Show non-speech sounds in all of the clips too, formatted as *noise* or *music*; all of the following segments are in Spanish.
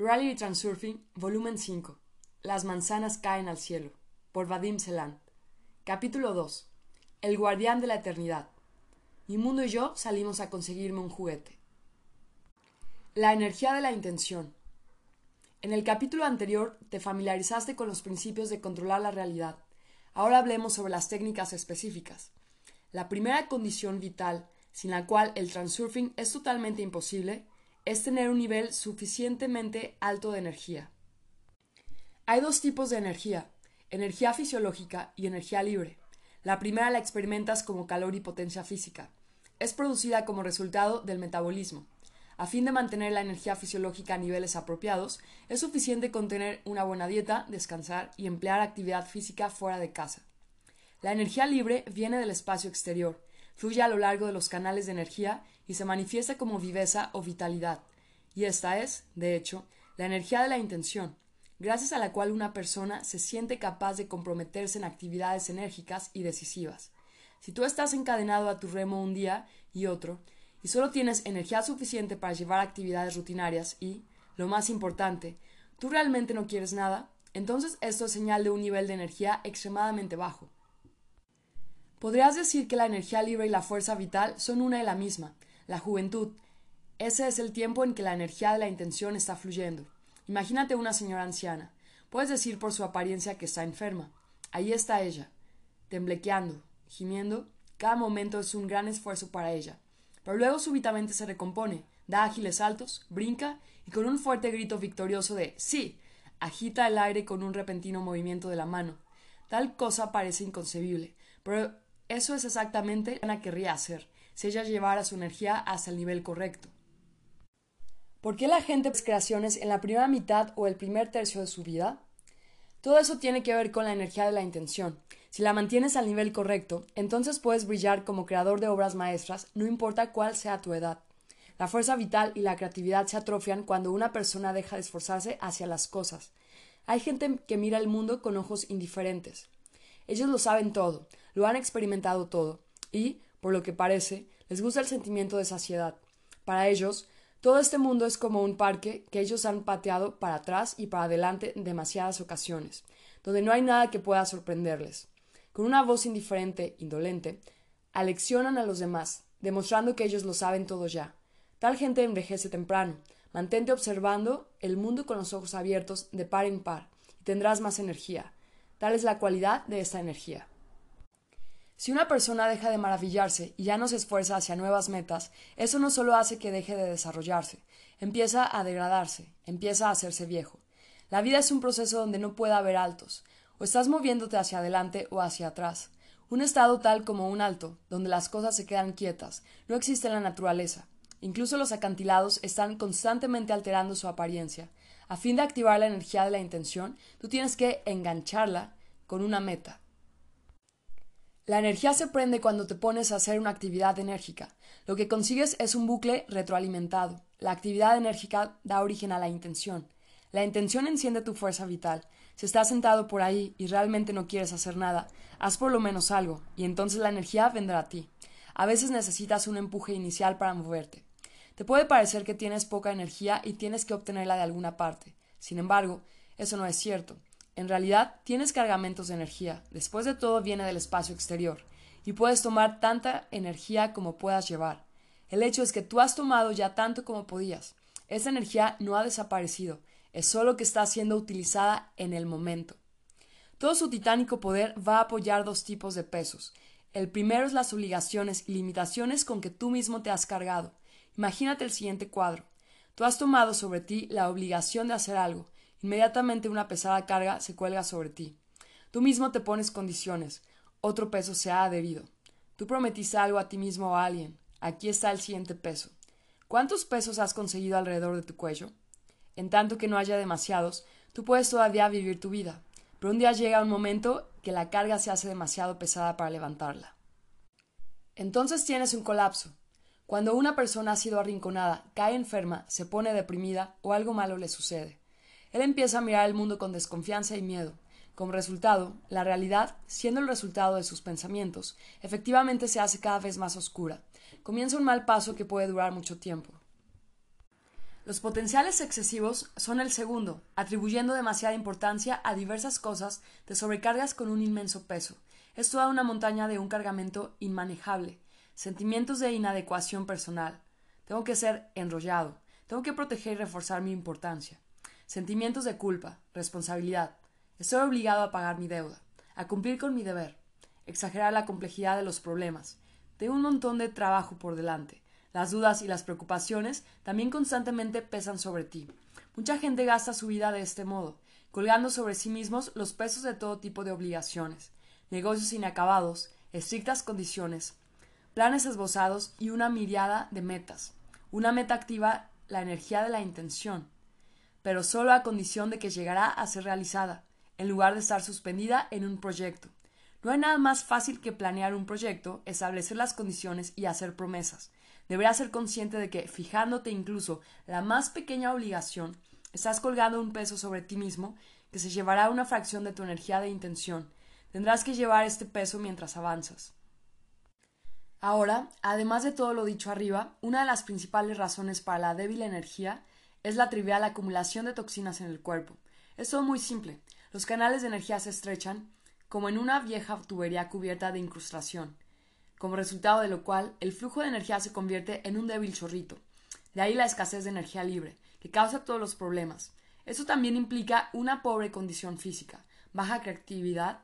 Rally Transurfing, volumen 5. Las manzanas caen al cielo. Por Vadim Selan. Capítulo 2. El guardián de la eternidad. Mi mundo y yo salimos a conseguirme un juguete. La energía de la intención. En el capítulo anterior te familiarizaste con los principios de controlar la realidad. Ahora hablemos sobre las técnicas específicas. La primera condición vital, sin la cual el transurfing es totalmente imposible, es tener un nivel suficientemente alto de energía. Hay dos tipos de energía, energía fisiológica y energía libre. La primera la experimentas como calor y potencia física. Es producida como resultado del metabolismo. A fin de mantener la energía fisiológica a niveles apropiados, es suficiente con tener una buena dieta, descansar y emplear actividad física fuera de casa. La energía libre viene del espacio exterior, fluye a lo largo de los canales de energía y se manifiesta como viveza o vitalidad. Y esta es, de hecho, la energía de la intención, gracias a la cual una persona se siente capaz de comprometerse en actividades enérgicas y decisivas. Si tú estás encadenado a tu remo un día y otro, y solo tienes energía suficiente para llevar actividades rutinarias y, lo más importante, tú realmente no quieres nada, entonces esto es señal de un nivel de energía extremadamente bajo. Podrías decir que la energía libre y la fuerza vital son una y la misma, la juventud. Ese es el tiempo en que la energía de la intención está fluyendo. Imagínate una señora anciana. Puedes decir por su apariencia que está enferma. Ahí está ella, temblequeando, gimiendo. Cada momento es un gran esfuerzo para ella. Pero luego súbitamente se recompone, da ágiles saltos, brinca y con un fuerte grito victorioso de sí, agita el aire con un repentino movimiento de la mano. Tal cosa parece inconcebible, pero eso es exactamente lo que querría hacer, si ella llevara su energía hasta el nivel correcto. ¿Por qué la gente hace creaciones en la primera mitad o el primer tercio de su vida? Todo eso tiene que ver con la energía de la intención. Si la mantienes al nivel correcto, entonces puedes brillar como creador de obras maestras, no importa cuál sea tu edad. La fuerza vital y la creatividad se atrofian cuando una persona deja de esforzarse hacia las cosas. Hay gente que mira el mundo con ojos indiferentes. Ellos lo saben todo, lo han experimentado todo, y, por lo que parece, les gusta el sentimiento de saciedad. Para ellos, todo este mundo es como un parque que ellos han pateado para atrás y para adelante en demasiadas ocasiones, donde no hay nada que pueda sorprenderles. Con una voz indiferente, indolente, aleccionan a los demás, demostrando que ellos lo saben todo ya. Tal gente envejece temprano. Mantente observando el mundo con los ojos abiertos de par en par, y tendrás más energía. Tal es la cualidad de esta energía. Si una persona deja de maravillarse y ya no se esfuerza hacia nuevas metas, eso no solo hace que deje de desarrollarse, empieza a degradarse, empieza a hacerse viejo. La vida es un proceso donde no puede haber altos, o estás moviéndote hacia adelante o hacia atrás. Un estado tal como un alto, donde las cosas se quedan quietas, no existe en la naturaleza. Incluso los acantilados están constantemente alterando su apariencia. A fin de activar la energía de la intención, tú tienes que engancharla con una meta. La energía se prende cuando te pones a hacer una actividad enérgica. Lo que consigues es un bucle retroalimentado. La actividad enérgica da origen a la intención. La intención enciende tu fuerza vital. Si estás sentado por ahí y realmente no quieres hacer nada, haz por lo menos algo, y entonces la energía vendrá a ti. A veces necesitas un empuje inicial para moverte. Te puede parecer que tienes poca energía y tienes que obtenerla de alguna parte. Sin embargo, eso no es cierto. En realidad, tienes cargamentos de energía. Después de todo, viene del espacio exterior. Y puedes tomar tanta energía como puedas llevar. El hecho es que tú has tomado ya tanto como podías. Esa energía no ha desaparecido. Es solo que está siendo utilizada en el momento. Todo su titánico poder va a apoyar dos tipos de pesos. El primero es las obligaciones y limitaciones con que tú mismo te has cargado. Imagínate el siguiente cuadro. Tú has tomado sobre ti la obligación de hacer algo, Inmediatamente una pesada carga se cuelga sobre ti. Tú mismo te pones condiciones. Otro peso se ha adherido. Tú prometiste algo a ti mismo o a alguien. Aquí está el siguiente peso. ¿Cuántos pesos has conseguido alrededor de tu cuello? En tanto que no haya demasiados, tú puedes todavía vivir tu vida, pero un día llega un momento que la carga se hace demasiado pesada para levantarla. Entonces tienes un colapso. Cuando una persona ha sido arrinconada, cae enferma, se pone deprimida o algo malo le sucede. Él empieza a mirar el mundo con desconfianza y miedo. Como resultado, la realidad, siendo el resultado de sus pensamientos, efectivamente se hace cada vez más oscura. Comienza un mal paso que puede durar mucho tiempo. Los potenciales excesivos son el segundo, atribuyendo demasiada importancia a diversas cosas, te sobrecargas con un inmenso peso. Es toda una montaña de un cargamento inmanejable, sentimientos de inadecuación personal. Tengo que ser enrollado, tengo que proteger y reforzar mi importancia. Sentimientos de culpa, responsabilidad. Estoy obligado a pagar mi deuda, a cumplir con mi deber, exagerar la complejidad de los problemas. Tengo un montón de trabajo por delante. Las dudas y las preocupaciones también constantemente pesan sobre ti. Mucha gente gasta su vida de este modo, colgando sobre sí mismos los pesos de todo tipo de obligaciones, negocios inacabados, estrictas condiciones, planes esbozados y una miriada de metas. Una meta activa la energía de la intención, pero solo a condición de que llegará a ser realizada, en lugar de estar suspendida en un proyecto. No hay nada más fácil que planear un proyecto, establecer las condiciones y hacer promesas. Deberás ser consciente de que, fijándote incluso la más pequeña obligación, estás colgando un peso sobre ti mismo que se llevará una fracción de tu energía de intención. Tendrás que llevar este peso mientras avanzas. Ahora, además de todo lo dicho arriba, una de las principales razones para la débil energía es la trivial acumulación de toxinas en el cuerpo. Es todo muy simple. Los canales de energía se estrechan como en una vieja tubería cubierta de incrustación, como resultado de lo cual el flujo de energía se convierte en un débil chorrito. De ahí la escasez de energía libre, que causa todos los problemas. Eso también implica una pobre condición física, baja creatividad,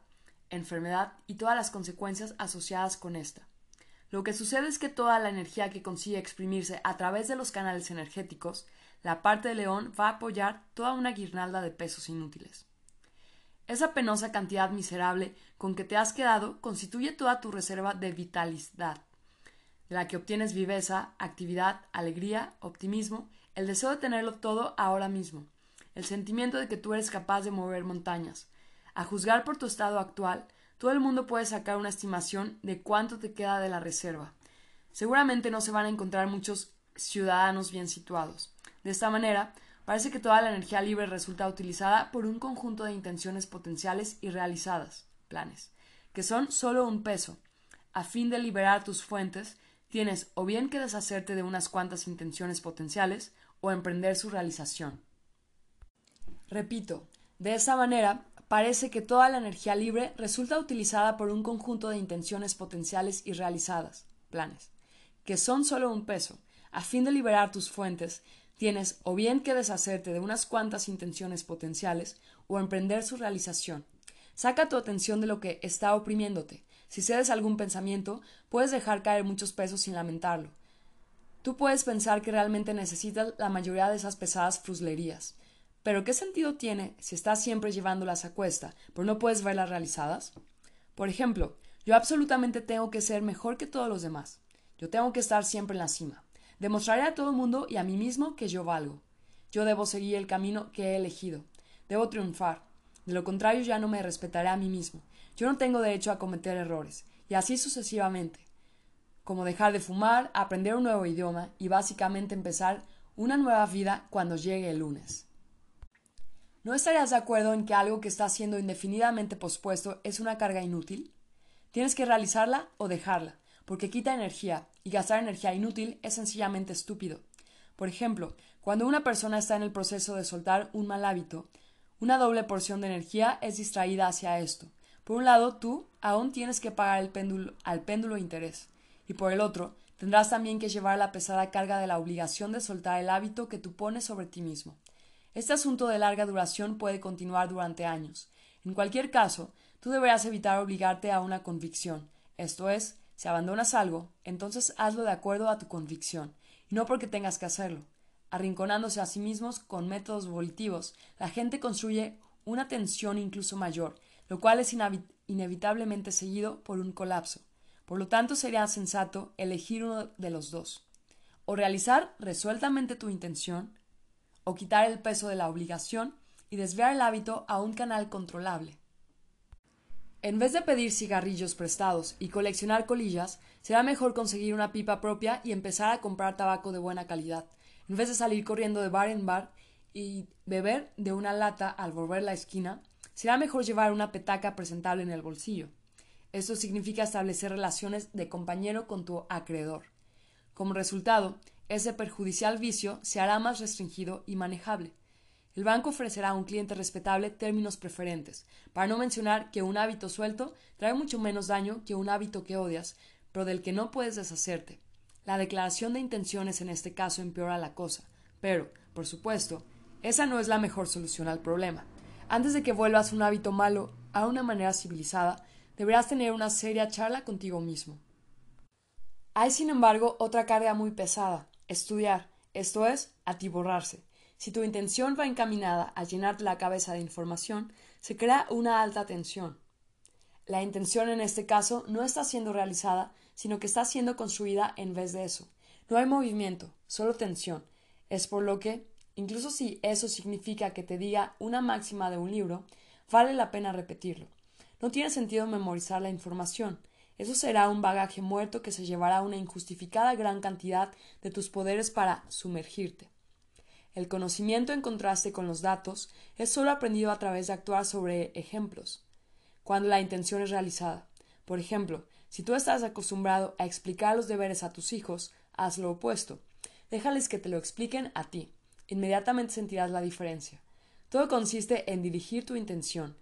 enfermedad y todas las consecuencias asociadas con esta. Lo que sucede es que toda la energía que consigue exprimirse a través de los canales energéticos, la parte de león va a apoyar toda una guirnalda de pesos inútiles. Esa penosa cantidad miserable con que te has quedado constituye toda tu reserva de vitalidad, de la que obtienes viveza, actividad, alegría, optimismo, el deseo de tenerlo todo ahora mismo, el sentimiento de que tú eres capaz de mover montañas. A juzgar por tu estado actual, todo el mundo puede sacar una estimación de cuánto te queda de la reserva. Seguramente no se van a encontrar muchos ciudadanos bien situados. De esta manera, parece que toda la energía libre resulta utilizada por un conjunto de intenciones potenciales y realizadas, planes, que son solo un peso. A fin de liberar tus fuentes, tienes o bien que deshacerte de unas cuantas intenciones potenciales o emprender su realización. Repito, de esta manera, parece que toda la energía libre resulta utilizada por un conjunto de intenciones potenciales y realizadas, planes, que son solo un peso. A fin de liberar tus fuentes, tienes o bien que deshacerte de unas cuantas intenciones potenciales o emprender su realización. Saca tu atención de lo que está oprimiéndote. Si cedes algún pensamiento, puedes dejar caer muchos pesos sin lamentarlo. Tú puedes pensar que realmente necesitas la mayoría de esas pesadas fruslerías, pero ¿qué sentido tiene si estás siempre llevándolas a cuesta, pero no puedes verlas realizadas? Por ejemplo, yo absolutamente tengo que ser mejor que todos los demás. Yo tengo que estar siempre en la cima. Demostraré a todo el mundo y a mí mismo que yo valgo. Yo debo seguir el camino que he elegido. Debo triunfar. De lo contrario ya no me respetaré a mí mismo. Yo no tengo derecho a cometer errores. Y así sucesivamente. Como dejar de fumar, aprender un nuevo idioma y básicamente empezar una nueva vida cuando llegue el lunes. ¿No estarías de acuerdo en que algo que está siendo indefinidamente pospuesto es una carga inútil? Tienes que realizarla o dejarla, porque quita energía, y gastar energía inútil es sencillamente estúpido. Por ejemplo, cuando una persona está en el proceso de soltar un mal hábito, una doble porción de energía es distraída hacia esto. Por un lado, tú aún tienes que pagar el péndulo, al péndulo interés, y por el otro, tendrás también que llevar la pesada carga de la obligación de soltar el hábito que tú pones sobre ti mismo. Este asunto de larga duración puede continuar durante años. En cualquier caso, tú deberás evitar obligarte a una convicción, esto es, si abandonas algo, entonces hazlo de acuerdo a tu convicción, y no porque tengas que hacerlo. Arrinconándose a sí mismos con métodos volitivos, la gente construye una tensión incluso mayor, lo cual es inevitablemente seguido por un colapso. Por lo tanto, sería sensato elegir uno de los dos. O realizar resueltamente tu intención, o quitar el peso de la obligación y desviar el hábito a un canal controlable. En vez de pedir cigarrillos prestados y coleccionar colillas, será mejor conseguir una pipa propia y empezar a comprar tabaco de buena calidad, en vez de salir corriendo de bar en bar y beber de una lata al volver la esquina, será mejor llevar una petaca presentable en el bolsillo. Esto significa establecer relaciones de compañero con tu acreedor. Como resultado, ese perjudicial vicio se hará más restringido y manejable. El banco ofrecerá a un cliente respetable términos preferentes, para no mencionar que un hábito suelto trae mucho menos daño que un hábito que odias, pero del que no puedes deshacerte. La declaración de intenciones en este caso empeora la cosa, pero, por supuesto, esa no es la mejor solución al problema. Antes de que vuelvas un hábito malo a una manera civilizada, deberás tener una seria charla contigo mismo. Hay, sin embargo, otra carga muy pesada, estudiar, esto es, atiborrarse. Si tu intención va encaminada a llenarte la cabeza de información, se crea una alta tensión. La intención en este caso no está siendo realizada, sino que está siendo construida en vez de eso. No hay movimiento, solo tensión. Es por lo que, incluso si eso significa que te diga una máxima de un libro, vale la pena repetirlo. No tiene sentido memorizar la información. Eso será un bagaje muerto que se llevará una injustificada gran cantidad de tus poderes para sumergirte. El conocimiento en contraste con los datos es solo aprendido a través de actuar sobre ejemplos, cuando la intención es realizada. Por ejemplo, si tú estás acostumbrado a explicar los deberes a tus hijos, haz lo opuesto. Déjales que te lo expliquen a ti. Inmediatamente sentirás la diferencia. Todo consiste en dirigir tu intención.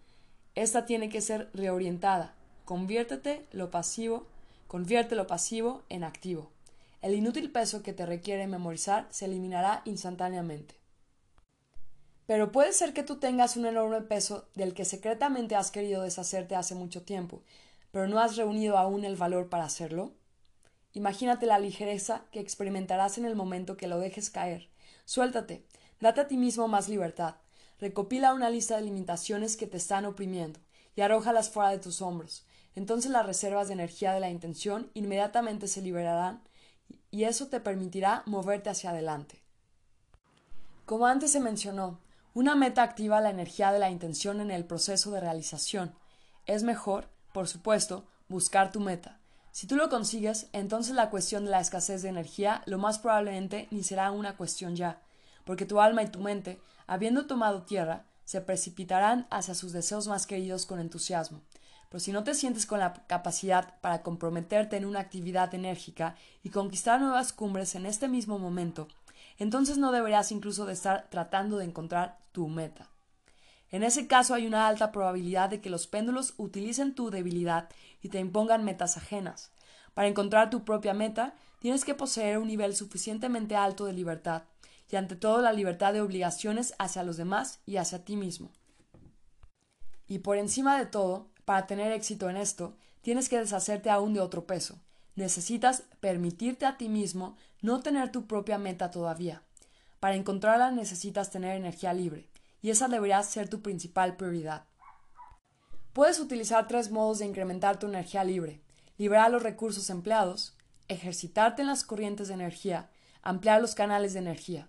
Esta tiene que ser reorientada. Conviértete lo pasivo, convierte lo pasivo en activo. El inútil peso que te requiere memorizar se eliminará instantáneamente. Pero puede ser que tú tengas un enorme peso del que secretamente has querido deshacerte hace mucho tiempo, pero no has reunido aún el valor para hacerlo. Imagínate la ligereza que experimentarás en el momento que lo dejes caer. Suéltate, date a ti mismo más libertad. Recopila una lista de limitaciones que te están oprimiendo y arrójalas fuera de tus hombros. Entonces las reservas de energía de la intención inmediatamente se liberarán y eso te permitirá moverte hacia adelante. Como antes se mencionó, una meta activa la energía de la intención en el proceso de realización. Es mejor, por supuesto, buscar tu meta. Si tú lo consigues, entonces la cuestión de la escasez de energía lo más probablemente ni será una cuestión ya, porque tu alma y tu mente habiendo tomado tierra, se precipitarán hacia sus deseos más queridos con entusiasmo. Pero si no te sientes con la capacidad para comprometerte en una actividad enérgica y conquistar nuevas cumbres en este mismo momento, entonces no deberías incluso de estar tratando de encontrar tu meta. En ese caso hay una alta probabilidad de que los péndulos utilicen tu debilidad y te impongan metas ajenas. Para encontrar tu propia meta, tienes que poseer un nivel suficientemente alto de libertad, y ante todo la libertad de obligaciones hacia los demás y hacia ti mismo. Y por encima de todo, para tener éxito en esto, tienes que deshacerte aún de otro peso. Necesitas permitirte a ti mismo no tener tu propia meta todavía. Para encontrarla necesitas tener energía libre, y esa debería ser tu principal prioridad. Puedes utilizar tres modos de incrementar tu energía libre. Liberar los recursos empleados, ejercitarte en las corrientes de energía, ampliar los canales de energía.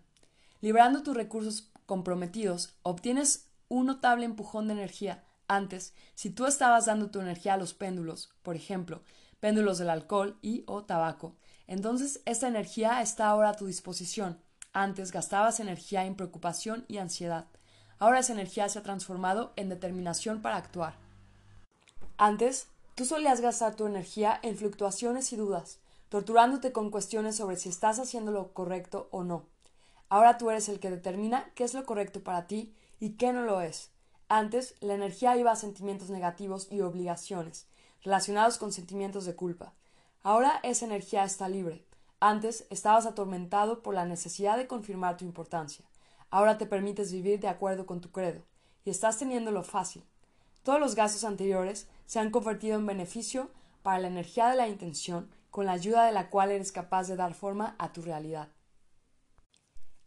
Liberando tus recursos comprometidos, obtienes un notable empujón de energía. Antes, si tú estabas dando tu energía a los péndulos, por ejemplo, péndulos del alcohol y o tabaco, entonces esta energía está ahora a tu disposición. Antes gastabas energía en preocupación y ansiedad. Ahora esa energía se ha transformado en determinación para actuar. Antes, tú solías gastar tu energía en fluctuaciones y dudas, torturándote con cuestiones sobre si estás haciendo lo correcto o no. Ahora tú eres el que determina qué es lo correcto para ti y qué no lo es. Antes, la energía iba a sentimientos negativos y obligaciones, relacionados con sentimientos de culpa. Ahora esa energía está libre. Antes estabas atormentado por la necesidad de confirmar tu importancia. Ahora te permites vivir de acuerdo con tu credo, y estás teniéndolo fácil. Todos los gastos anteriores se han convertido en beneficio para la energía de la intención, con la ayuda de la cual eres capaz de dar forma a tu realidad.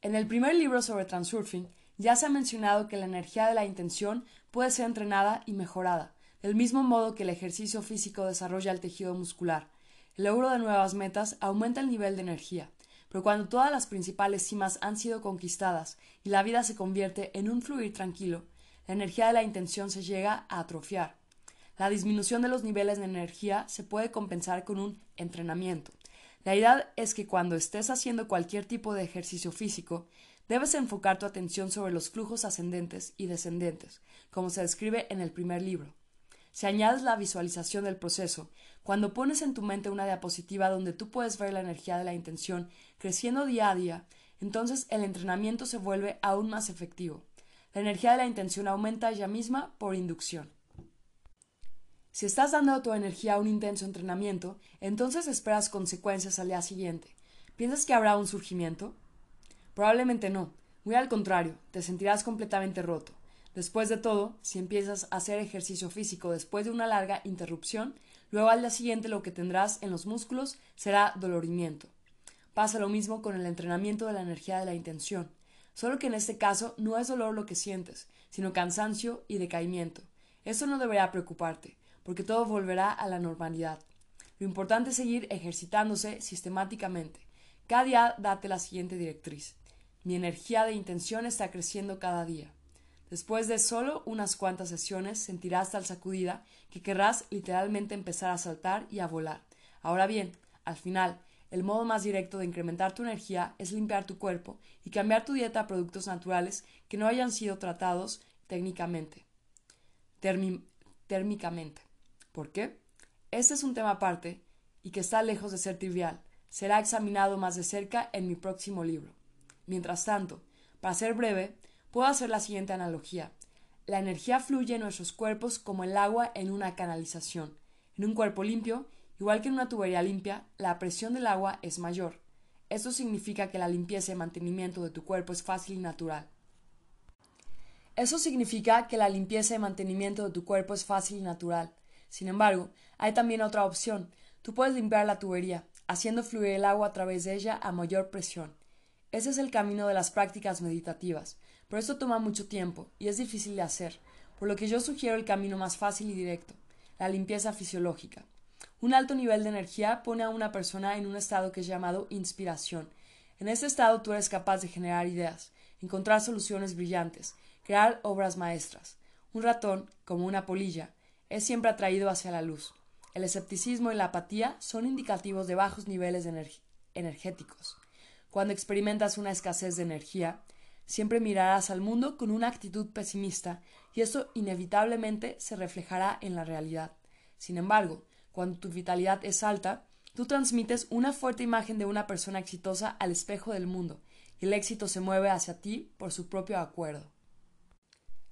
En el primer libro sobre transurfing ya se ha mencionado que la energía de la intención puede ser entrenada y mejorada, del mismo modo que el ejercicio físico desarrolla el tejido muscular. El logro de nuevas metas aumenta el nivel de energía, pero cuando todas las principales cimas han sido conquistadas y la vida se convierte en un fluir tranquilo, la energía de la intención se llega a atrofiar. La disminución de los niveles de energía se puede compensar con un entrenamiento, la idea es que cuando estés haciendo cualquier tipo de ejercicio físico, debes enfocar tu atención sobre los flujos ascendentes y descendentes, como se describe en el primer libro. Si añades la visualización del proceso, cuando pones en tu mente una diapositiva donde tú puedes ver la energía de la intención creciendo día a día, entonces el entrenamiento se vuelve aún más efectivo. La energía de la intención aumenta ella misma por inducción. Si estás dando tu energía a un intenso entrenamiento, entonces esperas consecuencias al día siguiente. ¿Piensas que habrá un surgimiento? Probablemente no. Muy al contrario, te sentirás completamente roto. Después de todo, si empiezas a hacer ejercicio físico después de una larga interrupción, luego al día siguiente lo que tendrás en los músculos será dolorimiento. Pasa lo mismo con el entrenamiento de la energía de la intención, solo que en este caso no es dolor lo que sientes, sino cansancio y decaimiento. Eso no deberá preocuparte porque todo volverá a la normalidad. Lo importante es seguir ejercitándose sistemáticamente. Cada día date la siguiente directriz. Mi energía de intención está creciendo cada día. Después de solo unas cuantas sesiones sentirás tal sacudida que querrás literalmente empezar a saltar y a volar. Ahora bien, al final, el modo más directo de incrementar tu energía es limpiar tu cuerpo y cambiar tu dieta a productos naturales que no hayan sido tratados técnicamente, térmicamente. ¿Por qué? Este es un tema aparte y que está lejos de ser trivial. Será examinado más de cerca en mi próximo libro. Mientras tanto, para ser breve, puedo hacer la siguiente analogía. La energía fluye en nuestros cuerpos como el agua en una canalización. En un cuerpo limpio, igual que en una tubería limpia, la presión del agua es mayor. Esto significa que la limpieza y mantenimiento de tu cuerpo es fácil y natural. Eso significa que la limpieza y mantenimiento de tu cuerpo es fácil y natural. Sin embargo, hay también otra opción. Tú puedes limpiar la tubería, haciendo fluir el agua a través de ella a mayor presión. Ese es el camino de las prácticas meditativas, pero esto toma mucho tiempo y es difícil de hacer, por lo que yo sugiero el camino más fácil y directo, la limpieza fisiológica. Un alto nivel de energía pone a una persona en un estado que es llamado inspiración. En este estado tú eres capaz de generar ideas, encontrar soluciones brillantes, crear obras maestras. Un ratón, como una polilla, es siempre atraído hacia la luz. El escepticismo y la apatía son indicativos de bajos niveles energéticos. Cuando experimentas una escasez de energía, siempre mirarás al mundo con una actitud pesimista y eso inevitablemente se reflejará en la realidad. Sin embargo, cuando tu vitalidad es alta, tú transmites una fuerte imagen de una persona exitosa al espejo del mundo y el éxito se mueve hacia ti por su propio acuerdo.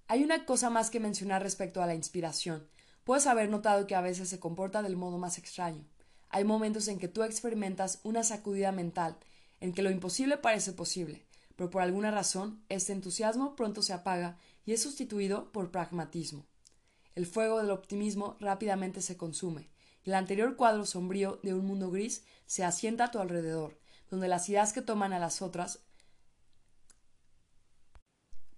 Hay una cosa más que mencionar respecto a la inspiración, Puedes haber notado que a veces se comporta del modo más extraño. Hay momentos en que tú experimentas una sacudida mental, en que lo imposible parece posible, pero por alguna razón este entusiasmo pronto se apaga y es sustituido por pragmatismo. El fuego del optimismo rápidamente se consume, y el anterior cuadro sombrío de un mundo gris se asienta a tu alrededor, donde las ideas que toman a las otras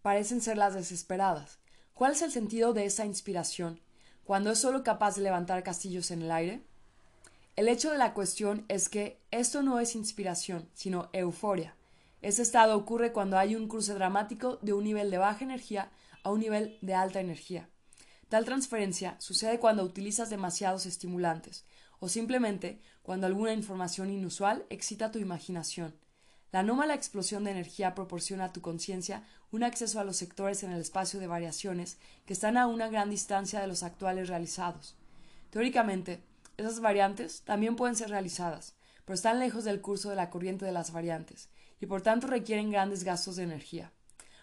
parecen ser las desesperadas. ¿Cuál es el sentido de esa inspiración? cuando es solo capaz de levantar castillos en el aire? El hecho de la cuestión es que esto no es inspiración, sino euforia. Ese estado ocurre cuando hay un cruce dramático de un nivel de baja energía a un nivel de alta energía. Tal transferencia sucede cuando utilizas demasiados estimulantes, o simplemente cuando alguna información inusual excita tu imaginación. La anómala explosión de energía proporciona a tu conciencia un acceso a los sectores en el espacio de variaciones que están a una gran distancia de los actuales realizados. Teóricamente, esas variantes también pueden ser realizadas, pero están lejos del curso de la corriente de las variantes, y por tanto requieren grandes gastos de energía.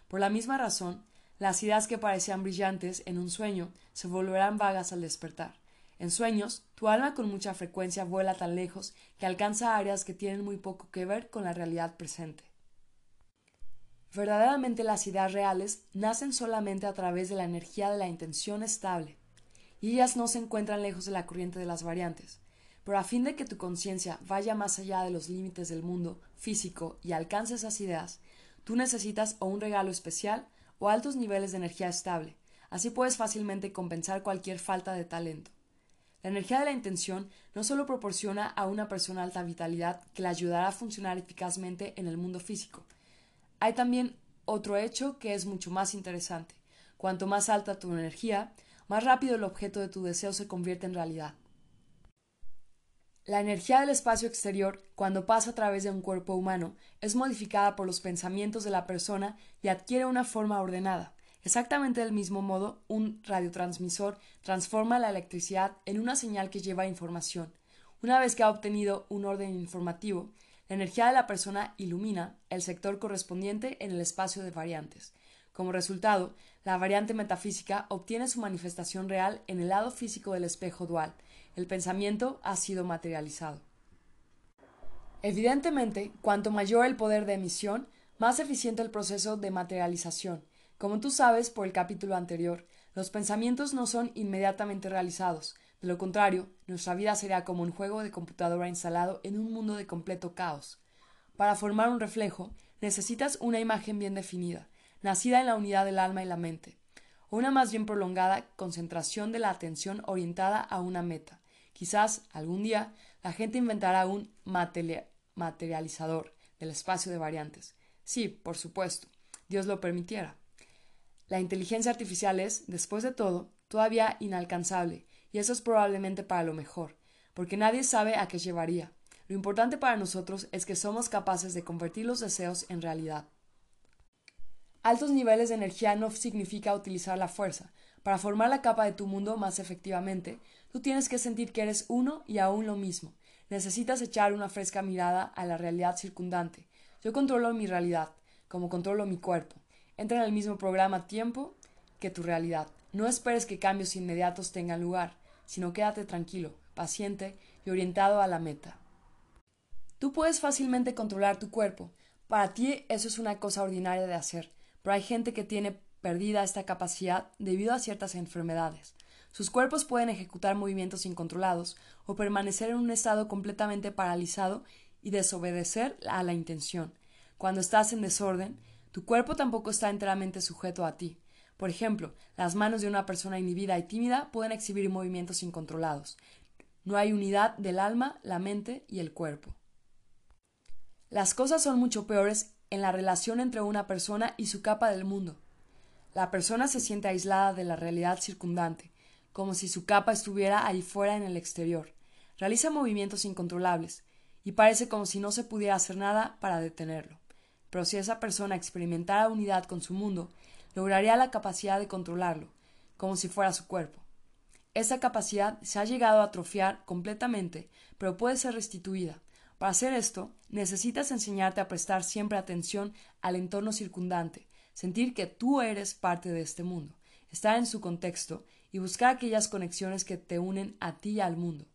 Por la misma razón, las ideas que parecían brillantes en un sueño se volverán vagas al despertar. En sueños, tu alma con mucha frecuencia vuela tan lejos que alcanza áreas que tienen muy poco que ver con la realidad presente. Verdaderamente las ideas reales nacen solamente a través de la energía de la intención estable, y ellas no se encuentran lejos de la corriente de las variantes. Pero a fin de que tu conciencia vaya más allá de los límites del mundo físico y alcance esas ideas, tú necesitas o un regalo especial o altos niveles de energía estable. Así puedes fácilmente compensar cualquier falta de talento. La energía de la intención no solo proporciona a una persona alta vitalidad que la ayudará a funcionar eficazmente en el mundo físico. Hay también otro hecho que es mucho más interesante. Cuanto más alta tu energía, más rápido el objeto de tu deseo se convierte en realidad. La energía del espacio exterior, cuando pasa a través de un cuerpo humano, es modificada por los pensamientos de la persona y adquiere una forma ordenada. Exactamente del mismo modo, un radiotransmisor transforma la electricidad en una señal que lleva información. Una vez que ha obtenido un orden informativo, la energía de la persona ilumina el sector correspondiente en el espacio de variantes. Como resultado, la variante metafísica obtiene su manifestación real en el lado físico del espejo dual. El pensamiento ha sido materializado. Evidentemente, cuanto mayor el poder de emisión, más eficiente el proceso de materialización. Como tú sabes por el capítulo anterior, los pensamientos no son inmediatamente realizados. De lo contrario, nuestra vida sería como un juego de computadora instalado en un mundo de completo caos. Para formar un reflejo, necesitas una imagen bien definida, nacida en la unidad del alma y la mente, o una más bien prolongada concentración de la atención orientada a una meta. Quizás algún día la gente inventará un materializador del espacio de variantes. Sí, por supuesto, Dios lo permitiera. La inteligencia artificial es, después de todo, todavía inalcanzable, y eso es probablemente para lo mejor, porque nadie sabe a qué llevaría. Lo importante para nosotros es que somos capaces de convertir los deseos en realidad. Altos niveles de energía no significa utilizar la fuerza. Para formar la capa de tu mundo más efectivamente, tú tienes que sentir que eres uno y aún lo mismo. Necesitas echar una fresca mirada a la realidad circundante. Yo controlo mi realidad, como controlo mi cuerpo. Entra en el mismo programa tiempo que tu realidad. No esperes que cambios inmediatos tengan lugar, sino quédate tranquilo, paciente y orientado a la meta. Tú puedes fácilmente controlar tu cuerpo. Para ti eso es una cosa ordinaria de hacer, pero hay gente que tiene perdida esta capacidad debido a ciertas enfermedades. Sus cuerpos pueden ejecutar movimientos incontrolados o permanecer en un estado completamente paralizado y desobedecer a la intención. Cuando estás en desorden, tu cuerpo tampoco está enteramente sujeto a ti. Por ejemplo, las manos de una persona inhibida y tímida pueden exhibir movimientos incontrolados. No hay unidad del alma, la mente y el cuerpo. Las cosas son mucho peores en la relación entre una persona y su capa del mundo. La persona se siente aislada de la realidad circundante, como si su capa estuviera ahí fuera en el exterior. Realiza movimientos incontrolables, y parece como si no se pudiera hacer nada para detenerlo pero si esa persona experimentara unidad con su mundo, lograría la capacidad de controlarlo, como si fuera su cuerpo. Esa capacidad se ha llegado a atrofiar completamente, pero puede ser restituida. Para hacer esto, necesitas enseñarte a prestar siempre atención al entorno circundante, sentir que tú eres parte de este mundo, estar en su contexto y buscar aquellas conexiones que te unen a ti y al mundo.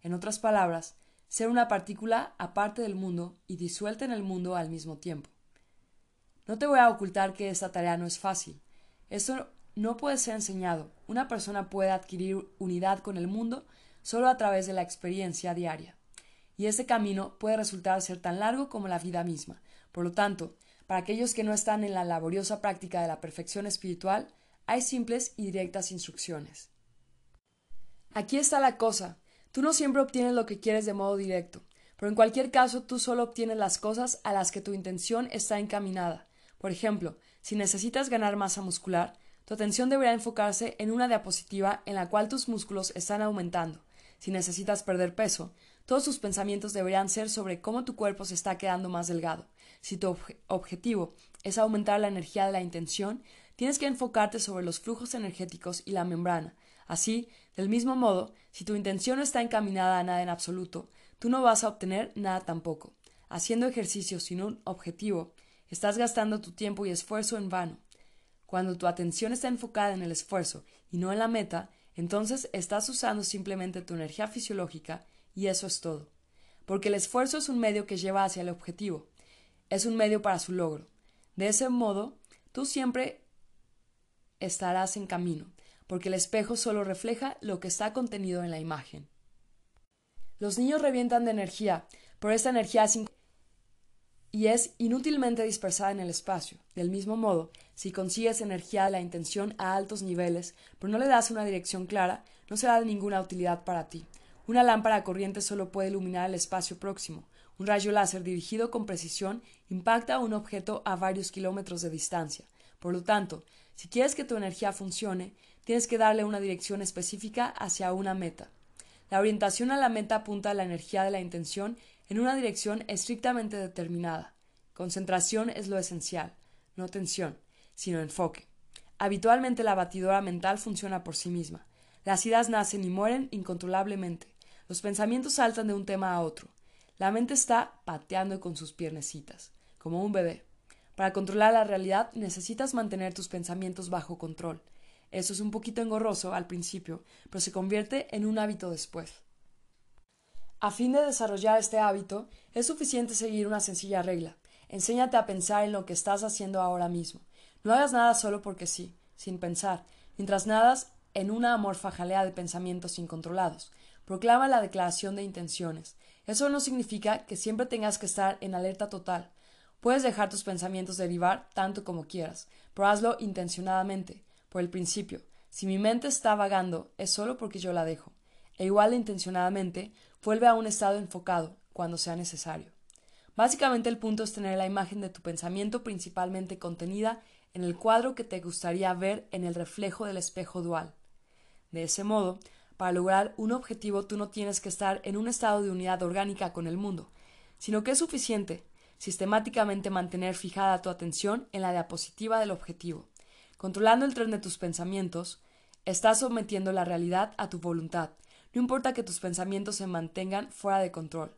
En otras palabras, ser una partícula aparte del mundo y disuelta en el mundo al mismo tiempo. No te voy a ocultar que esta tarea no es fácil. Esto no puede ser enseñado. Una persona puede adquirir unidad con el mundo solo a través de la experiencia diaria. Y ese camino puede resultar ser tan largo como la vida misma. Por lo tanto, para aquellos que no están en la laboriosa práctica de la perfección espiritual, hay simples y directas instrucciones. Aquí está la cosa. Tú no siempre obtienes lo que quieres de modo directo, pero en cualquier caso tú solo obtienes las cosas a las que tu intención está encaminada. Por ejemplo, si necesitas ganar masa muscular, tu atención debería enfocarse en una diapositiva en la cual tus músculos están aumentando. Si necesitas perder peso, todos tus pensamientos deberían ser sobre cómo tu cuerpo se está quedando más delgado. Si tu objetivo es aumentar la energía de la intención, tienes que enfocarte sobre los flujos energéticos y la membrana. Así, del mismo modo, si tu intención no está encaminada a nada en absoluto, tú no vas a obtener nada tampoco. Haciendo ejercicio sin un objetivo, Estás gastando tu tiempo y esfuerzo en vano. Cuando tu atención está enfocada en el esfuerzo y no en la meta, entonces estás usando simplemente tu energía fisiológica y eso es todo. Porque el esfuerzo es un medio que lleva hacia el objetivo, es un medio para su logro. De ese modo, tú siempre estarás en camino, porque el espejo solo refleja lo que está contenido en la imagen. Los niños revientan de energía, pero esta energía es y es inútilmente dispersada en el espacio. Del mismo modo, si consigues energía de la intención a altos niveles, pero no le das una dirección clara, no será de ninguna utilidad para ti. Una lámpara corriente solo puede iluminar el espacio próximo. Un rayo láser dirigido con precisión impacta a un objeto a varios kilómetros de distancia. Por lo tanto, si quieres que tu energía funcione, tienes que darle una dirección específica hacia una meta. La orientación a la meta apunta a la energía de la intención en una dirección estrictamente determinada. Concentración es lo esencial, no tensión, sino enfoque. Habitualmente la batidora mental funciona por sí misma. Las ideas nacen y mueren incontrolablemente. Los pensamientos saltan de un tema a otro. La mente está pateando con sus piernecitas, como un bebé. Para controlar la realidad necesitas mantener tus pensamientos bajo control. Eso es un poquito engorroso al principio, pero se convierte en un hábito después. A fin de desarrollar este hábito, es suficiente seguir una sencilla regla. Enséñate a pensar en lo que estás haciendo ahora mismo. No hagas nada solo porque sí, sin pensar, mientras nadas en una amorfa jalea de pensamientos incontrolados. Proclama la declaración de intenciones. Eso no significa que siempre tengas que estar en alerta total. Puedes dejar tus pensamientos derivar tanto como quieras, pero hazlo intencionadamente, por el principio. Si mi mente está vagando, es solo porque yo la dejo. E igual de intencionadamente, vuelve a un estado enfocado, cuando sea necesario. Básicamente el punto es tener la imagen de tu pensamiento principalmente contenida en el cuadro que te gustaría ver en el reflejo del espejo dual. De ese modo, para lograr un objetivo tú no tienes que estar en un estado de unidad orgánica con el mundo, sino que es suficiente sistemáticamente mantener fijada tu atención en la diapositiva del objetivo. Controlando el tren de tus pensamientos, estás sometiendo la realidad a tu voluntad. No importa que tus pensamientos se mantengan fuera de control.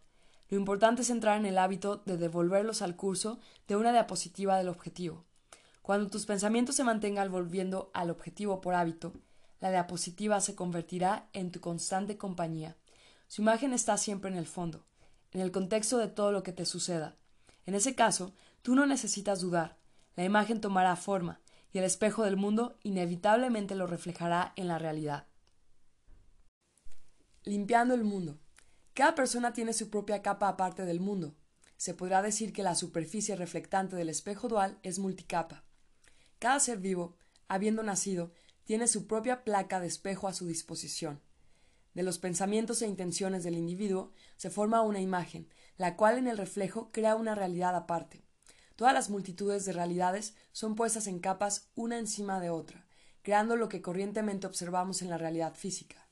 Lo importante es entrar en el hábito de devolverlos al curso de una diapositiva del objetivo. Cuando tus pensamientos se mantengan volviendo al objetivo por hábito, la diapositiva se convertirá en tu constante compañía. Su imagen está siempre en el fondo, en el contexto de todo lo que te suceda. En ese caso, tú no necesitas dudar. La imagen tomará forma, y el espejo del mundo inevitablemente lo reflejará en la realidad. Limpiando el mundo. Cada persona tiene su propia capa aparte del mundo. Se podrá decir que la superficie reflectante del espejo dual es multicapa. Cada ser vivo, habiendo nacido, tiene su propia placa de espejo a su disposición. De los pensamientos e intenciones del individuo se forma una imagen, la cual en el reflejo crea una realidad aparte. Todas las multitudes de realidades son puestas en capas una encima de otra, creando lo que corrientemente observamos en la realidad física.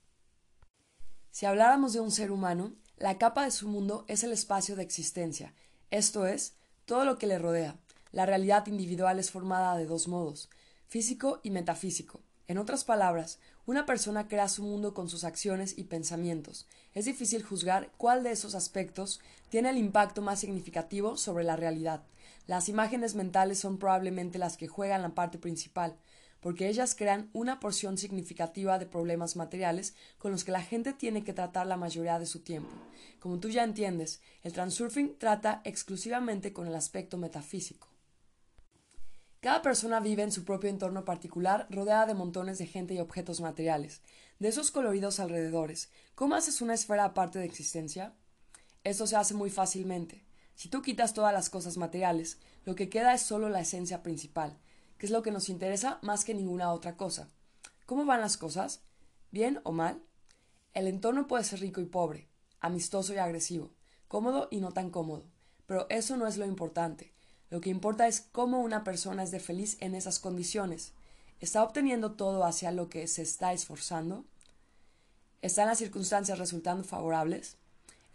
Si habláramos de un ser humano, la capa de su mundo es el espacio de existencia, esto es, todo lo que le rodea. La realidad individual es formada de dos modos, físico y metafísico. En otras palabras, una persona crea su mundo con sus acciones y pensamientos. Es difícil juzgar cuál de esos aspectos tiene el impacto más significativo sobre la realidad. Las imágenes mentales son probablemente las que juegan la parte principal, porque ellas crean una porción significativa de problemas materiales con los que la gente tiene que tratar la mayoría de su tiempo. Como tú ya entiendes, el transurfing trata exclusivamente con el aspecto metafísico. Cada persona vive en su propio entorno particular, rodeada de montones de gente y objetos materiales. De esos coloridos alrededores, ¿cómo haces una esfera aparte de existencia? Esto se hace muy fácilmente. Si tú quitas todas las cosas materiales, lo que queda es solo la esencia principal, que es lo que nos interesa más que ninguna otra cosa. ¿Cómo van las cosas? ¿Bien o mal? El entorno puede ser rico y pobre, amistoso y agresivo, cómodo y no tan cómodo, pero eso no es lo importante. Lo que importa es cómo una persona es de feliz en esas condiciones. ¿Está obteniendo todo hacia lo que se está esforzando? ¿Están las circunstancias resultando favorables?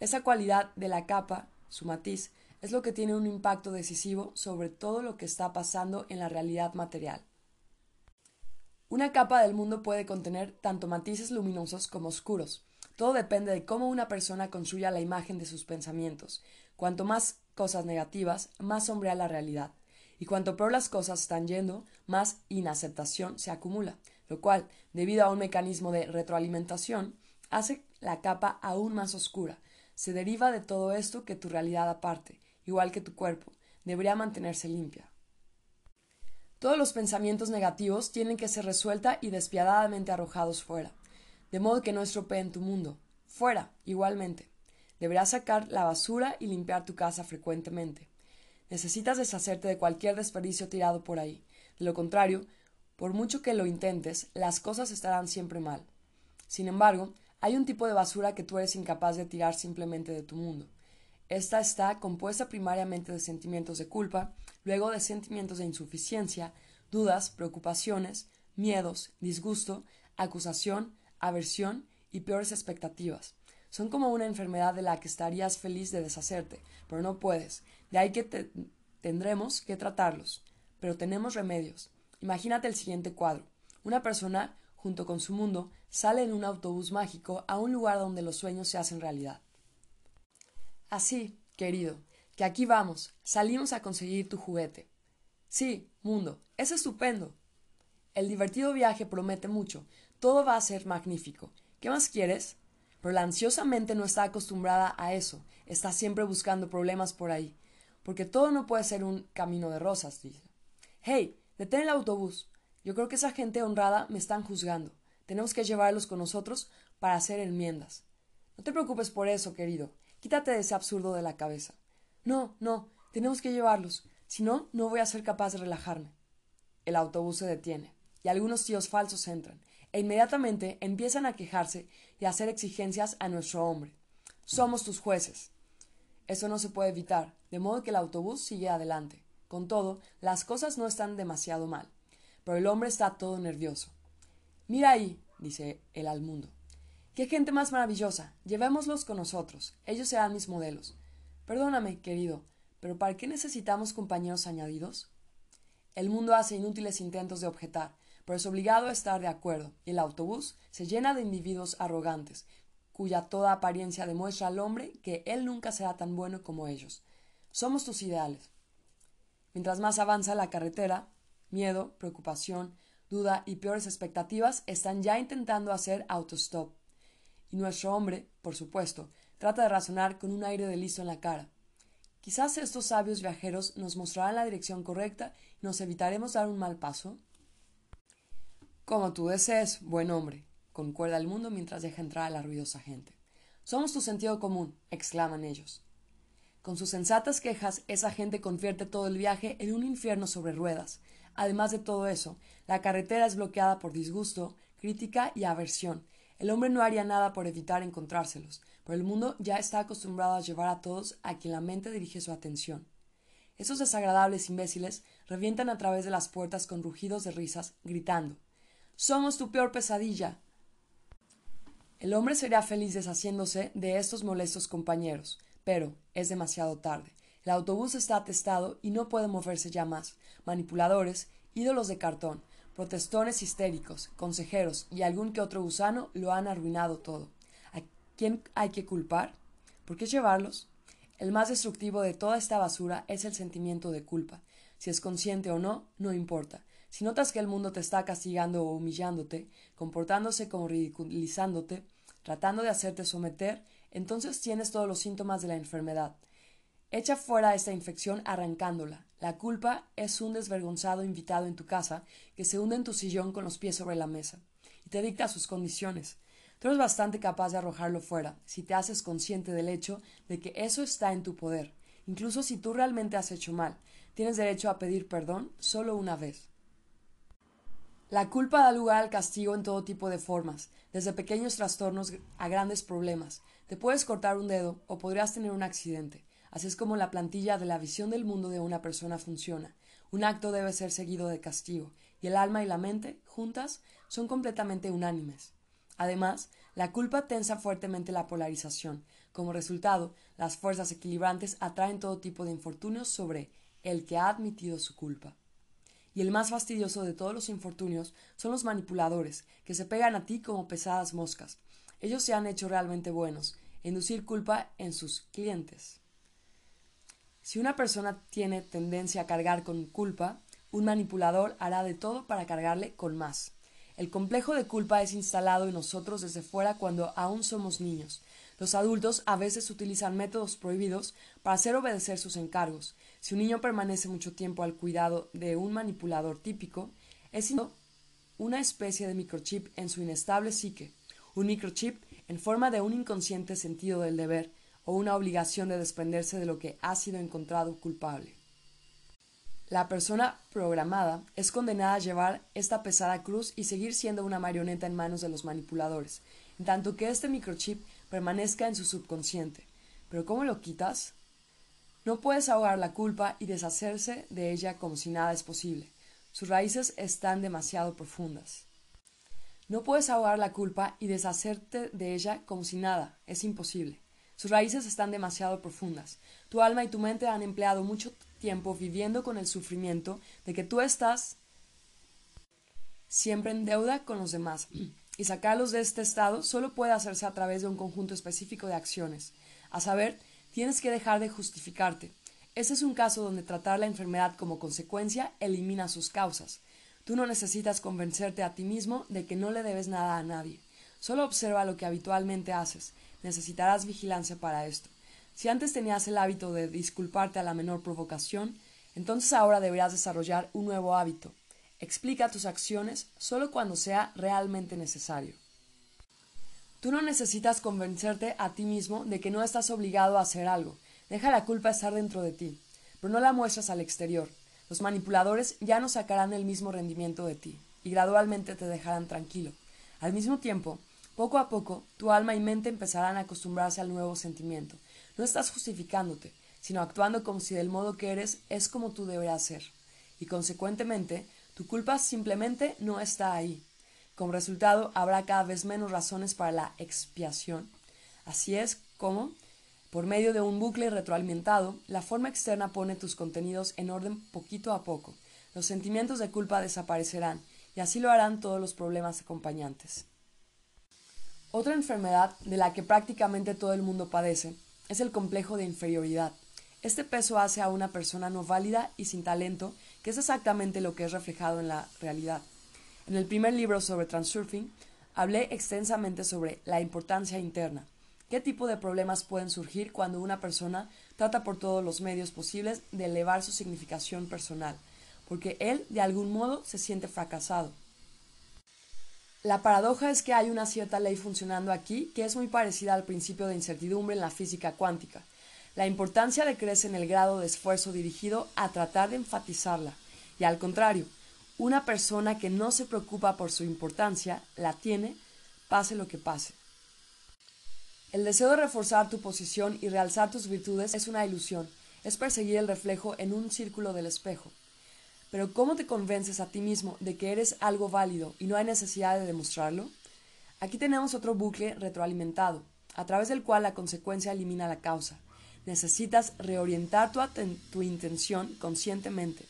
Esa cualidad de la capa, su matiz, es lo que tiene un impacto decisivo sobre todo lo que está pasando en la realidad material. Una capa del mundo puede contener tanto matices luminosos como oscuros. Todo depende de cómo una persona construya la imagen de sus pensamientos. Cuanto más cosas negativas, más sombrea la realidad. Y cuanto peor las cosas están yendo, más inaceptación se acumula, lo cual, debido a un mecanismo de retroalimentación, hace la capa aún más oscura. Se deriva de todo esto que tu realidad aparte, igual que tu cuerpo, debería mantenerse limpia. Todos los pensamientos negativos tienen que ser resuelta y despiadadamente arrojados fuera, de modo que no estropeen tu mundo. Fuera, igualmente. Deberás sacar la basura y limpiar tu casa frecuentemente. Necesitas deshacerte de cualquier desperdicio tirado por ahí. De lo contrario, por mucho que lo intentes, las cosas estarán siempre mal. Sin embargo, hay un tipo de basura que tú eres incapaz de tirar simplemente de tu mundo. Esta está compuesta primariamente de sentimientos de culpa, luego de sentimientos de insuficiencia, dudas, preocupaciones, miedos, disgusto, acusación, aversión y peores expectativas. Son como una enfermedad de la que estarías feliz de deshacerte, pero no puedes. De ahí que tendremos que tratarlos. Pero tenemos remedios. Imagínate el siguiente cuadro. Una persona, junto con su mundo, sale en un autobús mágico a un lugar donde los sueños se hacen realidad. Así, querido, que aquí vamos, salimos a conseguir tu juguete. Sí, mundo, es estupendo. El divertido viaje promete mucho, todo va a ser magnífico. ¿Qué más quieres? Pero la ansiosa mente no está acostumbrada a eso, está siempre buscando problemas por ahí, porque todo no puede ser un camino de rosas, dice. Hey, detén el autobús. Yo creo que esa gente honrada me están juzgando. Tenemos que llevarlos con nosotros para hacer enmiendas. No te preocupes por eso, querido. Quítate de ese absurdo de la cabeza. No, no, tenemos que llevarlos. Si no, no voy a ser capaz de relajarme. El autobús se detiene, y algunos tíos falsos entran, e inmediatamente empiezan a quejarse y a hacer exigencias a nuestro hombre. Somos tus jueces. Eso no se puede evitar, de modo que el autobús sigue adelante. Con todo, las cosas no están demasiado mal, pero el hombre está todo nervioso. Mira ahí, dice él al mundo. Qué gente más maravillosa. Llevémoslos con nosotros. Ellos serán mis modelos. Perdóname, querido, pero ¿para qué necesitamos compañeros añadidos? El mundo hace inútiles intentos de objetar, pero es obligado a estar de acuerdo, y el autobús se llena de individuos arrogantes, cuya toda apariencia demuestra al hombre que él nunca será tan bueno como ellos. Somos tus ideales. Mientras más avanza la carretera, miedo, preocupación, duda y peores expectativas están ya intentando hacer autostop. Y nuestro hombre, por supuesto, trata de razonar con un aire de listo en la cara. Quizás estos sabios viajeros nos mostrarán la dirección correcta y nos evitaremos dar un mal paso. Como tú desees, buen hombre, concuerda el mundo mientras deja entrar a la ruidosa gente. Somos tu sentido común, exclaman ellos. Con sus sensatas quejas, esa gente convierte todo el viaje en un infierno sobre ruedas. Además de todo eso, la carretera es bloqueada por disgusto, crítica y aversión. El hombre no haría nada por evitar encontrárselos, pero el mundo ya está acostumbrado a llevar a todos a quien la mente dirige su atención. Esos desagradables imbéciles revientan a través de las puertas con rugidos de risas, gritando somos tu peor pesadilla. El hombre sería feliz deshaciéndose de estos molestos compañeros, pero es demasiado tarde. El autobús está atestado y no puede moverse ya más. Manipuladores, ídolos de cartón, protestones histéricos, consejeros y algún que otro gusano lo han arruinado todo. ¿A quién hay que culpar? ¿Por qué llevarlos? El más destructivo de toda esta basura es el sentimiento de culpa. Si es consciente o no, no importa. Si notas que el mundo te está castigando o humillándote, comportándose como ridiculizándote, tratando de hacerte someter, entonces tienes todos los síntomas de la enfermedad. Echa fuera esta infección arrancándola. La culpa es un desvergonzado invitado en tu casa que se hunde en tu sillón con los pies sobre la mesa y te dicta sus condiciones. Tú eres bastante capaz de arrojarlo fuera si te haces consciente del hecho de que eso está en tu poder. Incluso si tú realmente has hecho mal, tienes derecho a pedir perdón solo una vez. La culpa da lugar al castigo en todo tipo de formas, desde pequeños trastornos a grandes problemas. Te puedes cortar un dedo o podrías tener un accidente. Así es como la plantilla de la visión del mundo de una persona funciona. Un acto debe ser seguido de castigo, y el alma y la mente, juntas, son completamente unánimes. Además, la culpa tensa fuertemente la polarización. Como resultado, las fuerzas equilibrantes atraen todo tipo de infortunios sobre el que ha admitido su culpa. Y el más fastidioso de todos los infortunios son los manipuladores, que se pegan a ti como pesadas moscas. Ellos se han hecho realmente buenos, inducir culpa en sus clientes. Si una persona tiene tendencia a cargar con culpa, un manipulador hará de todo para cargarle con más. El complejo de culpa es instalado en nosotros desde fuera cuando aún somos niños. Los adultos a veces utilizan métodos prohibidos para hacer obedecer sus encargos. Si un niño permanece mucho tiempo al cuidado de un manipulador típico, es una especie de microchip en su inestable psique, un microchip en forma de un inconsciente sentido del deber o una obligación de desprenderse de lo que ha sido encontrado culpable. La persona programada es condenada a llevar esta pesada cruz y seguir siendo una marioneta en manos de los manipuladores, en tanto que este microchip permanezca en su subconsciente. Pero ¿cómo lo quitas? No puedes ahogar la culpa y deshacerse de ella como si nada es posible. Sus raíces están demasiado profundas. No puedes ahogar la culpa y deshacerte de ella como si nada. Es imposible. Sus raíces están demasiado profundas. Tu alma y tu mente han empleado mucho tiempo viviendo con el sufrimiento de que tú estás siempre en deuda con los demás, *clears throat* y sacarlos de este estado solo puede hacerse a través de un conjunto específico de acciones. A saber, tienes que dejar de justificarte. Ese es un caso donde tratar la enfermedad como consecuencia elimina sus causas. Tú no necesitas convencerte a ti mismo de que no le debes nada a nadie. Solo observa lo que habitualmente haces. Necesitarás vigilancia para esto. Si antes tenías el hábito de disculparte a la menor provocación, entonces ahora deberás desarrollar un nuevo hábito. Explica tus acciones solo cuando sea realmente necesario. Tú no necesitas convencerte a ti mismo de que no estás obligado a hacer algo. Deja la culpa estar dentro de ti, pero no la muestras al exterior. Los manipuladores ya no sacarán el mismo rendimiento de ti, y gradualmente te dejarán tranquilo. Al mismo tiempo, poco a poco, tu alma y mente empezarán a acostumbrarse al nuevo sentimiento. No estás justificándote, sino actuando como si del modo que eres es como tú deberías ser. Y consecuentemente, tu culpa simplemente no está ahí. Como resultado, habrá cada vez menos razones para la expiación. Así es como, por medio de un bucle retroalimentado, la forma externa pone tus contenidos en orden poquito a poco. Los sentimientos de culpa desaparecerán, y así lo harán todos los problemas acompañantes. Otra enfermedad de la que prácticamente todo el mundo padece es el complejo de inferioridad. Este peso hace a una persona no válida y sin talento, que es exactamente lo que es reflejado en la realidad. En el primer libro sobre transurfing, hablé extensamente sobre la importancia interna. ¿Qué tipo de problemas pueden surgir cuando una persona trata por todos los medios posibles de elevar su significación personal? Porque él, de algún modo, se siente fracasado. La paradoja es que hay una cierta ley funcionando aquí que es muy parecida al principio de incertidumbre en la física cuántica. La importancia decrece en el grado de esfuerzo dirigido a tratar de enfatizarla, y al contrario, una persona que no se preocupa por su importancia la tiene, pase lo que pase. El deseo de reforzar tu posición y realzar tus virtudes es una ilusión, es perseguir el reflejo en un círculo del espejo. Pero ¿cómo te convences a ti mismo de que eres algo válido y no hay necesidad de demostrarlo? Aquí tenemos otro bucle retroalimentado, a través del cual la consecuencia elimina la causa. Necesitas reorientar tu, tu intención conscientemente.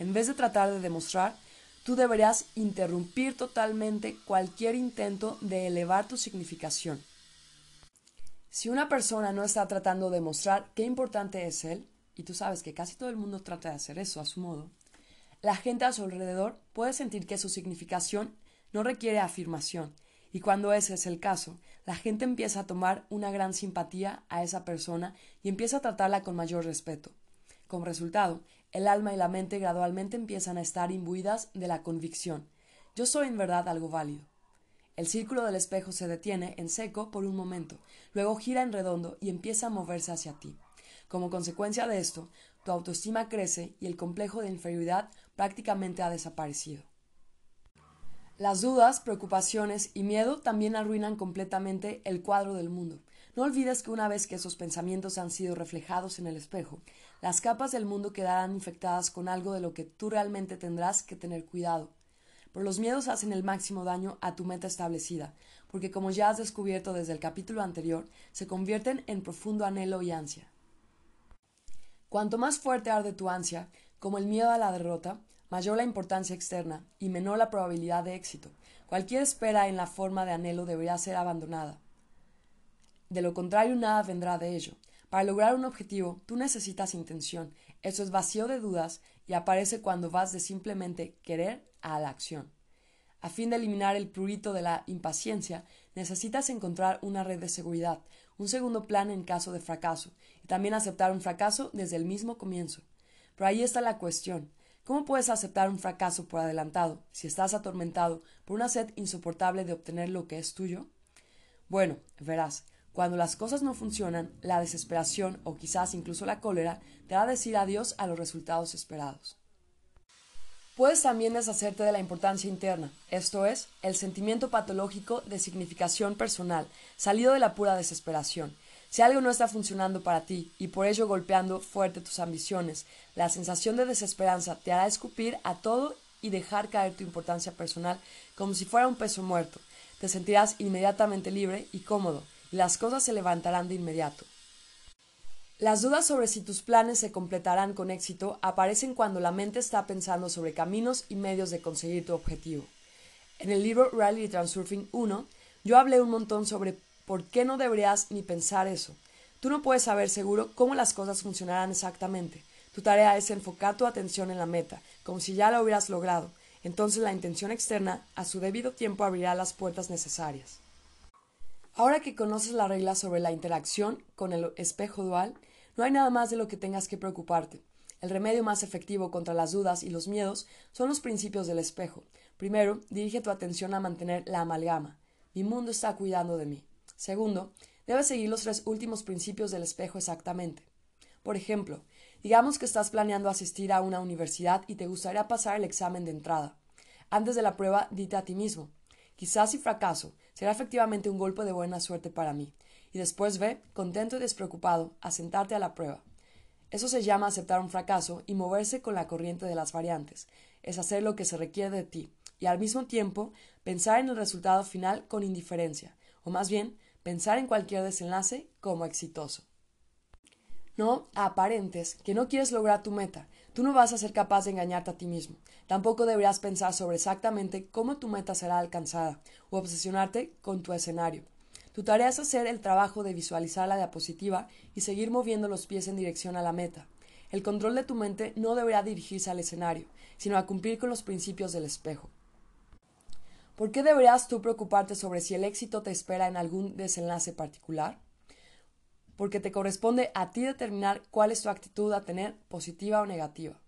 En vez de tratar de demostrar, tú deberías interrumpir totalmente cualquier intento de elevar tu significación. Si una persona no está tratando de mostrar qué importante es él, y tú sabes que casi todo el mundo trata de hacer eso a su modo, la gente a su alrededor puede sentir que su significación no requiere afirmación, y cuando ese es el caso, la gente empieza a tomar una gran simpatía a esa persona y empieza a tratarla con mayor respeto. Como resultado, el alma y la mente gradualmente empiezan a estar imbuidas de la convicción yo soy en verdad algo válido. El círculo del espejo se detiene en seco por un momento, luego gira en redondo y empieza a moverse hacia ti. Como consecuencia de esto, tu autoestima crece y el complejo de inferioridad prácticamente ha desaparecido. Las dudas, preocupaciones y miedo también arruinan completamente el cuadro del mundo. No olvides que una vez que esos pensamientos han sido reflejados en el espejo, las capas del mundo quedarán infectadas con algo de lo que tú realmente tendrás que tener cuidado. Pero los miedos hacen el máximo daño a tu meta establecida, porque como ya has descubierto desde el capítulo anterior, se convierten en profundo anhelo y ansia. Cuanto más fuerte arde tu ansia, como el miedo a la derrota, mayor la importancia externa y menor la probabilidad de éxito. Cualquier espera en la forma de anhelo debería ser abandonada. De lo contrario, nada vendrá de ello. Para lograr un objetivo, tú necesitas intención. Eso es vacío de dudas y aparece cuando vas de simplemente querer a la acción. A fin de eliminar el prurito de la impaciencia, necesitas encontrar una red de seguridad, un segundo plan en caso de fracaso, y también aceptar un fracaso desde el mismo comienzo. Pero ahí está la cuestión. ¿Cómo puedes aceptar un fracaso por adelantado si estás atormentado por una sed insoportable de obtener lo que es tuyo? Bueno, verás, cuando las cosas no funcionan, la desesperación o quizás incluso la cólera te hará decir adiós a los resultados esperados. Puedes también deshacerte de la importancia interna, esto es, el sentimiento patológico de significación personal, salido de la pura desesperación. Si algo no está funcionando para ti y por ello golpeando fuerte tus ambiciones, la sensación de desesperanza te hará escupir a todo y dejar caer tu importancia personal como si fuera un peso muerto. Te sentirás inmediatamente libre y cómodo, y las cosas se levantarán de inmediato. Las dudas sobre si tus planes se completarán con éxito aparecen cuando la mente está pensando sobre caminos y medios de conseguir tu objetivo. En el libro Reality Transurfing 1, yo hablé un montón sobre por qué no deberías ni pensar eso. Tú no puedes saber seguro cómo las cosas funcionarán exactamente. Tu tarea es enfocar tu atención en la meta, como si ya la hubieras logrado. Entonces la intención externa, a su debido tiempo, abrirá las puertas necesarias. Ahora que conoces la regla sobre la interacción con el espejo dual, no hay nada más de lo que tengas que preocuparte. El remedio más efectivo contra las dudas y los miedos son los principios del espejo. Primero, dirige tu atención a mantener la amalgama. Mi mundo está cuidando de mí. Segundo, debes seguir los tres últimos principios del espejo exactamente. Por ejemplo, digamos que estás planeando asistir a una universidad y te gustaría pasar el examen de entrada. Antes de la prueba, dite a ti mismo, quizás si fracaso, será efectivamente un golpe de buena suerte para mí, y después ve, contento y despreocupado, a sentarte a la prueba. Eso se llama aceptar un fracaso y moverse con la corriente de las variantes. Es hacer lo que se requiere de ti y al mismo tiempo pensar en el resultado final con indiferencia, o más bien pensar en cualquier desenlace como exitoso. No aparentes que no quieres lograr tu meta. Tú no vas a ser capaz de engañarte a ti mismo. Tampoco deberías pensar sobre exactamente cómo tu meta será alcanzada o obsesionarte con tu escenario. Tu tarea es hacer el trabajo de visualizar la diapositiva y seguir moviendo los pies en dirección a la meta. El control de tu mente no deberá dirigirse al escenario, sino a cumplir con los principios del espejo. ¿Por qué deberías tú preocuparte sobre si el éxito te espera en algún desenlace particular? Porque te corresponde a ti determinar cuál es tu actitud a tener, positiva o negativa.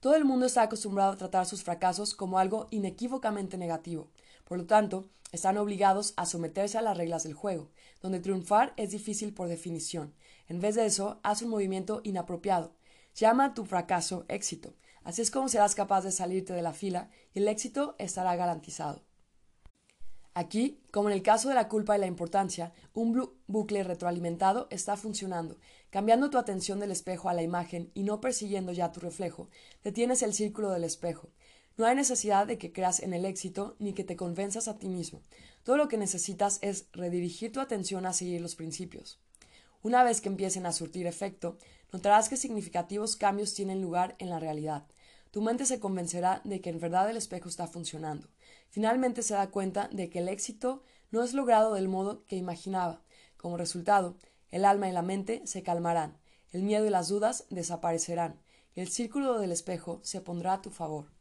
Todo el mundo está acostumbrado a tratar sus fracasos como algo inequívocamente negativo. Por lo tanto, están obligados a someterse a las reglas del juego, donde triunfar es difícil por definición. En vez de eso, haz un movimiento inapropiado. Llama a tu fracaso éxito. Así es como serás capaz de salirte de la fila y el éxito estará garantizado. Aquí, como en el caso de la culpa y la importancia, un bucle retroalimentado está funcionando. Cambiando tu atención del espejo a la imagen y no persiguiendo ya tu reflejo, detienes el círculo del espejo. No hay necesidad de que creas en el éxito ni que te convenzas a ti mismo. Todo lo que necesitas es redirigir tu atención a seguir los principios. Una vez que empiecen a surtir efecto, notarás que significativos cambios tienen lugar en la realidad. Tu mente se convencerá de que en verdad el espejo está funcionando. Finalmente se da cuenta de que el éxito no es logrado del modo que imaginaba. Como resultado, el alma y la mente se calmarán, el miedo y las dudas desaparecerán, y el círculo del espejo se pondrá a tu favor.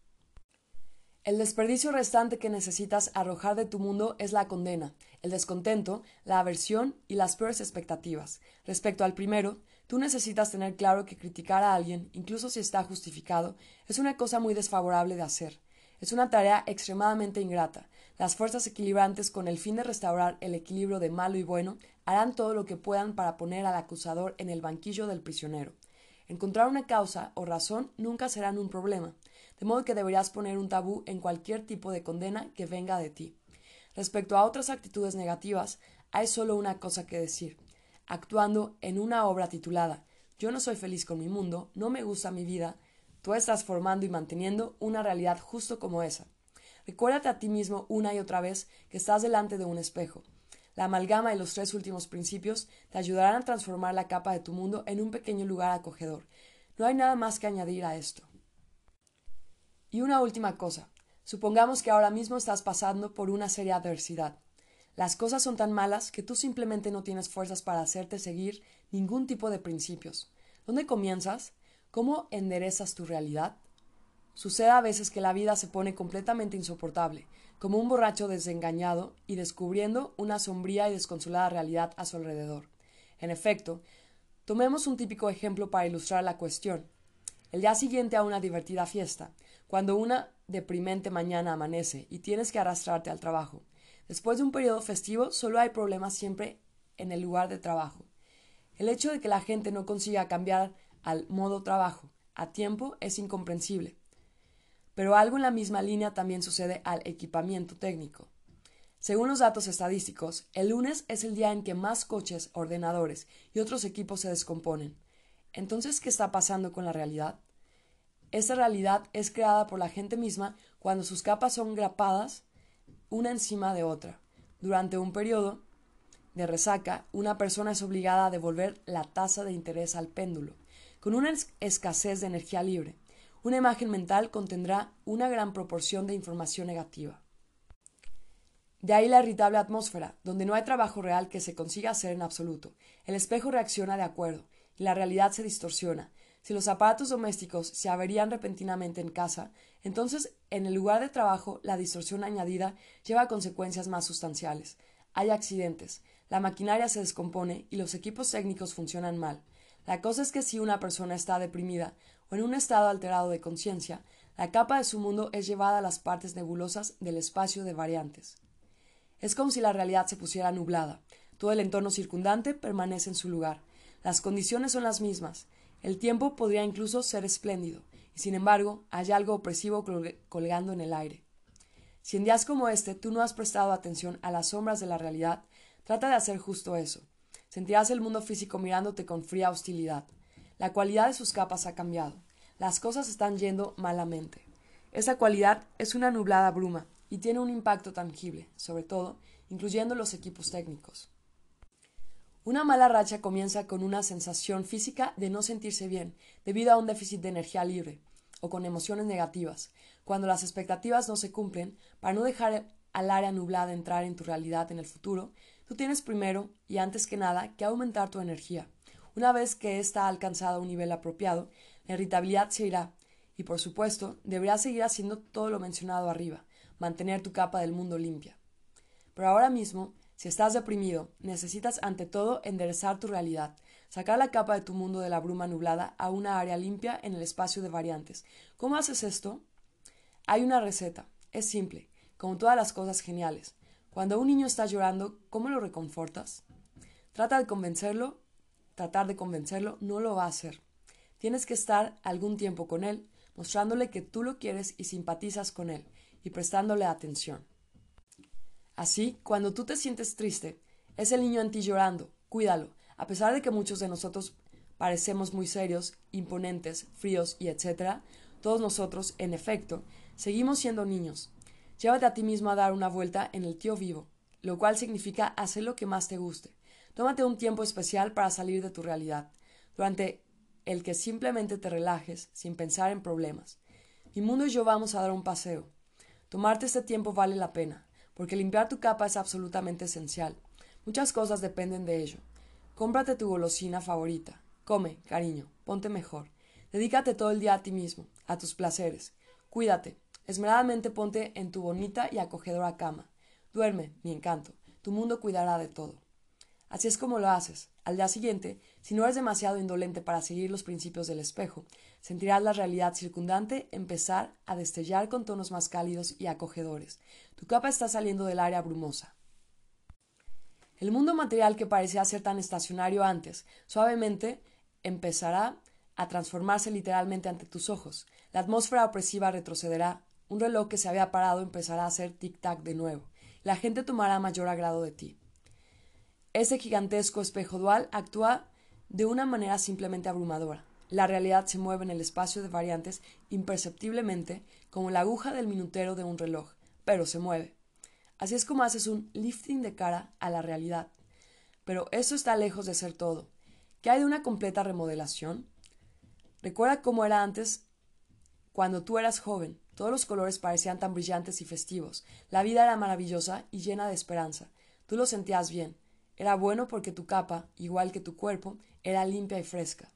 El desperdicio restante que necesitas arrojar de tu mundo es la condena, el descontento, la aversión y las peores expectativas. Respecto al primero, tú necesitas tener claro que criticar a alguien, incluso si está justificado, es una cosa muy desfavorable de hacer. Es una tarea extremadamente ingrata. Las fuerzas equilibrantes, con el fin de restaurar el equilibrio de malo y bueno, harán todo lo que puedan para poner al acusador en el banquillo del prisionero. Encontrar una causa o razón nunca serán un problema de modo que deberías poner un tabú en cualquier tipo de condena que venga de ti. Respecto a otras actitudes negativas, hay solo una cosa que decir. Actuando en una obra titulada Yo no soy feliz con mi mundo, no me gusta mi vida, tú estás formando y manteniendo una realidad justo como esa. Recuérdate a ti mismo una y otra vez que estás delante de un espejo. La amalgama y los tres últimos principios te ayudarán a transformar la capa de tu mundo en un pequeño lugar acogedor. No hay nada más que añadir a esto. Y una última cosa. Supongamos que ahora mismo estás pasando por una seria adversidad. Las cosas son tan malas que tú simplemente no tienes fuerzas para hacerte seguir ningún tipo de principios. ¿Dónde comienzas? ¿Cómo enderezas tu realidad? Sucede a veces que la vida se pone completamente insoportable, como un borracho desengañado y descubriendo una sombría y desconsolada realidad a su alrededor. En efecto, tomemos un típico ejemplo para ilustrar la cuestión. El día siguiente a una divertida fiesta, cuando una deprimente mañana amanece y tienes que arrastrarte al trabajo. Después de un periodo festivo solo hay problemas siempre en el lugar de trabajo. El hecho de que la gente no consiga cambiar al modo trabajo a tiempo es incomprensible. Pero algo en la misma línea también sucede al equipamiento técnico. Según los datos estadísticos, el lunes es el día en que más coches, ordenadores y otros equipos se descomponen. Entonces, ¿qué está pasando con la realidad? Esta realidad es creada por la gente misma cuando sus capas son grapadas una encima de otra. Durante un periodo de resaca, una persona es obligada a devolver la tasa de interés al péndulo. Con una escasez de energía libre, una imagen mental contendrá una gran proporción de información negativa. De ahí la irritable atmósfera, donde no hay trabajo real que se consiga hacer en absoluto. El espejo reacciona de acuerdo, y la realidad se distorsiona. Si los aparatos domésticos se averían repentinamente en casa, entonces en el lugar de trabajo la distorsión añadida lleva a consecuencias más sustanciales. Hay accidentes, la maquinaria se descompone y los equipos técnicos funcionan mal. La cosa es que si una persona está deprimida o en un estado alterado de conciencia, la capa de su mundo es llevada a las partes nebulosas del espacio de variantes. Es como si la realidad se pusiera nublada. Todo el entorno circundante permanece en su lugar. Las condiciones son las mismas. El tiempo podría incluso ser espléndido, y sin embargo hay algo opresivo colgando en el aire. Si en días como este tú no has prestado atención a las sombras de la realidad, trata de hacer justo eso. Sentirás el mundo físico mirándote con fría hostilidad. La cualidad de sus capas ha cambiado. Las cosas están yendo malamente. Esa cualidad es una nublada bruma, y tiene un impacto tangible, sobre todo, incluyendo los equipos técnicos. Una mala racha comienza con una sensación física de no sentirse bien, debido a un déficit de energía libre, o con emociones negativas. Cuando las expectativas no se cumplen, para no dejar al área nublada entrar en tu realidad en el futuro, tú tienes primero, y antes que nada, que aumentar tu energía. Una vez que ésta ha alcanzado un nivel apropiado, la irritabilidad se irá, y por supuesto, deberás seguir haciendo todo lo mencionado arriba, mantener tu capa del mundo limpia. Pero ahora mismo, si estás deprimido, necesitas ante todo enderezar tu realidad, sacar la capa de tu mundo de la bruma nublada a una área limpia en el espacio de variantes. ¿Cómo haces esto? Hay una receta. Es simple, como todas las cosas geniales. Cuando un niño está llorando, ¿cómo lo reconfortas? Trata de convencerlo, tratar de convencerlo no lo va a hacer. Tienes que estar algún tiempo con él, mostrándole que tú lo quieres y simpatizas con él, y prestándole atención. Así, cuando tú te sientes triste, es el niño en ti llorando, cuídalo, a pesar de que muchos de nosotros parecemos muy serios, imponentes, fríos y etcétera, todos nosotros, en efecto, seguimos siendo niños. Llévate a ti mismo a dar una vuelta en el tío vivo, lo cual significa hacer lo que más te guste. Tómate un tiempo especial para salir de tu realidad, durante el que simplemente te relajes sin pensar en problemas. Mi mundo y yo vamos a dar un paseo. Tomarte este tiempo vale la pena, porque limpiar tu capa es absolutamente esencial. Muchas cosas dependen de ello. Cómprate tu golosina favorita. Come, cariño, ponte mejor. Dedícate todo el día a ti mismo, a tus placeres. Cuídate. Esmeradamente ponte en tu bonita y acogedora cama. Duerme, mi encanto. Tu mundo cuidará de todo. Así es como lo haces. Al día siguiente, si no eres demasiado indolente para seguir los principios del espejo, sentirás la realidad circundante empezar a destellar con tonos más cálidos y acogedores. Tu capa está saliendo del área brumosa. El mundo material que parecía ser tan estacionario antes, suavemente empezará a transformarse literalmente ante tus ojos. La atmósfera opresiva retrocederá. Un reloj que se había parado empezará a hacer tic-tac de nuevo. La gente tomará mayor agrado de ti. Ese gigantesco espejo dual actúa de una manera simplemente abrumadora. La realidad se mueve en el espacio de variantes imperceptiblemente como la aguja del minutero de un reloj, pero se mueve. Así es como haces un lifting de cara a la realidad. Pero eso está lejos de ser todo. ¿Qué hay de una completa remodelación? Recuerda cómo era antes cuando tú eras joven. Todos los colores parecían tan brillantes y festivos. La vida era maravillosa y llena de esperanza. Tú lo sentías bien. Era bueno porque tu capa, igual que tu cuerpo, era limpia y fresca.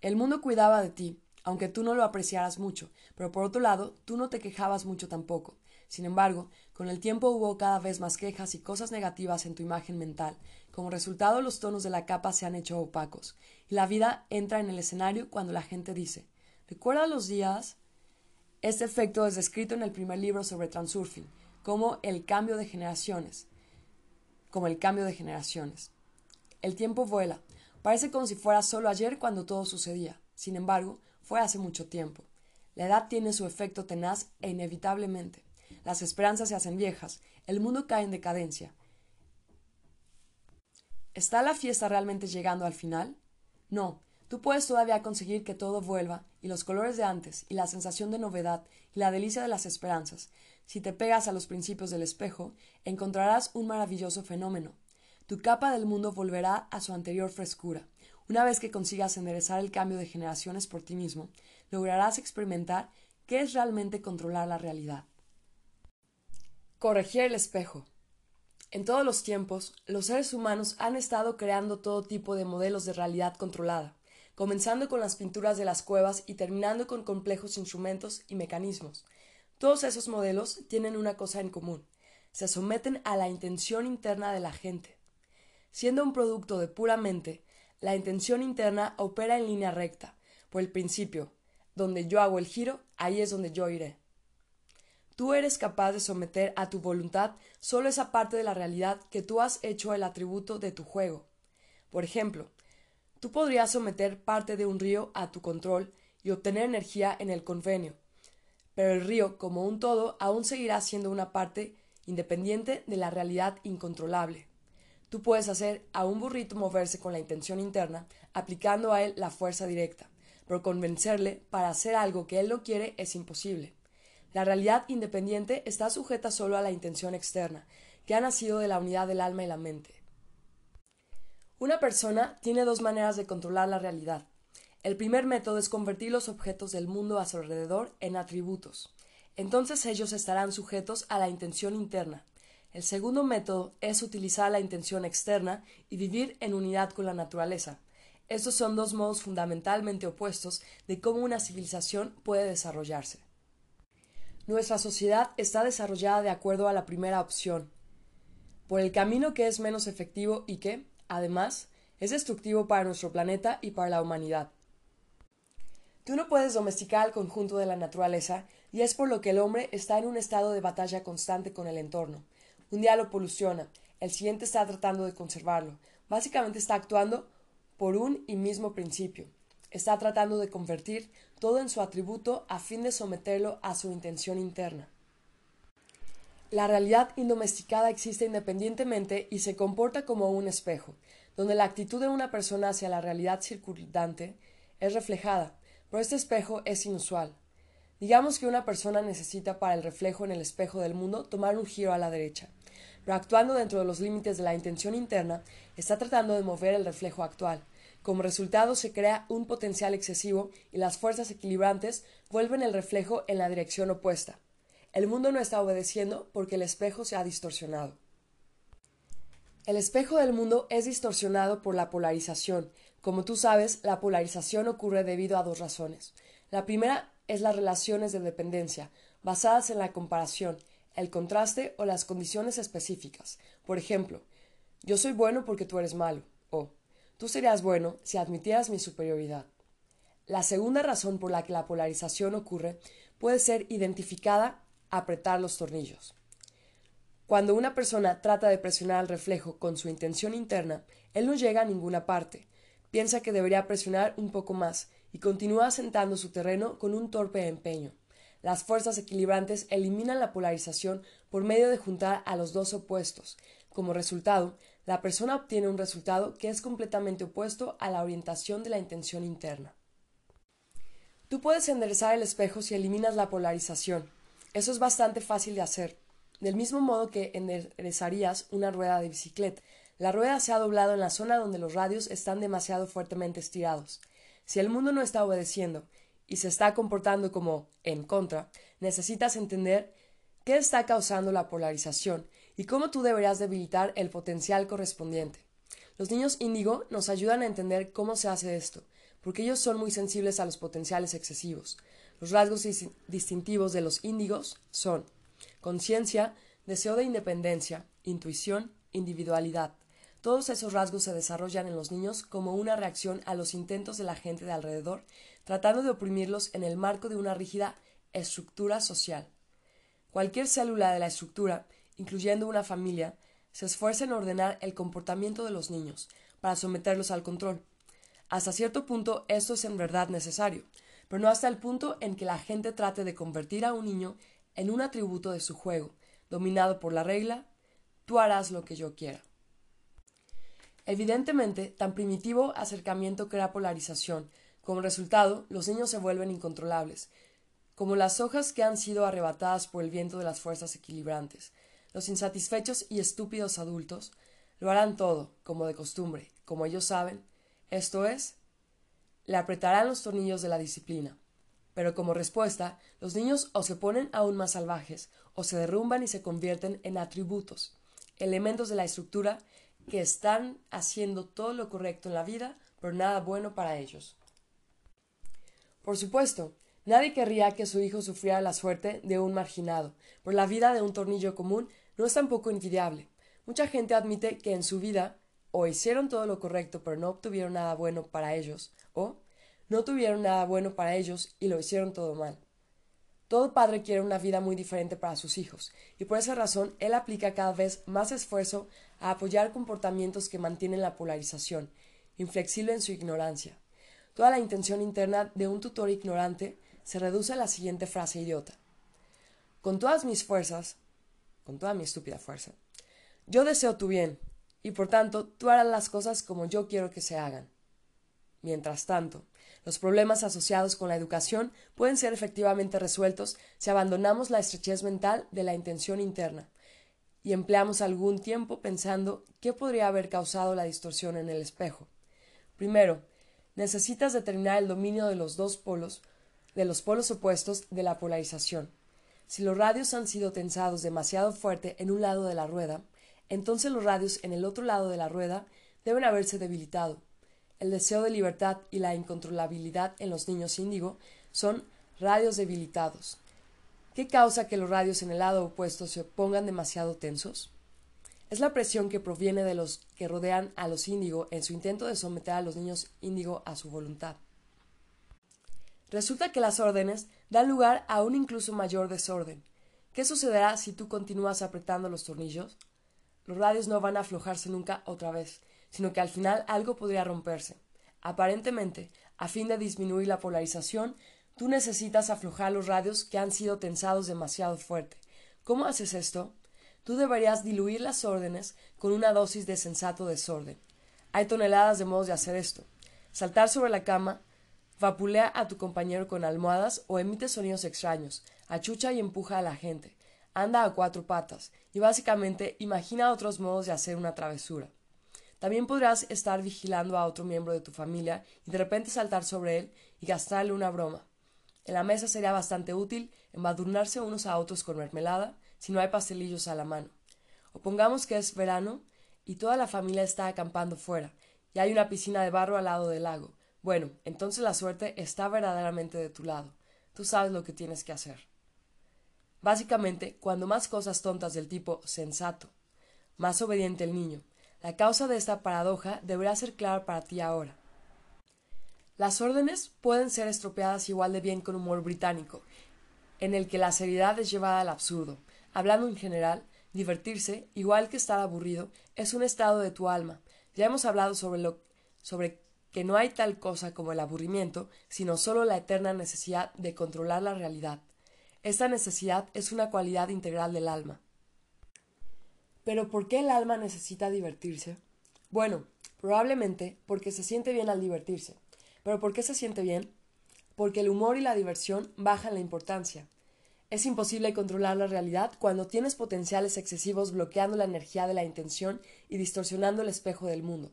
El mundo cuidaba de ti, aunque tú no lo apreciaras mucho, pero por otro lado, tú no te quejabas mucho tampoco. Sin embargo, con el tiempo hubo cada vez más quejas y cosas negativas en tu imagen mental. Como resultado, los tonos de la capa se han hecho opacos, y la vida entra en el escenario cuando la gente dice ¿Recuerda los días? Este efecto es descrito en el primer libro sobre transurfing, como el cambio de generaciones como el cambio de generaciones. El tiempo vuela. Parece como si fuera solo ayer cuando todo sucedía. Sin embargo, fue hace mucho tiempo. La edad tiene su efecto tenaz e inevitablemente. Las esperanzas se hacen viejas, el mundo cae en decadencia. ¿Está la fiesta realmente llegando al final? No, tú puedes todavía conseguir que todo vuelva, y los colores de antes, y la sensación de novedad, y la delicia de las esperanzas, si te pegas a los principios del espejo, encontrarás un maravilloso fenómeno. Tu capa del mundo volverá a su anterior frescura. Una vez que consigas enderezar el cambio de generaciones por ti mismo, lograrás experimentar qué es realmente controlar la realidad. Corregir el espejo. En todos los tiempos, los seres humanos han estado creando todo tipo de modelos de realidad controlada, comenzando con las pinturas de las cuevas y terminando con complejos instrumentos y mecanismos. Todos esos modelos tienen una cosa en común, se someten a la intención interna de la gente. Siendo un producto de pura mente, la intención interna opera en línea recta, por el principio, donde yo hago el giro, ahí es donde yo iré. Tú eres capaz de someter a tu voluntad solo esa parte de la realidad que tú has hecho el atributo de tu juego. Por ejemplo, tú podrías someter parte de un río a tu control y obtener energía en el convenio, pero el río como un todo aún seguirá siendo una parte independiente de la realidad incontrolable. Tú puedes hacer a un burrito moverse con la intención interna, aplicando a él la fuerza directa, pero convencerle para hacer algo que él no quiere es imposible. La realidad independiente está sujeta solo a la intención externa, que ha nacido de la unidad del alma y la mente. Una persona tiene dos maneras de controlar la realidad. El primer método es convertir los objetos del mundo a su alrededor en atributos. Entonces ellos estarán sujetos a la intención interna. El segundo método es utilizar la intención externa y vivir en unidad con la naturaleza. Estos son dos modos fundamentalmente opuestos de cómo una civilización puede desarrollarse. Nuestra sociedad está desarrollada de acuerdo a la primera opción, por el camino que es menos efectivo y que, además, es destructivo para nuestro planeta y para la humanidad. Tú no puedes domesticar al conjunto de la naturaleza y es por lo que el hombre está en un estado de batalla constante con el entorno. Un día lo poluciona, el siguiente está tratando de conservarlo. Básicamente está actuando por un y mismo principio. Está tratando de convertir todo en su atributo a fin de someterlo a su intención interna. La realidad indomesticada existe independientemente y se comporta como un espejo, donde la actitud de una persona hacia la realidad circundante es reflejada, pero este espejo es inusual. Digamos que una persona necesita para el reflejo en el espejo del mundo tomar un giro a la derecha, pero actuando dentro de los límites de la intención interna, está tratando de mover el reflejo actual, como resultado se crea un potencial excesivo y las fuerzas equilibrantes vuelven el reflejo en la dirección opuesta. El mundo no está obedeciendo porque el espejo se ha distorsionado. El espejo del mundo es distorsionado por la polarización. Como tú sabes, la polarización ocurre debido a dos razones. La primera es las relaciones de dependencia, basadas en la comparación, el contraste o las condiciones específicas. Por ejemplo, yo soy bueno porque tú eres malo, o Tú serías bueno si admitieras mi superioridad. La segunda razón por la que la polarización ocurre puede ser identificada apretar los tornillos. Cuando una persona trata de presionar al reflejo con su intención interna, él no llega a ninguna parte. Piensa que debería presionar un poco más y continúa asentando su terreno con un torpe empeño. Las fuerzas equilibrantes eliminan la polarización por medio de juntar a los dos opuestos. Como resultado, la persona obtiene un resultado que es completamente opuesto a la orientación de la intención interna. Tú puedes enderezar el espejo si eliminas la polarización. Eso es bastante fácil de hacer. Del mismo modo que enderezarías una rueda de bicicleta. La rueda se ha doblado en la zona donde los radios están demasiado fuertemente estirados. Si el mundo no está obedeciendo y se está comportando como en contra, necesitas entender qué está causando la polarización y cómo tú deberías debilitar el potencial correspondiente. Los niños índigo nos ayudan a entender cómo se hace esto, porque ellos son muy sensibles a los potenciales excesivos. Los rasgos distintivos de los índigos son conciencia, deseo de independencia, intuición, individualidad. Todos esos rasgos se desarrollan en los niños como una reacción a los intentos de la gente de alrededor, tratando de oprimirlos en el marco de una rígida estructura social. Cualquier célula de la estructura incluyendo una familia, se esfuerza en ordenar el comportamiento de los niños, para someterlos al control. Hasta cierto punto esto es en verdad necesario, pero no hasta el punto en que la gente trate de convertir a un niño en un atributo de su juego, dominado por la regla, tú harás lo que yo quiera. Evidentemente, tan primitivo acercamiento crea polarización. Como resultado, los niños se vuelven incontrolables, como las hojas que han sido arrebatadas por el viento de las fuerzas equilibrantes. Los insatisfechos y estúpidos adultos lo harán todo, como de costumbre, como ellos saben, esto es, le apretarán los tornillos de la disciplina. Pero como respuesta, los niños o se ponen aún más salvajes, o se derrumban y se convierten en atributos, elementos de la estructura que están haciendo todo lo correcto en la vida, pero nada bueno para ellos. Por supuesto, nadie querría que su hijo sufriera la suerte de un marginado, pero la vida de un tornillo común no es tampoco envidiable. Mucha gente admite que en su vida o hicieron todo lo correcto pero no obtuvieron nada bueno para ellos, o no tuvieron nada bueno para ellos y lo hicieron todo mal. Todo padre quiere una vida muy diferente para sus hijos, y por esa razón él aplica cada vez más esfuerzo a apoyar comportamientos que mantienen la polarización, inflexible en su ignorancia. Toda la intención interna de un tutor ignorante se reduce a la siguiente frase idiota. Con todas mis fuerzas, con toda mi estúpida fuerza, yo deseo tu bien, y por tanto tú harás las cosas como yo quiero que se hagan. Mientras tanto, los problemas asociados con la educación pueden ser efectivamente resueltos si abandonamos la estrechez mental de la intención interna y empleamos algún tiempo pensando qué podría haber causado la distorsión en el espejo. Primero, necesitas determinar el dominio de los dos polos, de los polos opuestos de la polarización. Si los radios han sido tensados demasiado fuerte en un lado de la rueda, entonces los radios en el otro lado de la rueda deben haberse debilitado el deseo de libertad y la incontrolabilidad en los niños índigo son radios debilitados. ¿Qué causa que los radios en el lado opuesto se pongan demasiado tensos? Es la presión que proviene de los que rodean a los índigo en su intento de someter a los niños índigo a su voluntad. Resulta que las órdenes dan lugar a un incluso mayor desorden. ¿Qué sucederá si tú continúas apretando los tornillos? Los radios no van a aflojarse nunca otra vez, sino que al final algo podría romperse. Aparentemente, a fin de disminuir la polarización, tú necesitas aflojar los radios que han sido tensados demasiado fuerte. ¿Cómo haces esto? Tú deberías diluir las órdenes con una dosis de sensato desorden. Hay toneladas de modos de hacer esto. Saltar sobre la cama, vapulea a tu compañero con almohadas o emite sonidos extraños, achucha y empuja a la gente, anda a cuatro patas y básicamente imagina otros modos de hacer una travesura. También podrás estar vigilando a otro miembro de tu familia y de repente saltar sobre él y gastarle una broma. En la mesa sería bastante útil embadurnarse unos a otros con mermelada si no hay pastelillos a la mano. O pongamos que es verano y toda la familia está acampando fuera y hay una piscina de barro al lado del lago. Bueno, entonces la suerte está verdaderamente de tu lado. Tú sabes lo que tienes que hacer. Básicamente, cuando más cosas tontas del tipo sensato, más obediente el niño, la causa de esta paradoja deberá ser clara para ti ahora. Las órdenes pueden ser estropeadas igual de bien con humor británico, en el que la seriedad es llevada al absurdo. Hablando en general, divertirse, igual que estar aburrido, es un estado de tu alma. Ya hemos hablado sobre lo sobre que no hay tal cosa como el aburrimiento, sino solo la eterna necesidad de controlar la realidad. Esta necesidad es una cualidad integral del alma. Pero ¿por qué el alma necesita divertirse? Bueno, probablemente porque se siente bien al divertirse. ¿Pero por qué se siente bien? Porque el humor y la diversión bajan la importancia. Es imposible controlar la realidad cuando tienes potenciales excesivos bloqueando la energía de la intención y distorsionando el espejo del mundo.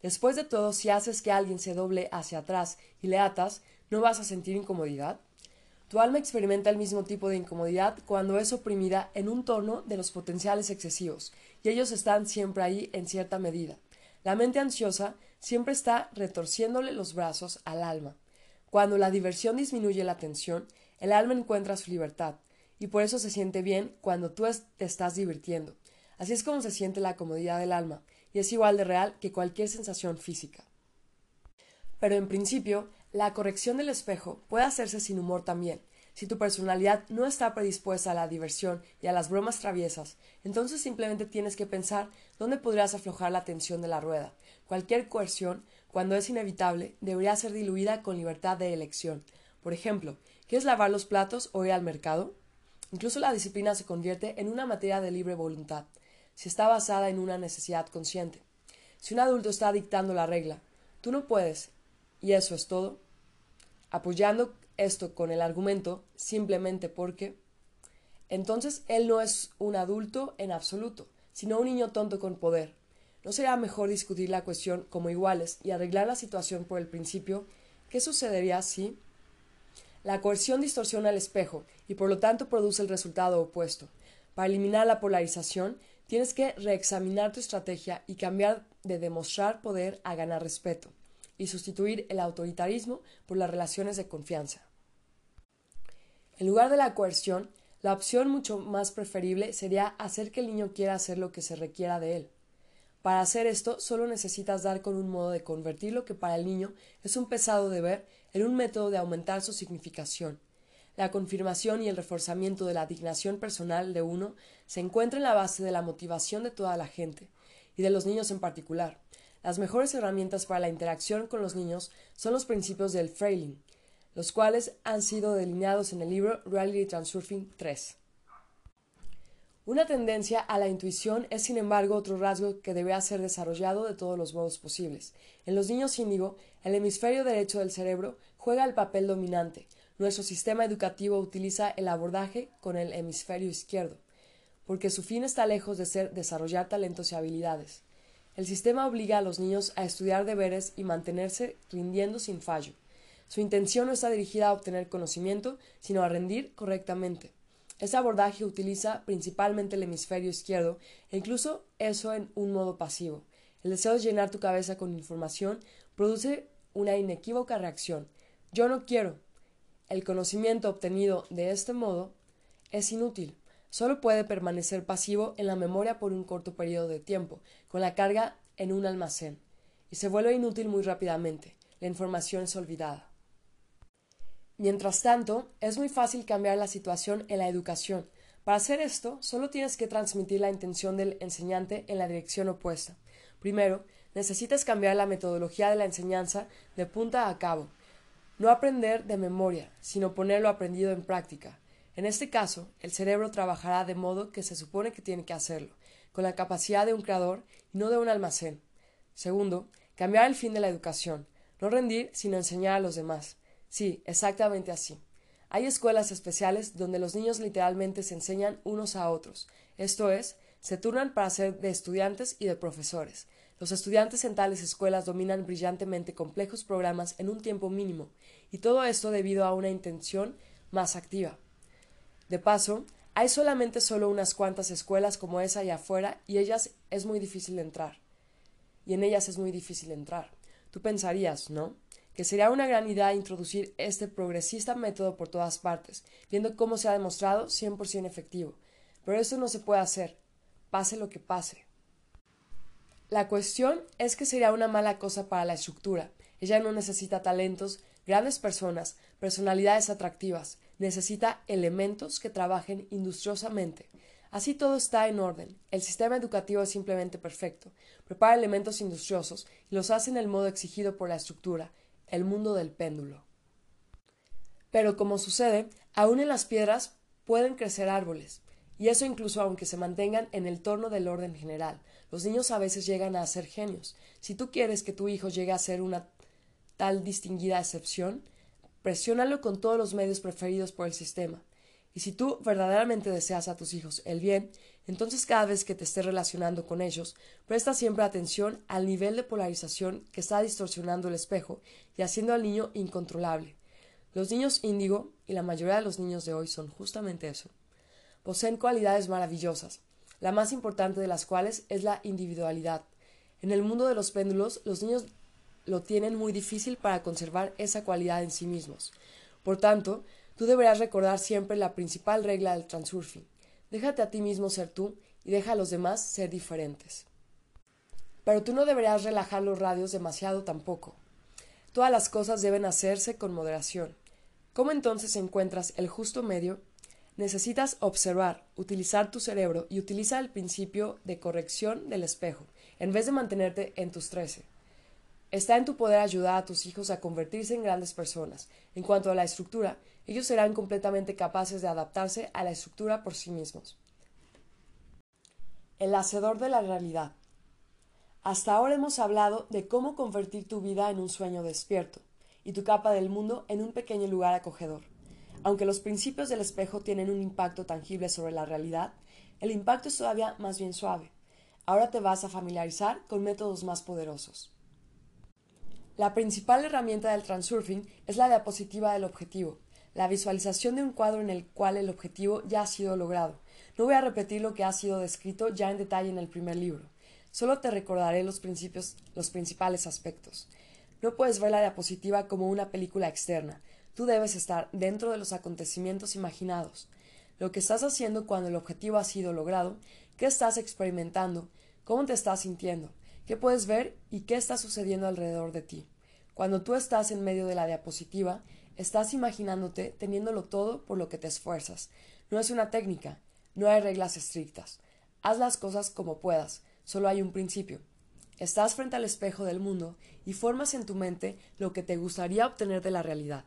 Después de todo, si haces que alguien se doble hacia atrás y le atas, ¿no vas a sentir incomodidad? Tu alma experimenta el mismo tipo de incomodidad cuando es oprimida en un tono de los potenciales excesivos, y ellos están siempre ahí en cierta medida. La mente ansiosa siempre está retorciéndole los brazos al alma. Cuando la diversión disminuye la tensión, el alma encuentra su libertad, y por eso se siente bien cuando tú te estás divirtiendo. Así es como se siente la comodidad del alma, y es igual de real que cualquier sensación física. Pero en principio, la corrección del espejo puede hacerse sin humor también. Si tu personalidad no está predispuesta a la diversión y a las bromas traviesas, entonces simplemente tienes que pensar dónde podrías aflojar la tensión de la rueda. Cualquier coerción, cuando es inevitable, debería ser diluida con libertad de elección. Por ejemplo, ¿quieres lavar los platos o ir al mercado? Incluso la disciplina se convierte en una materia de libre voluntad, si está basada en una necesidad consciente. Si un adulto está dictando la regla, tú no puedes, y eso es todo, apoyando esto con el argumento simplemente porque entonces él no es un adulto en absoluto, sino un niño tonto con poder. ¿No será mejor discutir la cuestión como iguales y arreglar la situación por el principio? ¿Qué sucedería si? La coerción distorsiona el espejo y por lo tanto produce el resultado opuesto. Para eliminar la polarización, tienes que reexaminar tu estrategia y cambiar de demostrar poder a ganar respeto, y sustituir el autoritarismo por las relaciones de confianza. En lugar de la coerción, la opción mucho más preferible sería hacer que el niño quiera hacer lo que se requiera de él. Para hacer esto, solo necesitas dar con un modo de convertir lo que para el niño es un pesado deber en un método de aumentar su significación. La confirmación y el reforzamiento de la dignación personal de uno se encuentra en la base de la motivación de toda la gente, y de los niños en particular. Las mejores herramientas para la interacción con los niños son los principios del Freiling, los cuales han sido delineados en el libro Reality Transurfing 3. Una tendencia a la intuición es, sin embargo, otro rasgo que debe ser desarrollado de todos los modos posibles. En los niños índigo, el hemisferio derecho del cerebro juega el papel dominante. Nuestro sistema educativo utiliza el abordaje con el hemisferio izquierdo, porque su fin está lejos de ser desarrollar talentos y habilidades. El sistema obliga a los niños a estudiar deberes y mantenerse rindiendo sin fallo. Su intención no está dirigida a obtener conocimiento, sino a rendir correctamente. Ese abordaje utiliza principalmente el hemisferio izquierdo e incluso eso en un modo pasivo. El deseo de llenar tu cabeza con información produce una inequívoca reacción. Yo no quiero. El conocimiento obtenido de este modo es inútil. Solo puede permanecer pasivo en la memoria por un corto periodo de tiempo, con la carga en un almacén, y se vuelve inútil muy rápidamente. La información es olvidada. Mientras tanto, es muy fácil cambiar la situación en la educación. Para hacer esto, solo tienes que transmitir la intención del enseñante en la dirección opuesta. Primero, necesitas cambiar la metodología de la enseñanza de punta a cabo. No aprender de memoria, sino ponerlo aprendido en práctica. En este caso, el cerebro trabajará de modo que se supone que tiene que hacerlo, con la capacidad de un creador y no de un almacén. Segundo, cambiar el fin de la educación, no rendir, sino enseñar a los demás. Sí, exactamente así. Hay escuelas especiales donde los niños literalmente se enseñan unos a otros, esto es, se turnan para ser de estudiantes y de profesores. Los estudiantes en tales escuelas dominan brillantemente complejos programas en un tiempo mínimo, y todo esto debido a una intención más activa. De paso, hay solamente solo unas cuantas escuelas como esa allá afuera y ellas es muy difícil entrar. Y en ellas es muy difícil entrar. Tú pensarías, ¿no? que sería una gran idea introducir este progresista método por todas partes, viendo cómo se ha demostrado 100% efectivo. Pero esto no se puede hacer, pase lo que pase. La cuestión es que sería una mala cosa para la estructura. Ella no necesita talentos, grandes personas, personalidades atractivas, necesita elementos que trabajen industriosamente. Así todo está en orden. El sistema educativo es simplemente perfecto. Prepara elementos industriosos y los hace en el modo exigido por la estructura, el mundo del péndulo. Pero como sucede, aún en las piedras pueden crecer árboles, y eso incluso aunque se mantengan en el torno del orden general. Los niños a veces llegan a ser genios. Si tú quieres que tu hijo llegue a ser una tal distinguida excepción, presiónalo con todos los medios preferidos por el sistema. Y si tú verdaderamente deseas a tus hijos el bien, entonces cada vez que te estés relacionando con ellos, presta siempre atención al nivel de polarización que está distorsionando el espejo y haciendo al niño incontrolable. Los niños índigo, y la mayoría de los niños de hoy son justamente eso, poseen cualidades maravillosas, la más importante de las cuales es la individualidad. En el mundo de los péndulos, los niños lo tienen muy difícil para conservar esa cualidad en sí mismos. Por tanto, Tú deberás recordar siempre la principal regla del transurfing. Déjate a ti mismo ser tú y deja a los demás ser diferentes. Pero tú no deberás relajar los radios demasiado tampoco. Todas las cosas deben hacerse con moderación. ¿Cómo entonces encuentras el justo medio? Necesitas observar, utilizar tu cerebro y utilizar el principio de corrección del espejo, en vez de mantenerte en tus trece. Está en tu poder ayudar a tus hijos a convertirse en grandes personas. En cuanto a la estructura, ellos serán completamente capaces de adaptarse a la estructura por sí mismos. El hacedor de la realidad. Hasta ahora hemos hablado de cómo convertir tu vida en un sueño despierto y tu capa del mundo en un pequeño lugar acogedor. Aunque los principios del espejo tienen un impacto tangible sobre la realidad, el impacto es todavía más bien suave. Ahora te vas a familiarizar con métodos más poderosos. La principal herramienta del transurfing es la diapositiva del objetivo, la visualización de un cuadro en el cual el objetivo ya ha sido logrado. No voy a repetir lo que ha sido descrito ya en detalle en el primer libro. Solo te recordaré los principios, los principales aspectos. No puedes ver la diapositiva como una película externa. Tú debes estar dentro de los acontecimientos imaginados. Lo que estás haciendo cuando el objetivo ha sido logrado, qué estás experimentando, cómo te estás sintiendo, qué puedes ver y qué está sucediendo alrededor de ti. Cuando tú estás en medio de la diapositiva, Estás imaginándote teniéndolo todo por lo que te esfuerzas. No es una técnica, no hay reglas estrictas. Haz las cosas como puedas, solo hay un principio. Estás frente al espejo del mundo y formas en tu mente lo que te gustaría obtener de la realidad.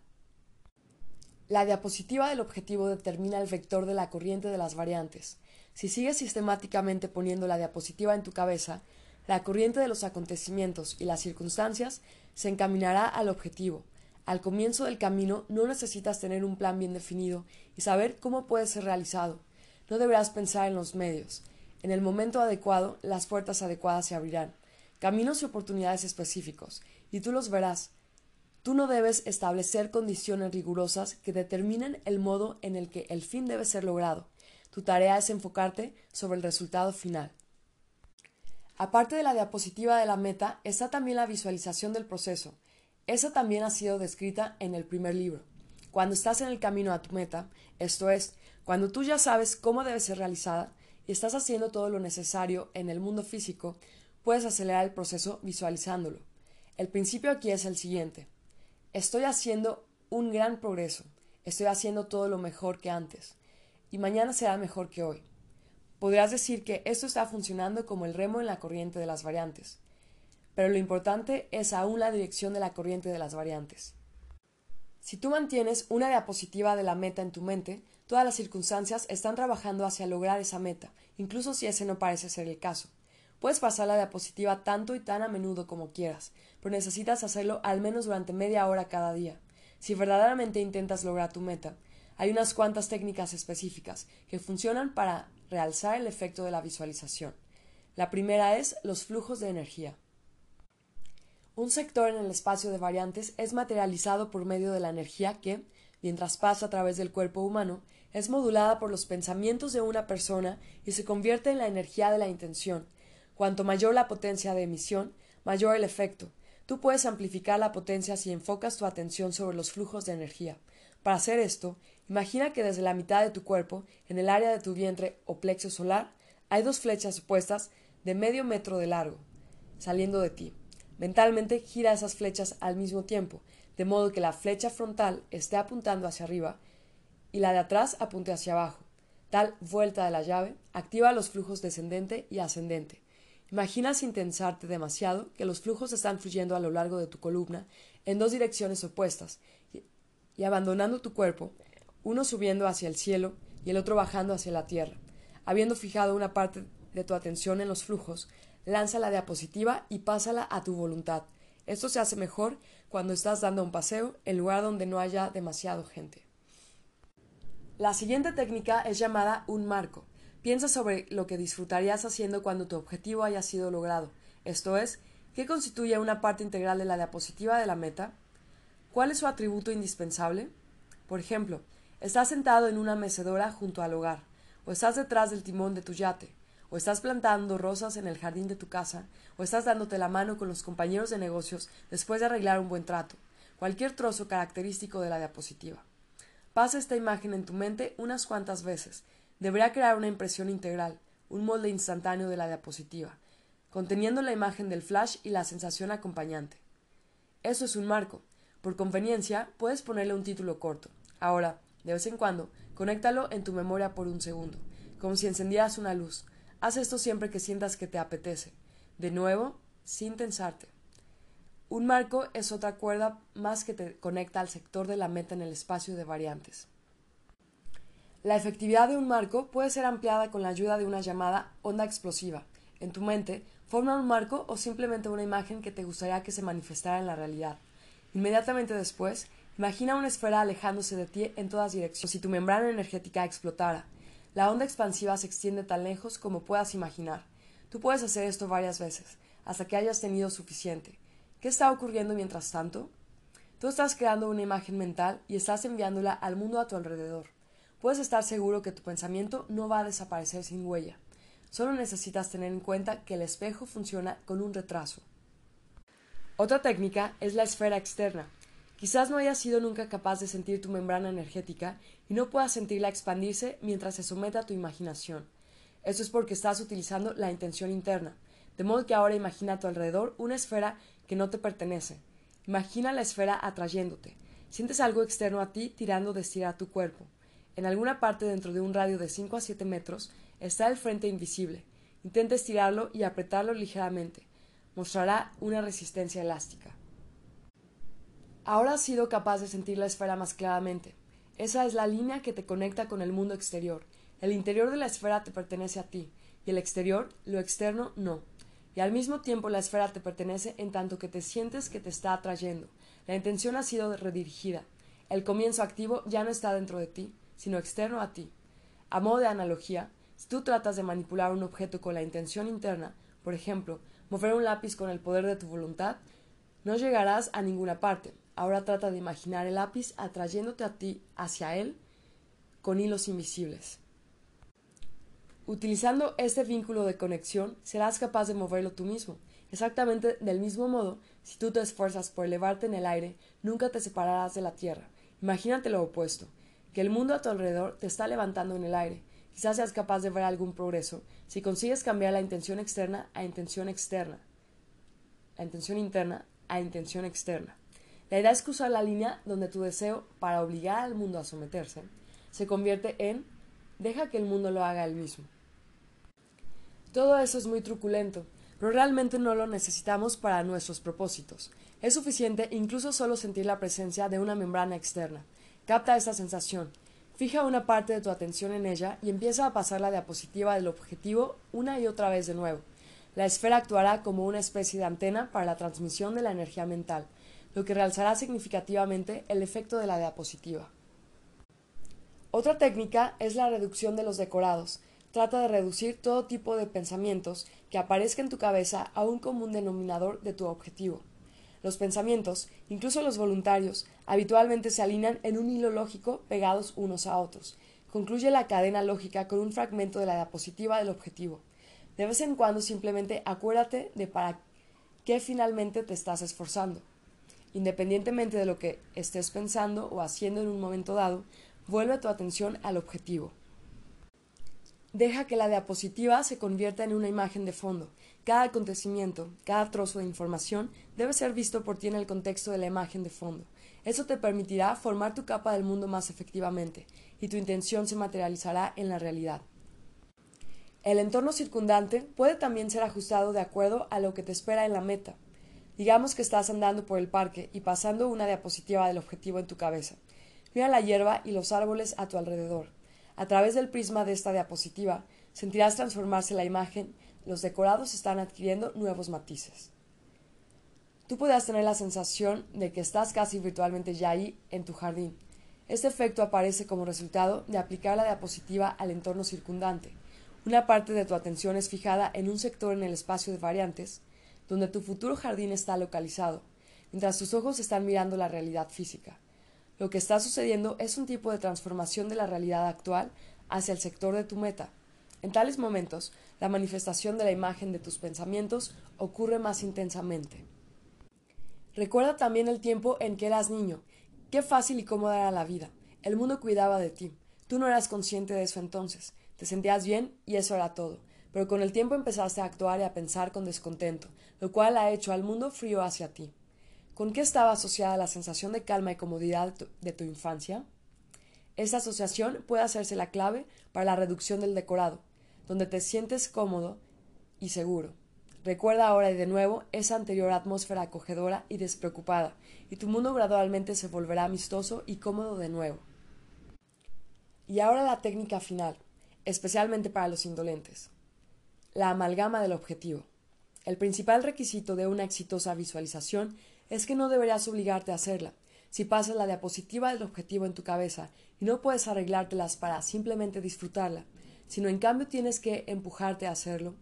La diapositiva del objetivo determina el vector de la corriente de las variantes. Si sigues sistemáticamente poniendo la diapositiva en tu cabeza, la corriente de los acontecimientos y las circunstancias se encaminará al objetivo, al comienzo del camino no necesitas tener un plan bien definido y saber cómo puede ser realizado. No deberás pensar en los medios. En el momento adecuado, las puertas adecuadas se abrirán. Caminos y oportunidades específicos, y tú los verás. Tú no debes establecer condiciones rigurosas que determinen el modo en el que el fin debe ser logrado. Tu tarea es enfocarte sobre el resultado final. Aparte de la diapositiva de la meta, está también la visualización del proceso. Esa también ha sido descrita en el primer libro. Cuando estás en el camino a tu meta, esto es, cuando tú ya sabes cómo debe ser realizada y estás haciendo todo lo necesario en el mundo físico, puedes acelerar el proceso visualizándolo. El principio aquí es el siguiente. Estoy haciendo un gran progreso, estoy haciendo todo lo mejor que antes, y mañana será mejor que hoy. Podrías decir que esto está funcionando como el remo en la corriente de las variantes pero lo importante es aún la dirección de la corriente de las variantes. Si tú mantienes una diapositiva de la meta en tu mente, todas las circunstancias están trabajando hacia lograr esa meta, incluso si ese no parece ser el caso. Puedes pasar la diapositiva tanto y tan a menudo como quieras, pero necesitas hacerlo al menos durante media hora cada día. Si verdaderamente intentas lograr tu meta, hay unas cuantas técnicas específicas que funcionan para realzar el efecto de la visualización. La primera es los flujos de energía. Un sector en el espacio de variantes es materializado por medio de la energía que, mientras pasa a través del cuerpo humano, es modulada por los pensamientos de una persona y se convierte en la energía de la intención. Cuanto mayor la potencia de emisión, mayor el efecto. Tú puedes amplificar la potencia si enfocas tu atención sobre los flujos de energía. Para hacer esto, imagina que desde la mitad de tu cuerpo, en el área de tu vientre o plexo solar, hay dos flechas opuestas de medio metro de largo, saliendo de ti. Mentalmente gira esas flechas al mismo tiempo, de modo que la flecha frontal esté apuntando hacia arriba y la de atrás apunte hacia abajo. Tal vuelta de la llave activa los flujos descendente y ascendente. Imagina sin tensarte demasiado que los flujos están fluyendo a lo largo de tu columna en dos direcciones opuestas y, abandonando tu cuerpo, uno subiendo hacia el cielo y el otro bajando hacia la tierra. Habiendo fijado una parte de tu atención en los flujos, lanza la diapositiva y pásala a tu voluntad. Esto se hace mejor cuando estás dando un paseo en lugar donde no haya demasiado gente. La siguiente técnica es llamada un marco. Piensa sobre lo que disfrutarías haciendo cuando tu objetivo haya sido logrado. Esto es, ¿qué constituye una parte integral de la diapositiva de la meta? ¿Cuál es su atributo indispensable? Por ejemplo, estás sentado en una mecedora junto al hogar, o estás detrás del timón de tu yate, o estás plantando rosas en el jardín de tu casa, o estás dándote la mano con los compañeros de negocios después de arreglar un buen trato, cualquier trozo característico de la diapositiva. Pasa esta imagen en tu mente unas cuantas veces. Deberá crear una impresión integral, un molde instantáneo de la diapositiva, conteniendo la imagen del flash y la sensación acompañante. Eso es un marco. Por conveniencia, puedes ponerle un título corto. Ahora, de vez en cuando, conéctalo en tu memoria por un segundo, como si encendieras una luz, Haz esto siempre que sientas que te apetece. De nuevo, sin tensarte. Un marco es otra cuerda más que te conecta al sector de la meta en el espacio de variantes. La efectividad de un marco puede ser ampliada con la ayuda de una llamada onda explosiva. En tu mente, forma un marco o simplemente una imagen que te gustaría que se manifestara en la realidad. Inmediatamente después, imagina una esfera alejándose de ti en todas direcciones, si tu membrana energética explotara. La onda expansiva se extiende tan lejos como puedas imaginar. Tú puedes hacer esto varias veces, hasta que hayas tenido suficiente. ¿Qué está ocurriendo mientras tanto? Tú estás creando una imagen mental y estás enviándola al mundo a tu alrededor. Puedes estar seguro que tu pensamiento no va a desaparecer sin huella. Solo necesitas tener en cuenta que el espejo funciona con un retraso. Otra técnica es la esfera externa. Quizás no hayas sido nunca capaz de sentir tu membrana energética y no puedas sentirla expandirse mientras se someta a tu imaginación. Eso es porque estás utilizando la intención interna, de modo que ahora imagina a tu alrededor una esfera que no te pertenece. Imagina la esfera atrayéndote. Sientes algo externo a ti tirando de estirar tu cuerpo. En alguna parte dentro de un radio de 5 a 7 metros está el frente invisible. Intenta estirarlo y apretarlo ligeramente mostrará una resistencia elástica. Ahora has sido capaz de sentir la esfera más claramente. Esa es la línea que te conecta con el mundo exterior. El interior de la esfera te pertenece a ti, y el exterior, lo externo, no. Y al mismo tiempo la esfera te pertenece en tanto que te sientes que te está atrayendo. La intención ha sido redirigida. El comienzo activo ya no está dentro de ti, sino externo a ti. A modo de analogía, si tú tratas de manipular un objeto con la intención interna, por ejemplo, mover un lápiz con el poder de tu voluntad, no llegarás a ninguna parte. Ahora trata de imaginar el lápiz atrayéndote a ti hacia él con hilos invisibles. Utilizando este vínculo de conexión, serás capaz de moverlo tú mismo. Exactamente del mismo modo, si tú te esfuerzas por elevarte en el aire, nunca te separarás de la tierra. Imagínate lo opuesto, que el mundo a tu alrededor te está levantando en el aire, Quizás seas capaz de ver algún progreso si consigues cambiar la intención externa a intención externa, la intención interna a intención externa. La idea es cruzar la línea donde tu deseo para obligar al mundo a someterse se convierte en deja que el mundo lo haga él mismo. Todo eso es muy truculento, pero realmente no lo necesitamos para nuestros propósitos. Es suficiente incluso solo sentir la presencia de una membrana externa. Capta esa sensación, Fija una parte de tu atención en ella y empieza a pasar la diapositiva del objetivo una y otra vez de nuevo. La esfera actuará como una especie de antena para la transmisión de la energía mental, lo que realzará significativamente el efecto de la diapositiva. Otra técnica es la reducción de los decorados. Trata de reducir todo tipo de pensamientos que aparezca en tu cabeza a un común denominador de tu objetivo. Los pensamientos, incluso los voluntarios, habitualmente se alinean en un hilo lógico pegados unos a otros. Concluye la cadena lógica con un fragmento de la diapositiva del objetivo. De vez en cuando simplemente acuérdate de para qué finalmente te estás esforzando. Independientemente de lo que estés pensando o haciendo en un momento dado, vuelve tu atención al objetivo. Deja que la diapositiva se convierta en una imagen de fondo. Cada acontecimiento, cada trozo de información debe ser visto por ti en el contexto de la imagen de fondo. Eso te permitirá formar tu capa del mundo más efectivamente, y tu intención se materializará en la realidad. El entorno circundante puede también ser ajustado de acuerdo a lo que te espera en la meta. Digamos que estás andando por el parque y pasando una diapositiva del objetivo en tu cabeza. Mira la hierba y los árboles a tu alrededor. A través del prisma de esta diapositiva sentirás transformarse la imagen, los decorados están adquiriendo nuevos matices. Tú podrás tener la sensación de que estás casi virtualmente ya ahí en tu jardín. Este efecto aparece como resultado de aplicar la diapositiva al entorno circundante. Una parte de tu atención es fijada en un sector en el espacio de variantes, donde tu futuro jardín está localizado, mientras tus ojos están mirando la realidad física. Lo que está sucediendo es un tipo de transformación de la realidad actual hacia el sector de tu meta. En tales momentos, la manifestación de la imagen de tus pensamientos ocurre más intensamente. Recuerda también el tiempo en que eras niño. Qué fácil y cómoda era la vida. El mundo cuidaba de ti. Tú no eras consciente de eso entonces. Te sentías bien y eso era todo. Pero con el tiempo empezaste a actuar y a pensar con descontento, lo cual ha hecho al mundo frío hacia ti. ¿Con qué estaba asociada la sensación de calma y comodidad de tu, infancia? Esta asociación puede hacerse la clave para la reducción del decorado, donde te sientes cómodo y seguro. Recuerda ahora y de nuevo esa anterior atmósfera acogedora y despreocupada, y tu mundo gradualmente se volverá amistoso y cómodo de nuevo. Y ahora la técnica final, especialmente para los indolentes. La amalgama del objetivo. El principal requisito de una exitosa visualización es que no deberías obligarte a hacerla. Si pasas la diapositiva del objetivo en tu cabeza y no puedes arreglártelas para simplemente disfrutarla, sino en cambio tienes que empujarte a hacerlo,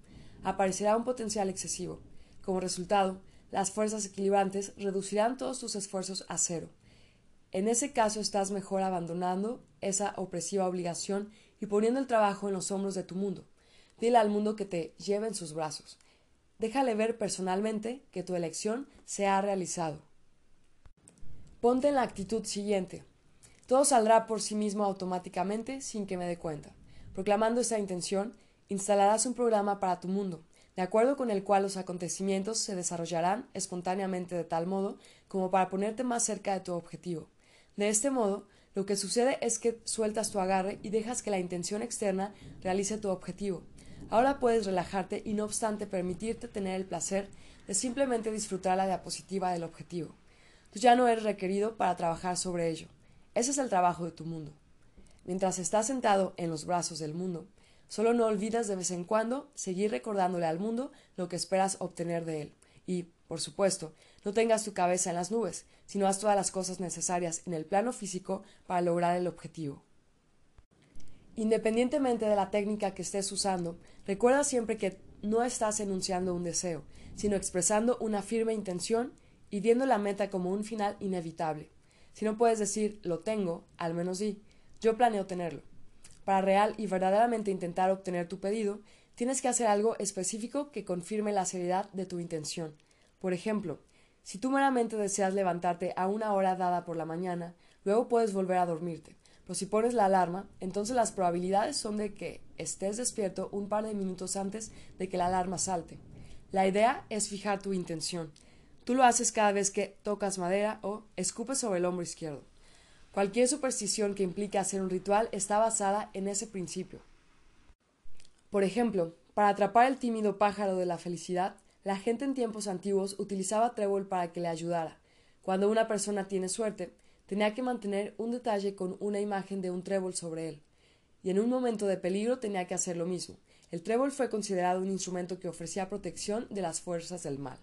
aparecerá un potencial excesivo. Como resultado, las fuerzas equilibrantes reducirán todos tus esfuerzos a cero. En ese caso estás mejor abandonando esa opresiva obligación y poniendo el trabajo en los hombros de tu mundo. Dile al mundo que te lleve en sus brazos. Déjale ver personalmente que tu elección se ha realizado. Ponte en la actitud siguiente. Todo saldrá por sí mismo automáticamente sin que me dé cuenta. Proclamando esa intención, instalarás un programa para tu mundo, de acuerdo con el cual los acontecimientos se desarrollarán espontáneamente de tal modo como para ponerte más cerca de tu objetivo. De este modo, lo que sucede es que sueltas tu agarre y dejas que la intención externa realice tu objetivo. Ahora puedes relajarte y no obstante permitirte tener el placer de simplemente disfrutar la diapositiva del objetivo. Tú ya no eres requerido para trabajar sobre ello. Ese es el trabajo de tu mundo. Mientras estás sentado en los brazos del mundo, solo no olvidas de vez en cuando seguir recordándole al mundo lo que esperas obtener de él. Y, por supuesto, no tengas tu cabeza en las nubes, sino haz todas las cosas necesarias en el plano físico para lograr el objetivo. Independientemente de la técnica que estés usando, recuerda siempre que no estás enunciando un deseo, sino expresando una firme intención y viendo la meta como un final inevitable. Si no puedes decir lo tengo, al menos di yo planeo tenerlo. Para real y verdaderamente intentar obtener tu pedido, tienes que hacer algo específico que confirme la seriedad de tu intención. Por ejemplo, si tú meramente deseas levantarte a una hora dada por la mañana, luego puedes volver a dormirte. Pero si pones la alarma, entonces las probabilidades son de que estés despierto un par de minutos antes de que la alarma salte. La idea es fijar tu intención. Tú lo haces cada vez que tocas madera o escupes sobre el hombro izquierdo. Cualquier superstición que implique hacer un ritual está basada en ese principio. Por ejemplo, para atrapar el tímido pájaro de la felicidad, la gente en tiempos antiguos utilizaba trébol para que le ayudara. Cuando una persona tiene suerte, tenía que mantener un detalle con una imagen de un trébol sobre él. Y en un momento de peligro tenía que hacer lo mismo. El trébol fue considerado un instrumento que ofrecía protección de las fuerzas del mal.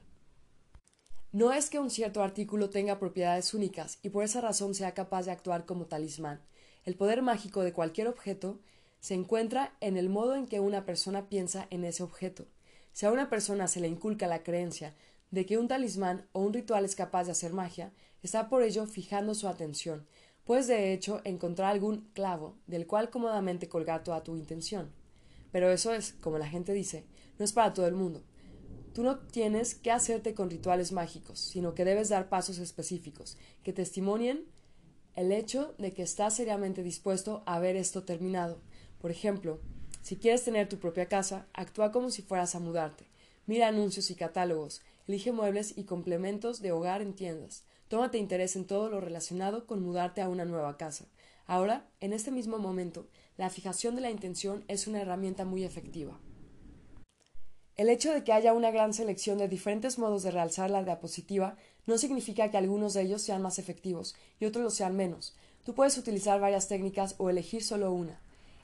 No es que un cierto artículo tenga propiedades únicas y por esa razón sea capaz de actuar como talismán. El poder mágico de cualquier objeto se encuentra en el modo en que una persona piensa en ese objeto. Si a una persona se le inculca la creencia de que un talismán o un ritual es capaz de hacer magia, está por ello fijando su atención, pues de hecho encontrar algún clavo del cual cómodamente colgar toda tu intención. Pero eso es, como la gente dice, no es para todo el mundo. Tú no tienes que hacerte con rituales mágicos, sino que debes dar pasos específicos que testimonien el hecho de que estás seriamente dispuesto a ver esto terminado. Por ejemplo, si quieres tener tu propia casa, actúa como si fueras a mudarte. Mira anuncios y catálogos, elige muebles y complementos de hogar en tiendas. Tómate interés en todo lo relacionado con mudarte a una nueva casa. Ahora, en este mismo momento, la fijación de la intención es una herramienta muy efectiva. El hecho de que haya una gran selección de diferentes modos de realzar la diapositiva no significa que algunos de ellos sean más efectivos y otros lo sean menos. Tú puedes utilizar varias técnicas o elegir solo una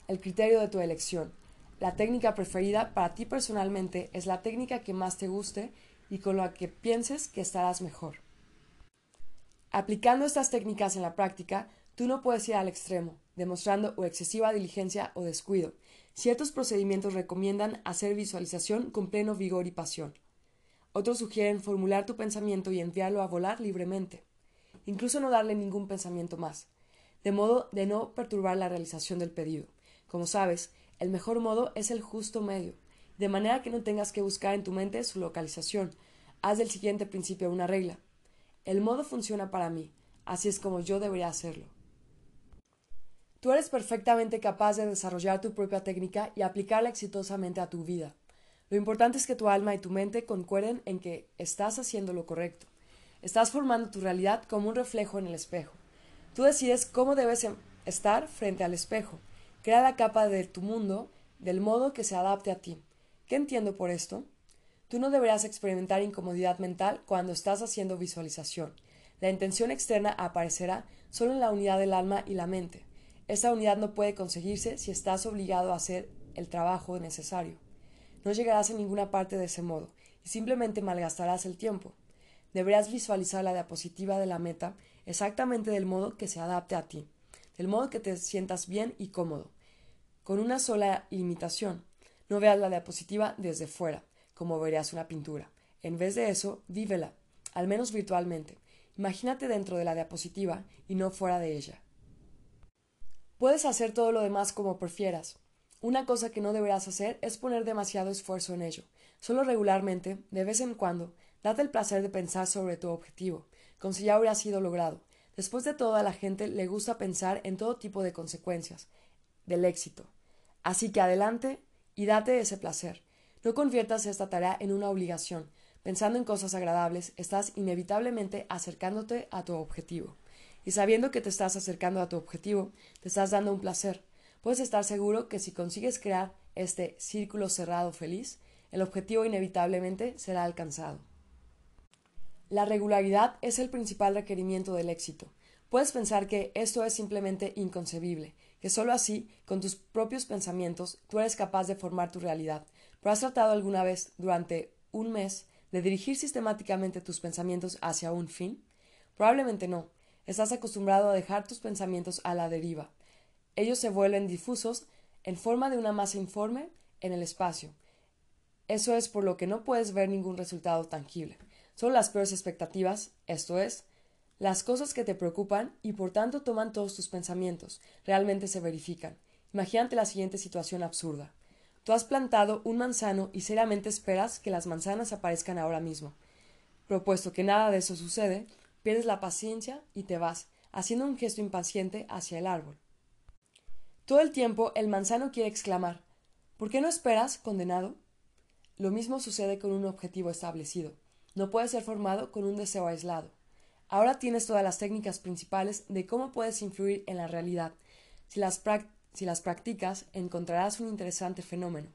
el criterio de tu elección. La técnica preferida para ti personalmente es la técnica que más te guste y con la que pienses que estarás mejor. Aplicando estas técnicas en la práctica, tú no puedes ir al extremo, demostrando o excesiva diligencia o descuido. Ciertos procedimientos recomiendan hacer visualización con pleno vigor y pasión. Otros sugieren formular tu pensamiento y enviarlo a volar libremente. Incluso no darle ningún pensamiento más, de modo de no perturbar la realización del pedido. Como sabes, el mejor modo es el justo medio, de manera que no tengas que buscar en tu mente su localización. Haz del siguiente principio una regla. El modo funciona para mí, así es como yo debería hacerlo. Tú eres perfectamente capaz de desarrollar tu propia técnica y aplicarla exitosamente a tu vida. Lo importante es que tu alma y tu mente concuerden en que estás haciendo lo correcto. Estás formando tu realidad como un reflejo en el espejo. Tú decides cómo debes em-, estar frente al espejo Crea la capa de tu mundo del modo que se adapte a ti. ¿Qué entiendo por esto? Tú no deberás experimentar incomodidad mental cuando estás haciendo visualización. La intención externa aparecerá solo en la unidad del alma y la mente. Esta unidad no puede conseguirse si estás obligado a hacer el trabajo necesario. No llegarás a ninguna parte de ese modo y simplemente malgastarás el tiempo. Deberás visualizar la diapositiva de la meta exactamente del modo que se adapte a ti del modo que te sientas bien y cómodo, con una sola limitación. No veas la diapositiva desde fuera, como verías una pintura. En vez de eso, vívela, al menos virtualmente. Imagínate dentro de la diapositiva y no fuera de ella. Puedes hacer todo lo demás como prefieras. Una cosa que no deberás hacer es poner demasiado esfuerzo en ello. Solo regularmente, de vez en cuando, date el placer de pensar sobre tu objetivo, como si ya hubiera sido logrado. Después de todo, a la gente le gusta pensar en todo tipo de consecuencias del éxito. Así que adelante y date ese placer. No conviertas esta tarea en una obligación. Pensando en cosas agradables, estás inevitablemente acercándote a tu objetivo. Y sabiendo que te estás acercando a tu objetivo, te estás dando un placer. Puedes estar seguro que si consigues crear este círculo cerrado feliz, el objetivo inevitablemente será alcanzado. La regularidad es el principal requerimiento del éxito. Puedes pensar que esto es simplemente inconcebible, que sólo así, con tus propios pensamientos, tú eres capaz de formar tu realidad. ¿Pero has tratado alguna vez, durante un mes, de dirigir sistemáticamente tus pensamientos hacia un fin? Probablemente no. Estás acostumbrado a dejar tus pensamientos a la deriva. Ellos se vuelven difusos en forma de una masa informe en el espacio. Eso es por lo que no puedes ver ningún resultado tangible. Son las peores expectativas, esto es, las cosas que te preocupan y por tanto toman todos tus pensamientos, realmente se verifican. Imagínate la siguiente situación absurda. Tú has plantado un manzano y seriamente esperas que las manzanas aparezcan ahora mismo. Propuesto que nada de eso sucede, pierdes la paciencia y te vas, haciendo un gesto impaciente hacia el árbol. Todo el tiempo el manzano quiere exclamar ¿Por qué no esperas, condenado? Lo mismo sucede con un objetivo establecido no puede ser formado con un deseo aislado. Ahora tienes todas las técnicas principales de cómo puedes influir en la realidad. Si las, si las practicas, encontrarás un interesante fenómeno.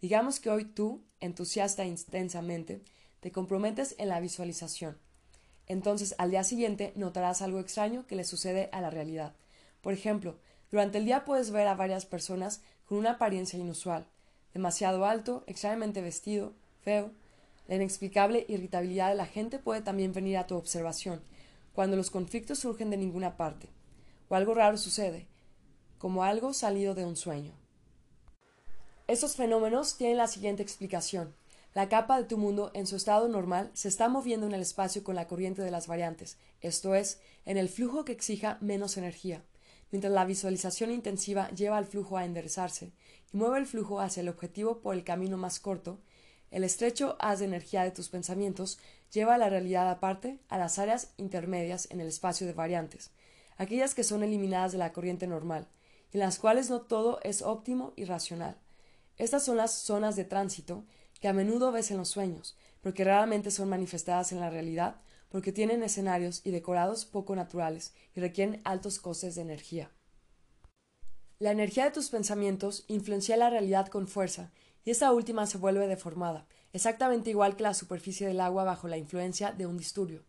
Digamos que hoy tú, entusiasta intensamente, te comprometes en la visualización. Entonces, al día siguiente, notarás algo extraño que le sucede a la realidad. Por ejemplo, durante el día puedes ver a varias personas con una apariencia inusual, demasiado alto, extrañamente vestido, feo, la inexplicable irritabilidad de la gente puede también venir a tu observación, cuando los conflictos surgen de ninguna parte, o algo raro sucede, como algo salido de un sueño. Estos fenómenos tienen la siguiente explicación. La capa de tu mundo, en su estado normal, se está moviendo en el espacio con la corriente de las variantes, esto es, en el flujo que exija menos energía, mientras la visualización intensiva lleva al flujo a enderezarse y mueve el flujo hacia el objetivo por el camino más corto, el estrecho haz de energía de tus pensamientos lleva a la realidad aparte a las áreas intermedias en el espacio de variantes, aquellas que son eliminadas de la corriente normal, en las cuales no todo es óptimo y racional. Estas son las zonas de tránsito que a menudo ves en los sueños, porque raramente son manifestadas en la realidad, porque tienen escenarios y decorados poco naturales y requieren altos costes de energía. La energía de tus pensamientos influencia la realidad con fuerza y esta última se vuelve deformada, exactamente igual que la superficie del agua bajo la influencia de un disturbio.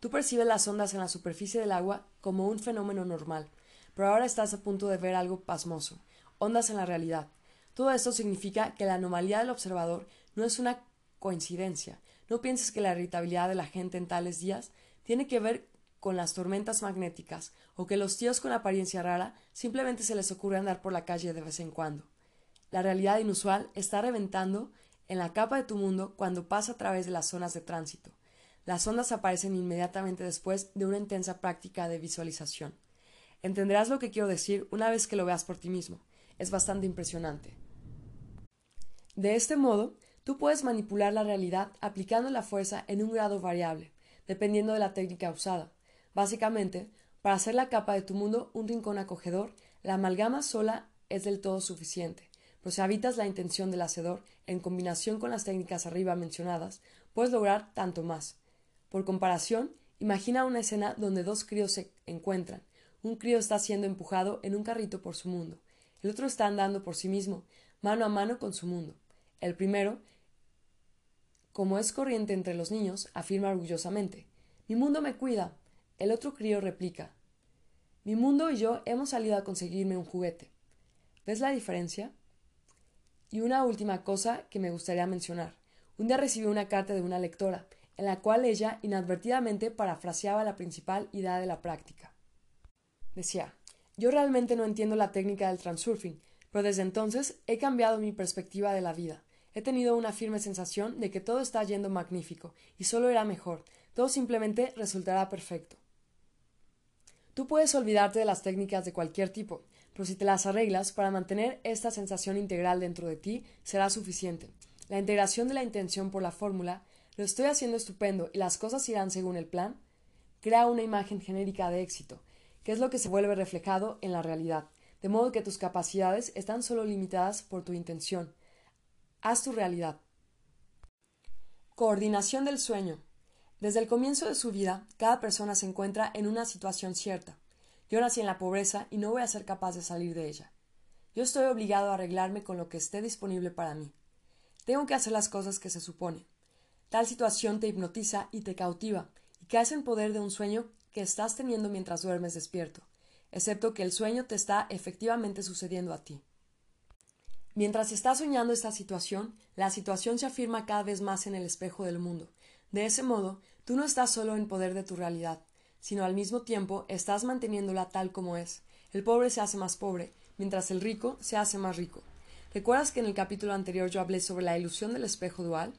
Tú percibes las ondas en la superficie del agua como un fenómeno normal, pero ahora estás a punto de ver algo pasmoso, ondas en la realidad. Todo esto significa que la anomalía del observador no es una coincidencia. No pienses que la irritabilidad de la gente en tales días tiene que ver con las tormentas magnéticas o que los tíos con apariencia rara simplemente se les ocurre andar por la calle de vez en cuando. La realidad inusual está reventando en la capa de tu mundo cuando pasa a través de las zonas de tránsito. Las ondas aparecen inmediatamente después de una intensa práctica de visualización. Entenderás lo que quiero decir una vez que lo veas por ti mismo. Es bastante impresionante. De este modo, tú puedes manipular la realidad aplicando la fuerza en un grado variable, dependiendo de la técnica usada. Básicamente, para hacer la capa de tu mundo un rincón acogedor, la amalgama sola es del todo suficiente. Pero si habitas la intención del hacedor en combinación con las técnicas arriba mencionadas, puedes lograr tanto más. Por comparación, imagina una escena donde dos críos se encuentran. Un crío está siendo empujado en un carrito por su mundo. El otro está andando por sí mismo, mano a mano con su mundo. El primero, como es corriente entre los niños, afirma orgullosamente Mi mundo me cuida. El otro crío replica Mi mundo y yo hemos salido a conseguirme un juguete. ¿Ves la diferencia? Y una última cosa que me gustaría mencionar. Un día recibí una carta de una lectora, en la cual ella inadvertidamente parafraseaba la principal idea de la práctica. Decía, yo realmente no entiendo la técnica del transurfing, pero desde entonces he cambiado mi perspectiva de la vida. he tenido una firme sensación de que todo está yendo magnífico, y solo irá mejor, todo simplemente resultará perfecto. Tú puedes olvidarte de las técnicas de cualquier tipo, pero si te las arreglas para mantener esta sensación integral dentro de ti, será suficiente. La integración de la intención por la fórmula, lo estoy haciendo estupendo y las cosas irán según el plan, crea una imagen genérica de éxito, que es lo que se vuelve reflejado en la realidad, de modo que tus capacidades están solo limitadas por tu intención. Haz tu realidad. Coordinación del sueño. Desde el comienzo de su vida, cada persona se encuentra en una situación cierta. Yo nací en la pobreza y no voy a ser capaz de salir de ella. Yo estoy obligado a arreglarme con lo que esté disponible para mí. Tengo que hacer las cosas que se supone. Tal situación te hipnotiza y te cautiva, y caes en poder de un sueño que estás teniendo mientras duermes despierto, excepto que el sueño te está efectivamente sucediendo a ti. Mientras estás soñando esta situación, la situación se afirma cada vez más en el espejo del mundo, de ese modo, tú no estás solo en poder de tu realidad, sino al mismo tiempo estás manteniéndola tal como es. El pobre se hace más pobre, mientras el rico se hace más rico. ¿Recuerdas que en el capítulo anterior yo hablé sobre la ilusión del espejo dual?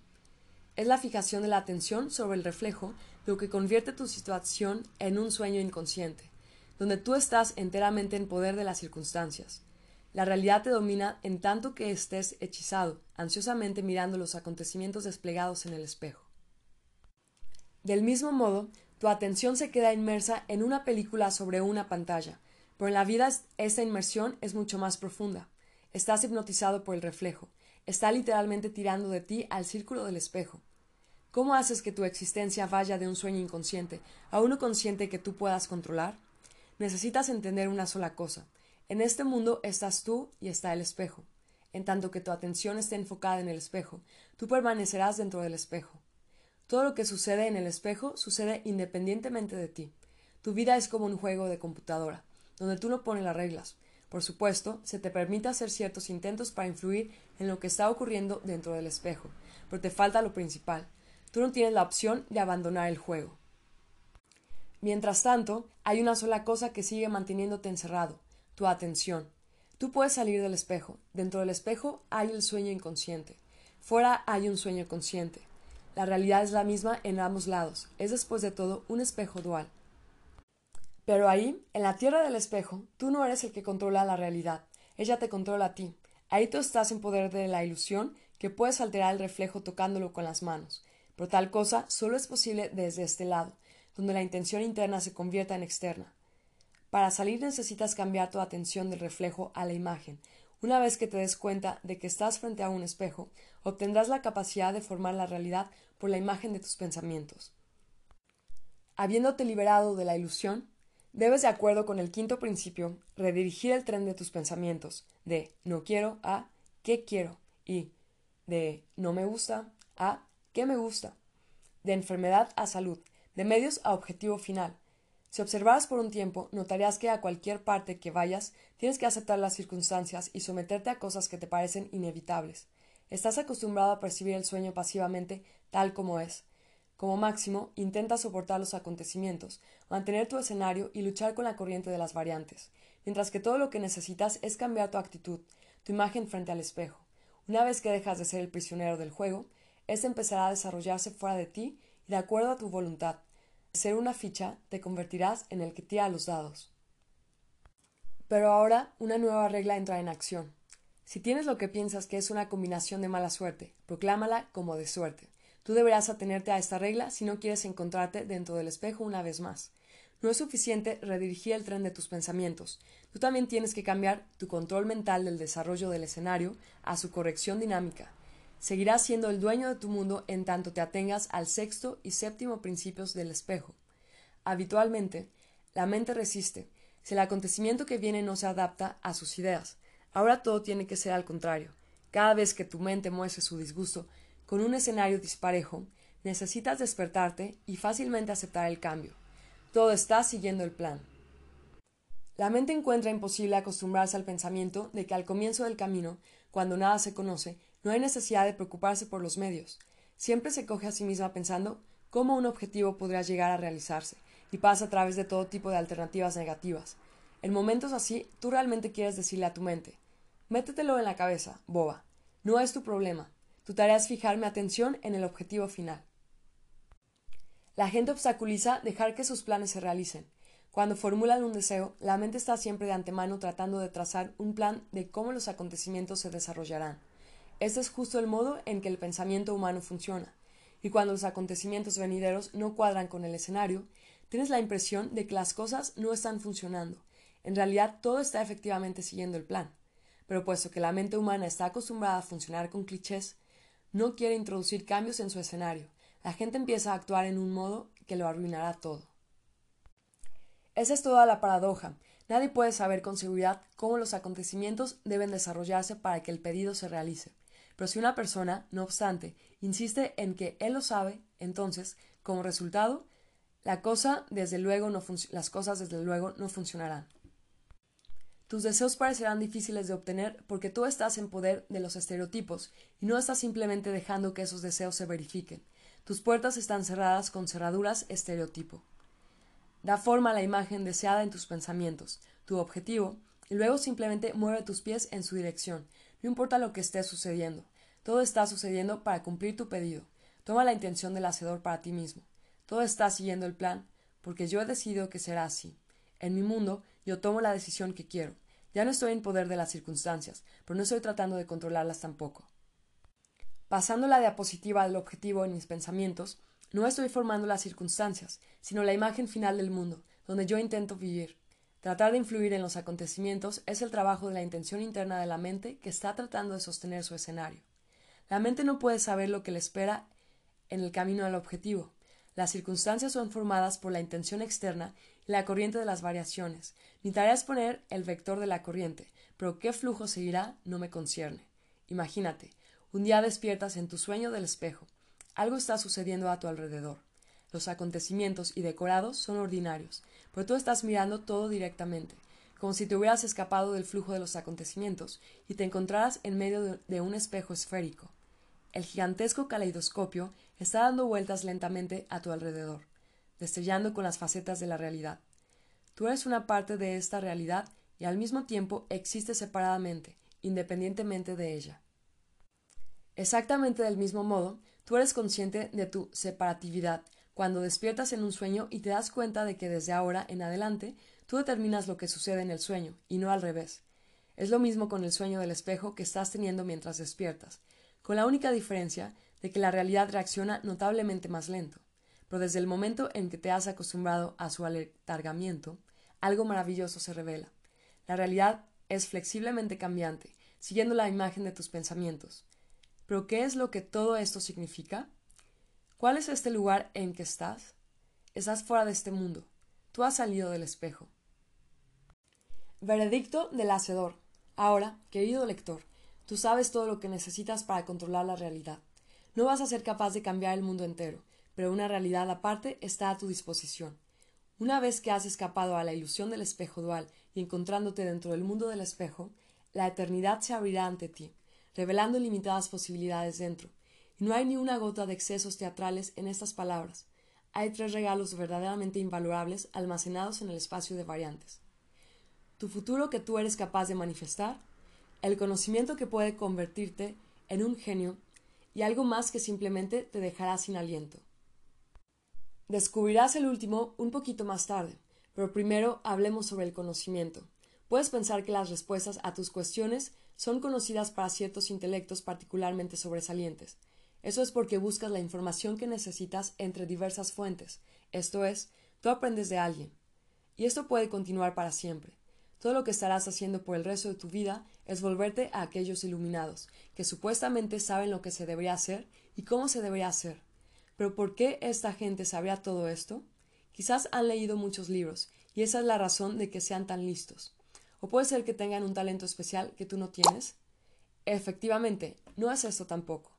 Es la fijación de la atención sobre el reflejo lo que convierte tu situación en un sueño inconsciente, donde tú estás enteramente en poder de las circunstancias. La realidad te domina en tanto que estés hechizado, ansiosamente mirando los acontecimientos desplegados en el espejo. Del mismo modo, tu atención se queda inmersa en una película sobre una pantalla, pero en la vida esta inmersión es mucho más profunda. Estás hipnotizado por el reflejo, está literalmente tirando de ti al círculo del espejo. ¿Cómo haces que tu existencia vaya de un sueño inconsciente a uno consciente que tú puedas controlar? Necesitas entender una sola cosa. En este mundo estás tú y está el espejo. En tanto que tu atención esté enfocada en el espejo, tú permanecerás dentro del espejo. Todo lo que sucede en el espejo sucede independientemente de ti. Tu vida es como un juego de computadora, donde tú no pones las reglas. Por supuesto, se te permite hacer ciertos intentos para influir en lo que está ocurriendo dentro del espejo, pero te falta lo principal. Tú no tienes la opción de abandonar el juego. Mientras tanto, hay una sola cosa que sigue manteniéndote encerrado, tu atención. Tú puedes salir del espejo. Dentro del espejo hay el sueño inconsciente. Fuera hay un sueño consciente. La realidad es la misma en ambos lados, es después de todo un espejo dual. Pero ahí, en la tierra del espejo, tú no eres el que controla la realidad, ella te controla a ti. Ahí tú estás en poder de la ilusión que puedes alterar el reflejo tocándolo con las manos. Pero tal cosa solo es posible desde este lado, donde la intención interna se convierta en externa. Para salir necesitas cambiar tu atención del reflejo a la imagen, una vez que te des cuenta de que estás frente a un espejo, obtendrás la capacidad de formar la realidad por la imagen de tus pensamientos. Habiéndote liberado de la ilusión, debes, de acuerdo con el quinto principio, redirigir el tren de tus pensamientos de no quiero a qué quiero y de no me gusta a qué me gusta, de enfermedad a salud, de medios a objetivo final, si observaras por un tiempo, notarías que a cualquier parte que vayas tienes que aceptar las circunstancias y someterte a cosas que te parecen inevitables. Estás acostumbrado a percibir el sueño pasivamente tal como es. Como máximo, intenta soportar los acontecimientos, mantener tu escenario y luchar con la corriente de las variantes, mientras que todo lo que necesitas es cambiar tu actitud, tu imagen frente al espejo. Una vez que dejas de ser el prisionero del juego, éste empezará a desarrollarse fuera de ti y de acuerdo a tu voluntad, ser una ficha, te convertirás en el que tira los dados. Pero ahora una nueva regla entra en acción. Si tienes lo que piensas que es una combinación de mala suerte, proclámala como de suerte. Tú deberás atenerte a esta regla si no quieres encontrarte dentro del espejo una vez más. No es suficiente redirigir el tren de tus pensamientos. Tú también tienes que cambiar tu control mental del desarrollo del escenario a su corrección dinámica. Seguirás siendo el dueño de tu mundo en tanto te atengas al sexto y séptimo principios del espejo. Habitualmente, la mente resiste si el acontecimiento que viene no se adapta a sus ideas. Ahora todo tiene que ser al contrario. Cada vez que tu mente muestre su disgusto con un escenario disparejo, necesitas despertarte y fácilmente aceptar el cambio. Todo está siguiendo el plan. La mente encuentra imposible acostumbrarse al pensamiento de que al comienzo del camino, cuando nada se conoce, no hay necesidad de preocuparse por los medios. Siempre se coge a sí misma pensando cómo un objetivo podrá llegar a realizarse, y pasa a través de todo tipo de alternativas negativas. En momentos así, tú realmente quieres decirle a tu mente Métetelo en la cabeza, boba. No es tu problema. Tu tarea es fijar mi atención en el objetivo final. La gente obstaculiza dejar que sus planes se realicen. Cuando formulan un deseo, la mente está siempre de antemano tratando de trazar un plan de cómo los acontecimientos se desarrollarán. Este es justo el modo en que el pensamiento humano funciona. Y cuando los acontecimientos venideros no cuadran con el escenario, tienes la impresión de que las cosas no están funcionando. En realidad todo está efectivamente siguiendo el plan. Pero puesto que la mente humana está acostumbrada a funcionar con clichés, no quiere introducir cambios en su escenario. La gente empieza a actuar en un modo que lo arruinará todo. Esa es toda la paradoja. Nadie puede saber con seguridad cómo los acontecimientos deben desarrollarse para que el pedido se realice. Pero si una persona, no obstante, insiste en que él lo sabe, entonces, como resultado, la cosa, desde luego, no las cosas desde luego no funcionarán. Tus deseos parecerán difíciles de obtener porque tú estás en poder de los estereotipos y no estás simplemente dejando que esos deseos se verifiquen. Tus puertas están cerradas con cerraduras estereotipo. Da forma a la imagen deseada en tus pensamientos, tu objetivo, y luego simplemente mueve tus pies en su dirección. No importa lo que esté sucediendo. Todo está sucediendo para cumplir tu pedido. Toma la intención del hacedor para ti mismo. Todo está siguiendo el plan, porque yo he decidido que será así. En mi mundo, yo tomo la decisión que quiero. Ya no estoy en poder de las circunstancias, pero no estoy tratando de controlarlas tampoco. Pasando la diapositiva del objetivo en mis pensamientos, no estoy formando las circunstancias, sino la imagen final del mundo, donde yo intento vivir. Tratar de influir en los acontecimientos es el trabajo de la intención interna de la mente que está tratando de sostener su escenario. La mente no puede saber lo que le espera en el camino al objetivo. Las circunstancias son formadas por la intención externa la corriente de las variaciones. Mi tarea es poner el vector de la corriente, pero qué flujo seguirá no me concierne. Imagínate, un día despiertas en tu sueño del espejo. Algo está sucediendo a tu alrededor. Los acontecimientos y decorados son ordinarios, pero tú estás mirando todo directamente, como si te hubieras escapado del flujo de los acontecimientos y te encontraras en medio de un espejo esférico. El gigantesco caleidoscopio está dando vueltas lentamente a tu alrededor destellando con las facetas de la realidad. Tú eres una parte de esta realidad y al mismo tiempo existes separadamente, independientemente de ella. Exactamente del mismo modo, tú eres consciente de tu separatividad cuando despiertas en un sueño y te das cuenta de que desde ahora en adelante tú determinas lo que sucede en el sueño, y no al revés. Es lo mismo con el sueño del espejo que estás teniendo mientras despiertas, con la única diferencia de que la realidad reacciona notablemente más lento pero desde el momento en que te has acostumbrado a su aletargamiento, algo maravilloso se revela. La realidad es flexiblemente cambiante, siguiendo la imagen de tus pensamientos. Pero ¿qué es lo que todo esto significa? ¿Cuál es este lugar en que estás? Estás fuera de este mundo. Tú has salido del espejo. Veredicto del Hacedor. Ahora, querido lector, tú sabes todo lo que necesitas para controlar la realidad. No vas a ser capaz de cambiar el mundo entero, pero una realidad aparte está a tu disposición. Una vez que has escapado a la ilusión del espejo dual y encontrándote dentro del mundo del espejo, la eternidad se abrirá ante ti, revelando ilimitadas posibilidades dentro. No hay ni una gota de excesos teatrales en estas palabras. Hay tres regalos verdaderamente invaluables almacenados en el espacio de variantes. Tu futuro que tú eres capaz de manifestar, el conocimiento que puede convertirte en un genio y algo más que simplemente te dejará sin aliento. Descubrirás el último un poquito más tarde, pero primero hablemos sobre el conocimiento. Puedes pensar que las respuestas a tus cuestiones son conocidas para ciertos intelectos particularmente sobresalientes. Eso es porque buscas la información que necesitas entre diversas fuentes, esto es, tú aprendes de alguien. Y esto puede continuar para siempre. Todo lo que estarás haciendo por el resto de tu vida es volverte a aquellos iluminados, que supuestamente saben lo que se debería hacer y cómo se debería hacer. Pero ¿por qué esta gente sabría todo esto? Quizás han leído muchos libros, y esa es la razón de que sean tan listos. O puede ser que tengan un talento especial que tú no tienes. Efectivamente, no es esto tampoco.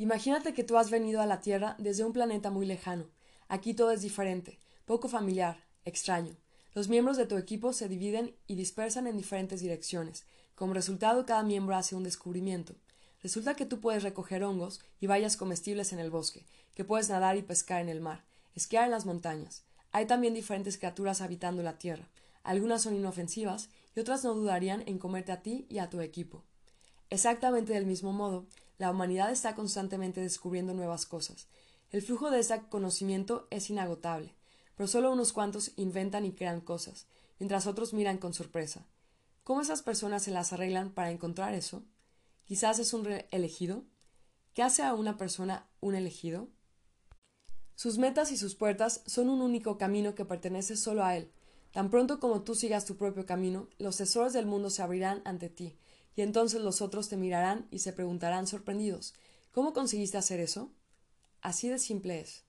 Imagínate que tú has venido a la Tierra desde un planeta muy lejano. Aquí todo es diferente, poco familiar, extraño. Los miembros de tu equipo se dividen y dispersan en diferentes direcciones. Como resultado, cada miembro hace un descubrimiento. Resulta que tú puedes recoger hongos y bayas comestibles en el bosque, que puedes nadar y pescar en el mar, esquiar en las montañas. Hay también diferentes criaturas habitando la tierra. Algunas son inofensivas y otras no dudarían en comerte a ti y a tu equipo. Exactamente del mismo modo, la humanidad está constantemente descubriendo nuevas cosas. El flujo de ese conocimiento es inagotable, pero solo unos cuantos inventan y crean cosas, mientras otros miran con sorpresa. ¿Cómo esas personas se las arreglan para encontrar eso? Quizás es un elegido. ¿Qué hace a una persona un elegido? Sus metas y sus puertas son un único camino que pertenece solo a él. Tan pronto como tú sigas tu propio camino, los tesoros del mundo se abrirán ante ti, y entonces los otros te mirarán y se preguntarán sorprendidos ¿Cómo conseguiste hacer eso? Así de simple es.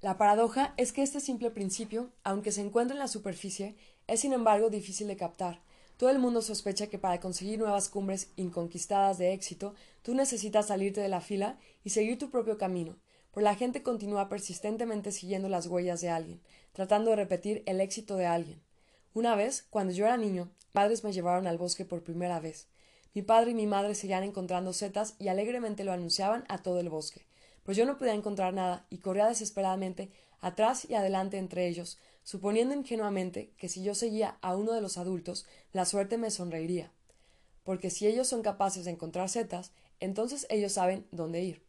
La paradoja es que este simple principio, aunque se encuentra en la superficie, es sin embargo difícil de captar. Todo el mundo sospecha que para conseguir nuevas cumbres inconquistadas de éxito, tú necesitas salirte de la fila y seguir tu propio camino, pero la gente continúa persistentemente siguiendo las huellas de alguien, tratando de repetir el éxito de alguien. Una vez, cuando yo era niño, mis padres me llevaron al bosque por primera vez. Mi padre y mi madre seguían encontrando setas y alegremente lo anunciaban a todo el bosque. Pero yo no podía encontrar nada y corría desesperadamente atrás y adelante entre ellos, suponiendo ingenuamente que si yo seguía a uno de los adultos, la suerte me sonreiría. Porque si ellos son capaces de encontrar setas, entonces ellos saben dónde ir.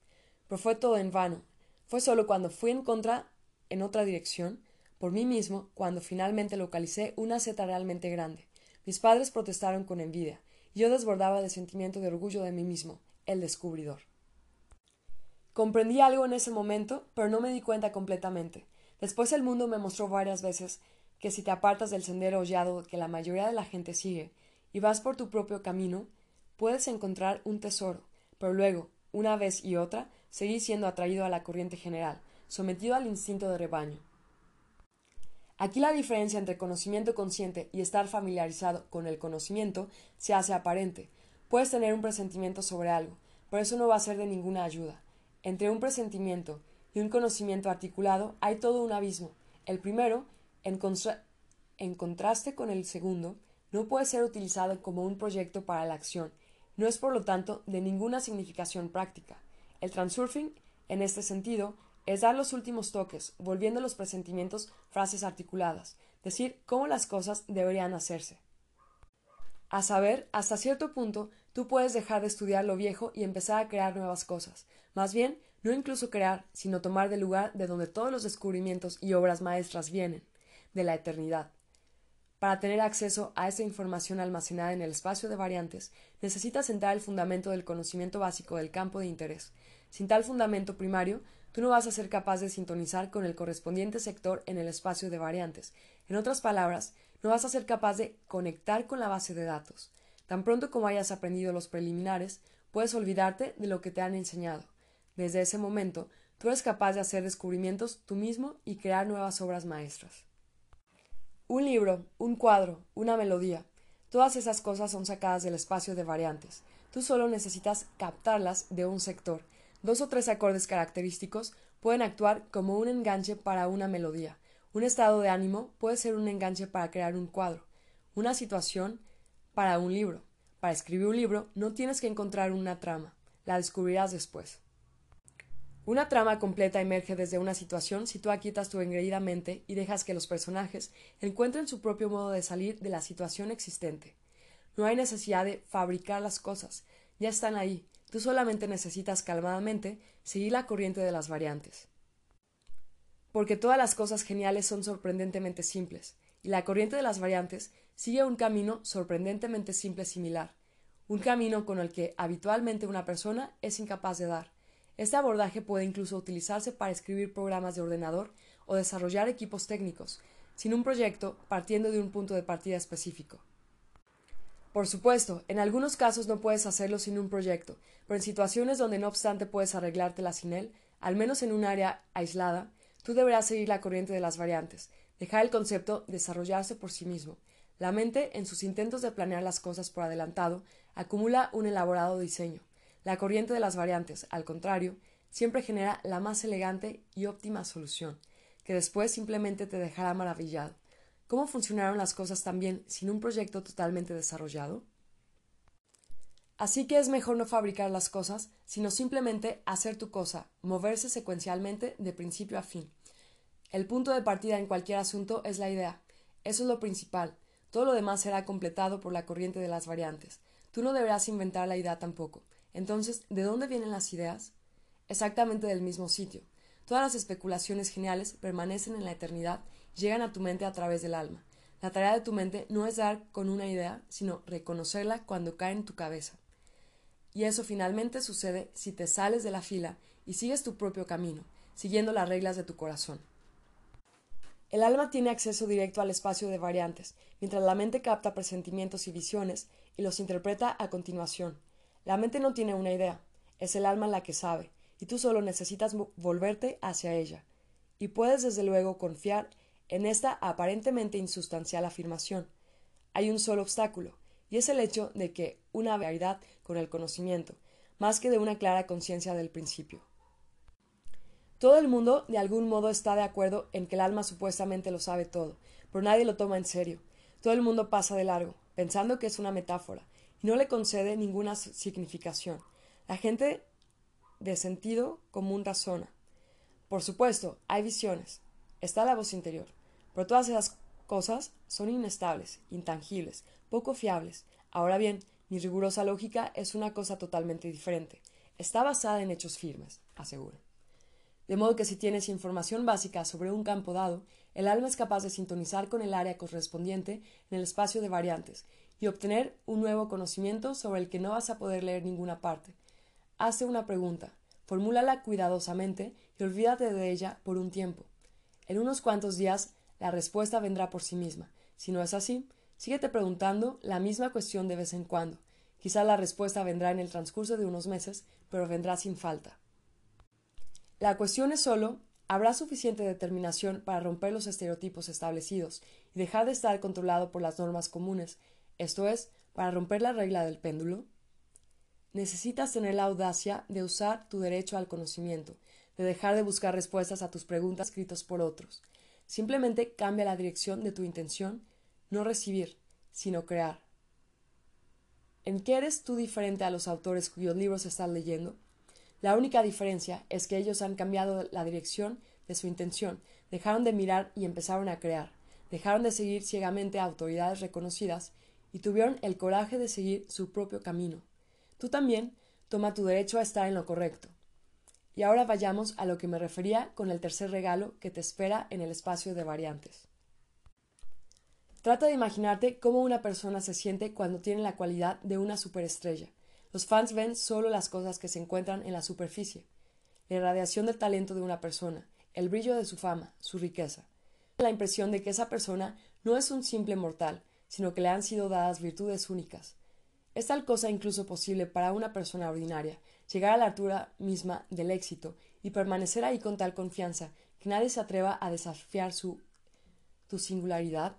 Pero fue todo en vano, fue solo cuando fui en contra en otra dirección, por mí mismo, cuando finalmente localicé una seta realmente grande. Mis padres protestaron con envidia, y yo desbordaba de sentimiento de orgullo de mí mismo, el descubridor. Comprendí algo en ese momento, pero no me di cuenta completamente. Después el mundo me mostró varias veces que si te apartas del sendero hollado que la mayoría de la gente sigue y vas por tu propio camino, puedes encontrar un tesoro, pero luego, una vez y otra, seguí siendo atraído a la corriente general, sometido al instinto de rebaño. Aquí la diferencia entre conocimiento consciente y estar familiarizado con el conocimiento se hace aparente. Puedes tener un presentimiento sobre algo, pero eso no va a ser de ninguna ayuda. Entre un presentimiento y un conocimiento articulado hay todo un abismo. El primero, en, en contraste con el segundo, no puede ser utilizado como un proyecto para la acción, no es por lo tanto de ninguna significación práctica. El transurfing, en este sentido, es dar los últimos toques, volviendo los presentimientos frases articuladas, decir cómo las cosas deberían hacerse. A saber, hasta cierto punto, tú puedes dejar de estudiar lo viejo y empezar a crear nuevas cosas. Más bien, no incluso crear, sino tomar del lugar de donde todos los descubrimientos y obras maestras vienen, de la eternidad. Para tener acceso a esa información almacenada en el espacio de variantes, necesitas sentar el fundamento del conocimiento básico del campo de interés, sin tal fundamento primario, tú no vas a ser capaz de sintonizar con el correspondiente sector en el espacio de variantes. En otras palabras, no vas a ser capaz de conectar con la base de datos. Tan pronto como hayas aprendido los preliminares, puedes olvidarte de lo que te han enseñado. Desde ese momento, tú eres capaz de hacer descubrimientos tú mismo y crear nuevas obras maestras. Un libro, un cuadro, una melodía, todas esas cosas son sacadas del espacio de variantes. Tú solo necesitas captarlas de un sector Dos o tres acordes característicos pueden actuar como un enganche para una melodía. Un estado de ánimo puede ser un enganche para crear un cuadro. Una situación para un libro. Para escribir un libro no tienes que encontrar una trama. La descubrirás después. Una trama completa emerge desde una situación si tú aquietas tu engreída mente y dejas que los personajes encuentren su propio modo de salir de la situación existente. No hay necesidad de fabricar las cosas, ya están ahí, Tú solamente necesitas calmadamente seguir la corriente de las variantes. Porque todas las cosas geniales son sorprendentemente simples, y la corriente de las variantes sigue un camino sorprendentemente simple similar, un camino con el que habitualmente una persona es incapaz de dar. Este abordaje puede incluso utilizarse para escribir programas de ordenador o desarrollar equipos técnicos, sin un proyecto partiendo de un punto de partida específico. Por supuesto, en algunos casos no puedes hacerlo sin un proyecto, pero en situaciones donde no obstante puedes arreglártela sin él, al menos en un área aislada, tú deberás seguir la corriente de las variantes, dejar el concepto desarrollarse por sí mismo. La mente, en sus intentos de planear las cosas por adelantado, acumula un elaborado diseño. La corriente de las variantes, al contrario, siempre genera la más elegante y óptima solución, que después simplemente te dejará maravillado. ¿Cómo funcionaron las cosas también sin un proyecto totalmente desarrollado? Así que es mejor no fabricar las cosas, sino simplemente hacer tu cosa, moverse secuencialmente de principio a fin. El punto de partida en cualquier asunto es la idea. Eso es lo principal. Todo lo demás será completado por la corriente de las variantes. Tú no deberás inventar la idea tampoco. Entonces, ¿de dónde vienen las ideas? Exactamente del mismo sitio. Todas las especulaciones geniales permanecen en la eternidad llegan a tu mente a través del alma. La tarea de tu mente no es dar con una idea, sino reconocerla cuando cae en tu cabeza. Y eso finalmente sucede si te sales de la fila y sigues tu propio camino, siguiendo las reglas de tu corazón. El alma tiene acceso directo al espacio de variantes, mientras la mente capta presentimientos y visiones y los interpreta a continuación. La mente no tiene una idea, es el alma la que sabe, y tú solo necesitas volverte hacia ella. Y puedes desde luego confiar en esta aparentemente insustancial afirmación. Hay un solo obstáculo, y es el hecho de que una verdad con el conocimiento, más que de una clara conciencia del principio. Todo el mundo de algún modo está de acuerdo en que el alma supuestamente lo sabe todo, pero nadie lo toma en serio. Todo el mundo pasa de largo, pensando que es una metáfora, y no le concede ninguna significación. La gente de sentido común razona. Por supuesto, hay visiones, está la voz interior, pero todas esas cosas son inestables, intangibles, poco fiables. Ahora bien, mi rigurosa lógica es una cosa totalmente diferente. Está basada en hechos firmes, asegura. De modo que si tienes información básica sobre un campo dado, el alma es capaz de sintonizar con el área correspondiente en el espacio de variantes y obtener un nuevo conocimiento sobre el que no vas a poder leer ninguna parte. Hace una pregunta, formúlala cuidadosamente y olvídate de ella por un tiempo. En unos cuantos días la respuesta vendrá por sí misma. Si no es así, Síguete preguntando la misma cuestión de vez en cuando. Quizá la respuesta vendrá en el transcurso de unos meses, pero vendrá sin falta. La cuestión es solo ¿Habrá suficiente determinación para romper los estereotipos establecidos y dejar de estar controlado por las normas comunes, esto es, para romper la regla del péndulo? Necesitas tener la audacia de usar tu derecho al conocimiento, de dejar de buscar respuestas a tus preguntas escritas por otros. Simplemente cambia la dirección de tu intención no recibir, sino crear. ¿En qué eres tú diferente a los autores cuyos libros estás leyendo? La única diferencia es que ellos han cambiado la dirección de su intención, dejaron de mirar y empezaron a crear, dejaron de seguir ciegamente a autoridades reconocidas y tuvieron el coraje de seguir su propio camino. Tú también toma tu derecho a estar en lo correcto. Y ahora vayamos a lo que me refería con el tercer regalo que te espera en el espacio de variantes. Trata de imaginarte cómo una persona se siente cuando tiene la cualidad de una superestrella. Los fans ven solo las cosas que se encuentran en la superficie, la irradiación del talento de una persona, el brillo de su fama, su riqueza. La impresión de que esa persona no es un simple mortal, sino que le han sido dadas virtudes únicas. Es tal cosa incluso posible para una persona ordinaria, llegar a la altura misma del éxito y permanecer ahí con tal confianza que nadie se atreva a desafiar su singularidad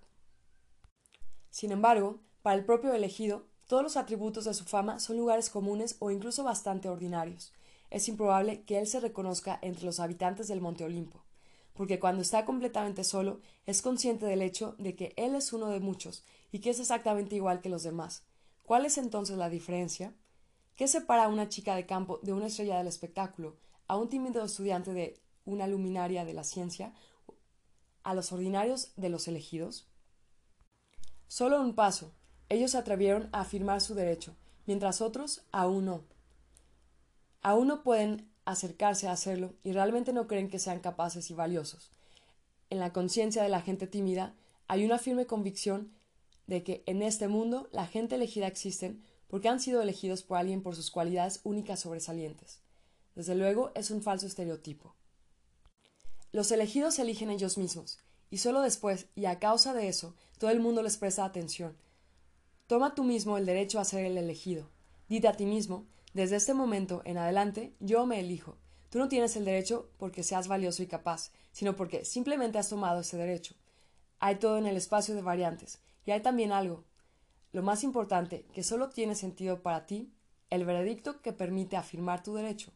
sin embargo, para el propio elegido, todos los atributos de su fama son lugares comunes o incluso bastante ordinarios. Es improbable que él se reconozca entre los habitantes del Monte Olimpo, porque cuando está completamente solo es consciente del hecho de que él es uno de muchos y que es exactamente igual que los demás. ¿Cuál es entonces la diferencia? ¿Qué separa a una chica de campo de una estrella del espectáculo, a un tímido estudiante de una luminaria de la ciencia, a los ordinarios de los elegidos? Solo un paso. Ellos se atrevieron a afirmar su derecho, mientras otros aún no. Aún no pueden acercarse a hacerlo y realmente no creen que sean capaces y valiosos. En la conciencia de la gente tímida hay una firme convicción de que en este mundo la gente elegida existen porque han sido elegidos por alguien por sus cualidades únicas sobresalientes. Desde luego es un falso estereotipo. Los elegidos se eligen ellos mismos, y solo después, y a causa de eso, todo el mundo les presta atención. Toma tú mismo el derecho a ser el elegido. Dite a ti mismo, desde este momento en adelante, yo me elijo. Tú no tienes el derecho porque seas valioso y capaz, sino porque simplemente has tomado ese derecho. Hay todo en el espacio de variantes, y hay también algo, lo más importante, que solo tiene sentido para ti, el veredicto que permite afirmar tu derecho.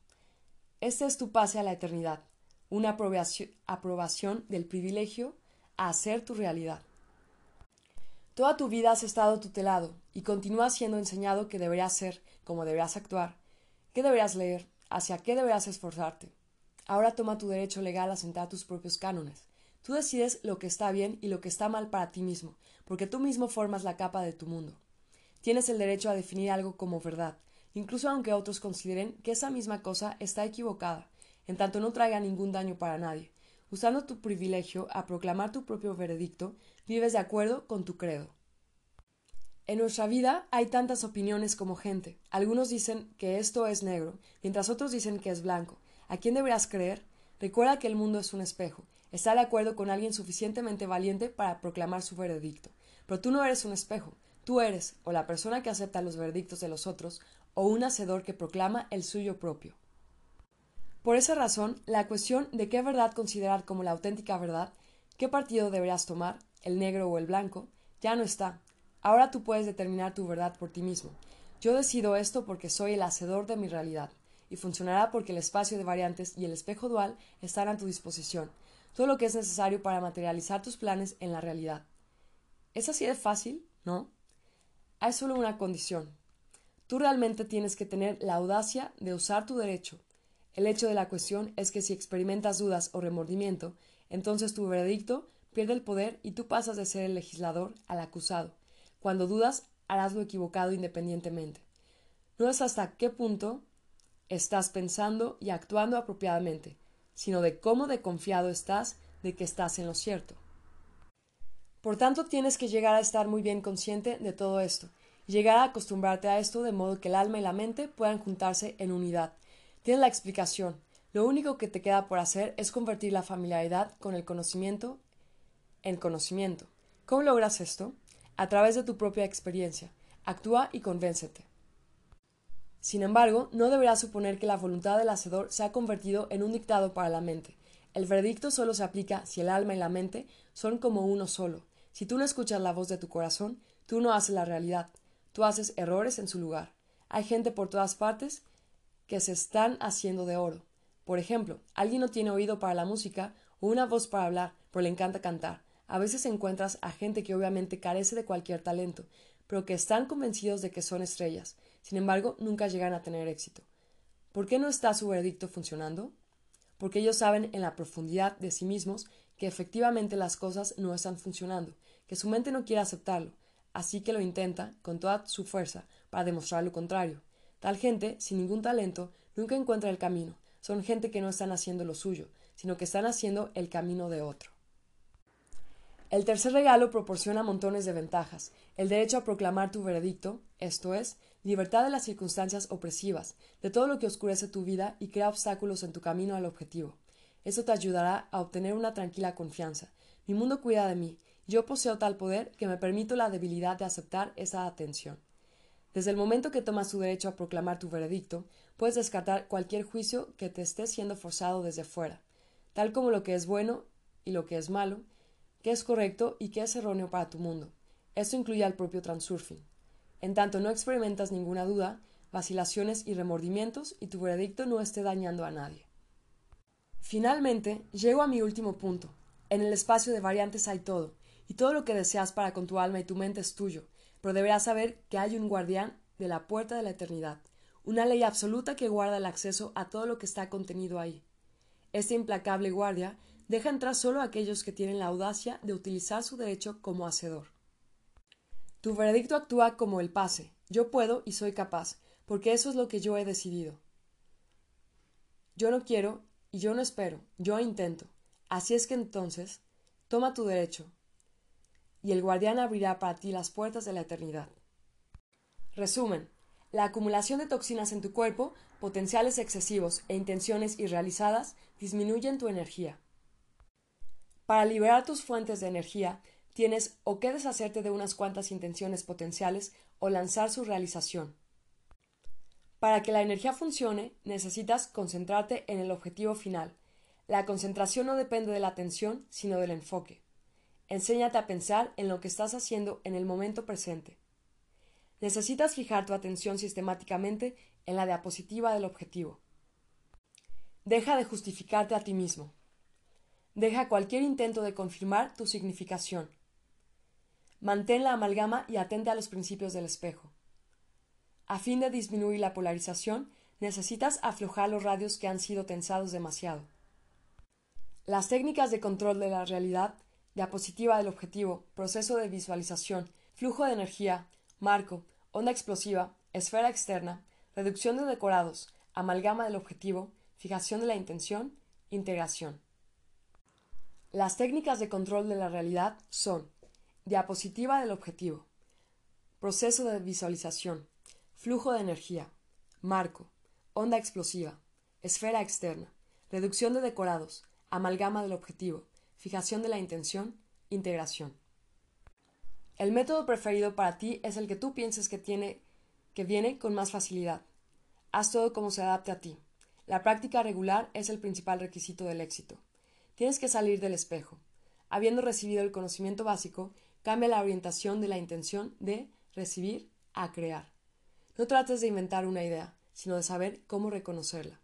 Este es tu pase a la eternidad, una aprobación, del privilegio a hacer tu realidad. Toda tu vida has estado tutelado y continúas siendo enseñado que deberías ser, cómo deberías actuar, qué deberías leer, hacia qué deberías esforzarte. Ahora toma tu derecho legal a sentar tus propios cánones. Tú decides lo que está bien y lo que está mal para ti mismo, porque tú mismo formas la capa de tu mundo. Tienes el derecho a definir algo como verdad, incluso aunque otros consideren que esa misma cosa está equivocada, en tanto no traiga ningún daño para nadie. Usando tu privilegio a proclamar tu propio veredicto, vives de acuerdo con tu credo. En nuestra vida hay tantas opiniones como gente. Algunos dicen que esto es negro, mientras otros dicen que es blanco. ¿A quién deberás creer? Recuerda que el mundo es un espejo. Está de acuerdo con alguien suficientemente valiente para proclamar su veredicto. Pero tú no eres un espejo. Tú eres o la persona que acepta los veredictos de los otros o un hacedor que proclama el suyo propio. Por esa razón, la cuestión de qué verdad considerar como la auténtica verdad, qué partido deberás tomar, el negro o el blanco, ya no está. Ahora tú puedes determinar tu verdad por ti mismo. Yo decido esto porque soy el hacedor de mi realidad, y funcionará porque el espacio de variantes y el espejo dual están a tu disposición, todo lo que es necesario para materializar tus planes en la realidad. ¿Es así de fácil? ¿No? Hay solo una condición. Tú realmente tienes que tener la audacia de usar tu derecho. El hecho de la cuestión es que si experimentas dudas o remordimiento, entonces tu veredicto pierde el poder y tú pasas de ser el legislador al acusado, cuando dudas, harás lo equivocado independientemente. No es hasta qué punto estás pensando y actuando apropiadamente, sino de cómo de confiado estás de que estás en lo cierto. Por tanto, tienes que llegar a estar muy bien consciente de todo esto, y llegar a acostumbrarte a esto de modo que el alma y la mente puedan juntarse en unidad. Tienes la explicación. Lo único que te queda por hacer es convertir la familiaridad con el conocimiento en conocimiento. ¿Cómo logras esto? a través de tu propia experiencia. Actúa y convéncete. Sin embargo, no deberás suponer que la voluntad del hacedor se ha convertido en un dictado para la mente. El veredicto solo se aplica si el alma y la mente son como uno solo. Si tú no escuchas la voz de tu corazón, tú no haces la realidad. Tú haces errores en su lugar. Hay gente por todas partes que se están haciendo de oro. Por ejemplo, alguien no tiene oído para la música o una voz para hablar, pero le encanta cantar. A veces encuentras a gente que obviamente carece de cualquier talento, pero que están convencidos de que son estrellas. Sin embargo, nunca llegan a tener éxito. ¿Por qué no está su veredicto funcionando? Porque ellos saben en la profundidad de sí mismos que efectivamente las cosas no están funcionando, que su mente no quiere aceptarlo, así que lo intenta con toda su fuerza para demostrar lo contrario. Tal gente, sin ningún talento, nunca encuentra el camino. Son gente que no están haciendo lo suyo, sino que están haciendo el camino de otro. El tercer regalo proporciona montones de ventajas. El derecho a proclamar tu veredicto, esto es, libertad de las circunstancias opresivas, de todo lo que oscurece tu vida y crea obstáculos en tu camino al objetivo. Eso te ayudará a obtener una tranquila confianza. Mi mundo cuida de mí. Yo poseo tal poder que me permito la debilidad de aceptar esa atención. Desde el momento que tomas tu derecho a proclamar tu veredicto, puedes descartar cualquier juicio que te esté siendo forzado desde fuera, tal como lo que es bueno y lo que es malo, qué es correcto y qué es erróneo para tu mundo. Esto incluye al propio transurfing. En tanto no experimentas ninguna duda, vacilaciones y remordimientos y tu veredicto no esté dañando a nadie. Finalmente, llego a mi último punto. En el espacio de variantes hay todo, y todo lo que deseas para con tu alma y tu mente es tuyo, pero deberás saber que hay un guardián de la puerta de la eternidad, una ley absoluta que guarda el acceso a todo lo que está contenido ahí. Este implacable guardia deja entrar solo a aquellos que tienen la audacia de utilizar su derecho como hacedor. Tu veredicto actúa como el pase. Yo puedo y soy capaz, porque eso es lo que yo he decidido. Yo no quiero y yo no espero, yo intento. Así es que entonces, toma tu derecho, y el guardián abrirá para ti las puertas de la eternidad. Resumen. La acumulación de toxinas en tu cuerpo, potenciales excesivos e intenciones irrealizadas disminuyen tu energía. Para liberar tus fuentes de energía, tienes o que deshacerte de unas cuantas intenciones potenciales o lanzar su realización. Para que la energía funcione, necesitas concentrarte en el objetivo final. La concentración no depende de la atención, sino del enfoque. Enséñate a pensar en lo que estás haciendo en el momento presente. Necesitas fijar tu atención sistemáticamente en la diapositiva del objetivo. Deja de justificarte a ti mismo. Deja cualquier intento de confirmar tu significación. Mantén la amalgama y atente a los principios del espejo. A fin de disminuir la polarización, necesitas aflojar los radios que han sido tensados demasiado. Las técnicas de control de la realidad, diapositiva del objetivo, proceso de visualización, flujo de energía, marco, onda explosiva, esfera externa, reducción de decorados, amalgama del objetivo, fijación de la intención, integración. Las técnicas de control de la realidad son diapositiva del objetivo, proceso de visualización, flujo de energía, marco, onda explosiva, esfera externa, reducción de decorados, amalgama del objetivo, fijación de la intención, integración. El método preferido para ti es el que tú pienses que tiene que viene con más facilidad. Haz todo como se adapte a ti. La práctica regular es el principal requisito del éxito. Tienes que salir del espejo. Habiendo recibido el conocimiento básico, cambia la orientación de la intención de recibir a crear. No trates de inventar una idea, sino de saber cómo reconocerla.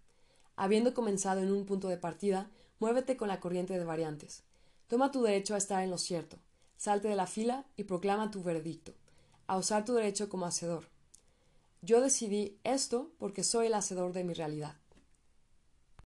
Habiendo comenzado en un punto de partida, muévete con la corriente de variantes. Toma tu derecho a estar en lo cierto, salte de la fila y proclama tu veredicto, a usar tu derecho como hacedor. Yo decidí esto porque soy el hacedor de mi realidad.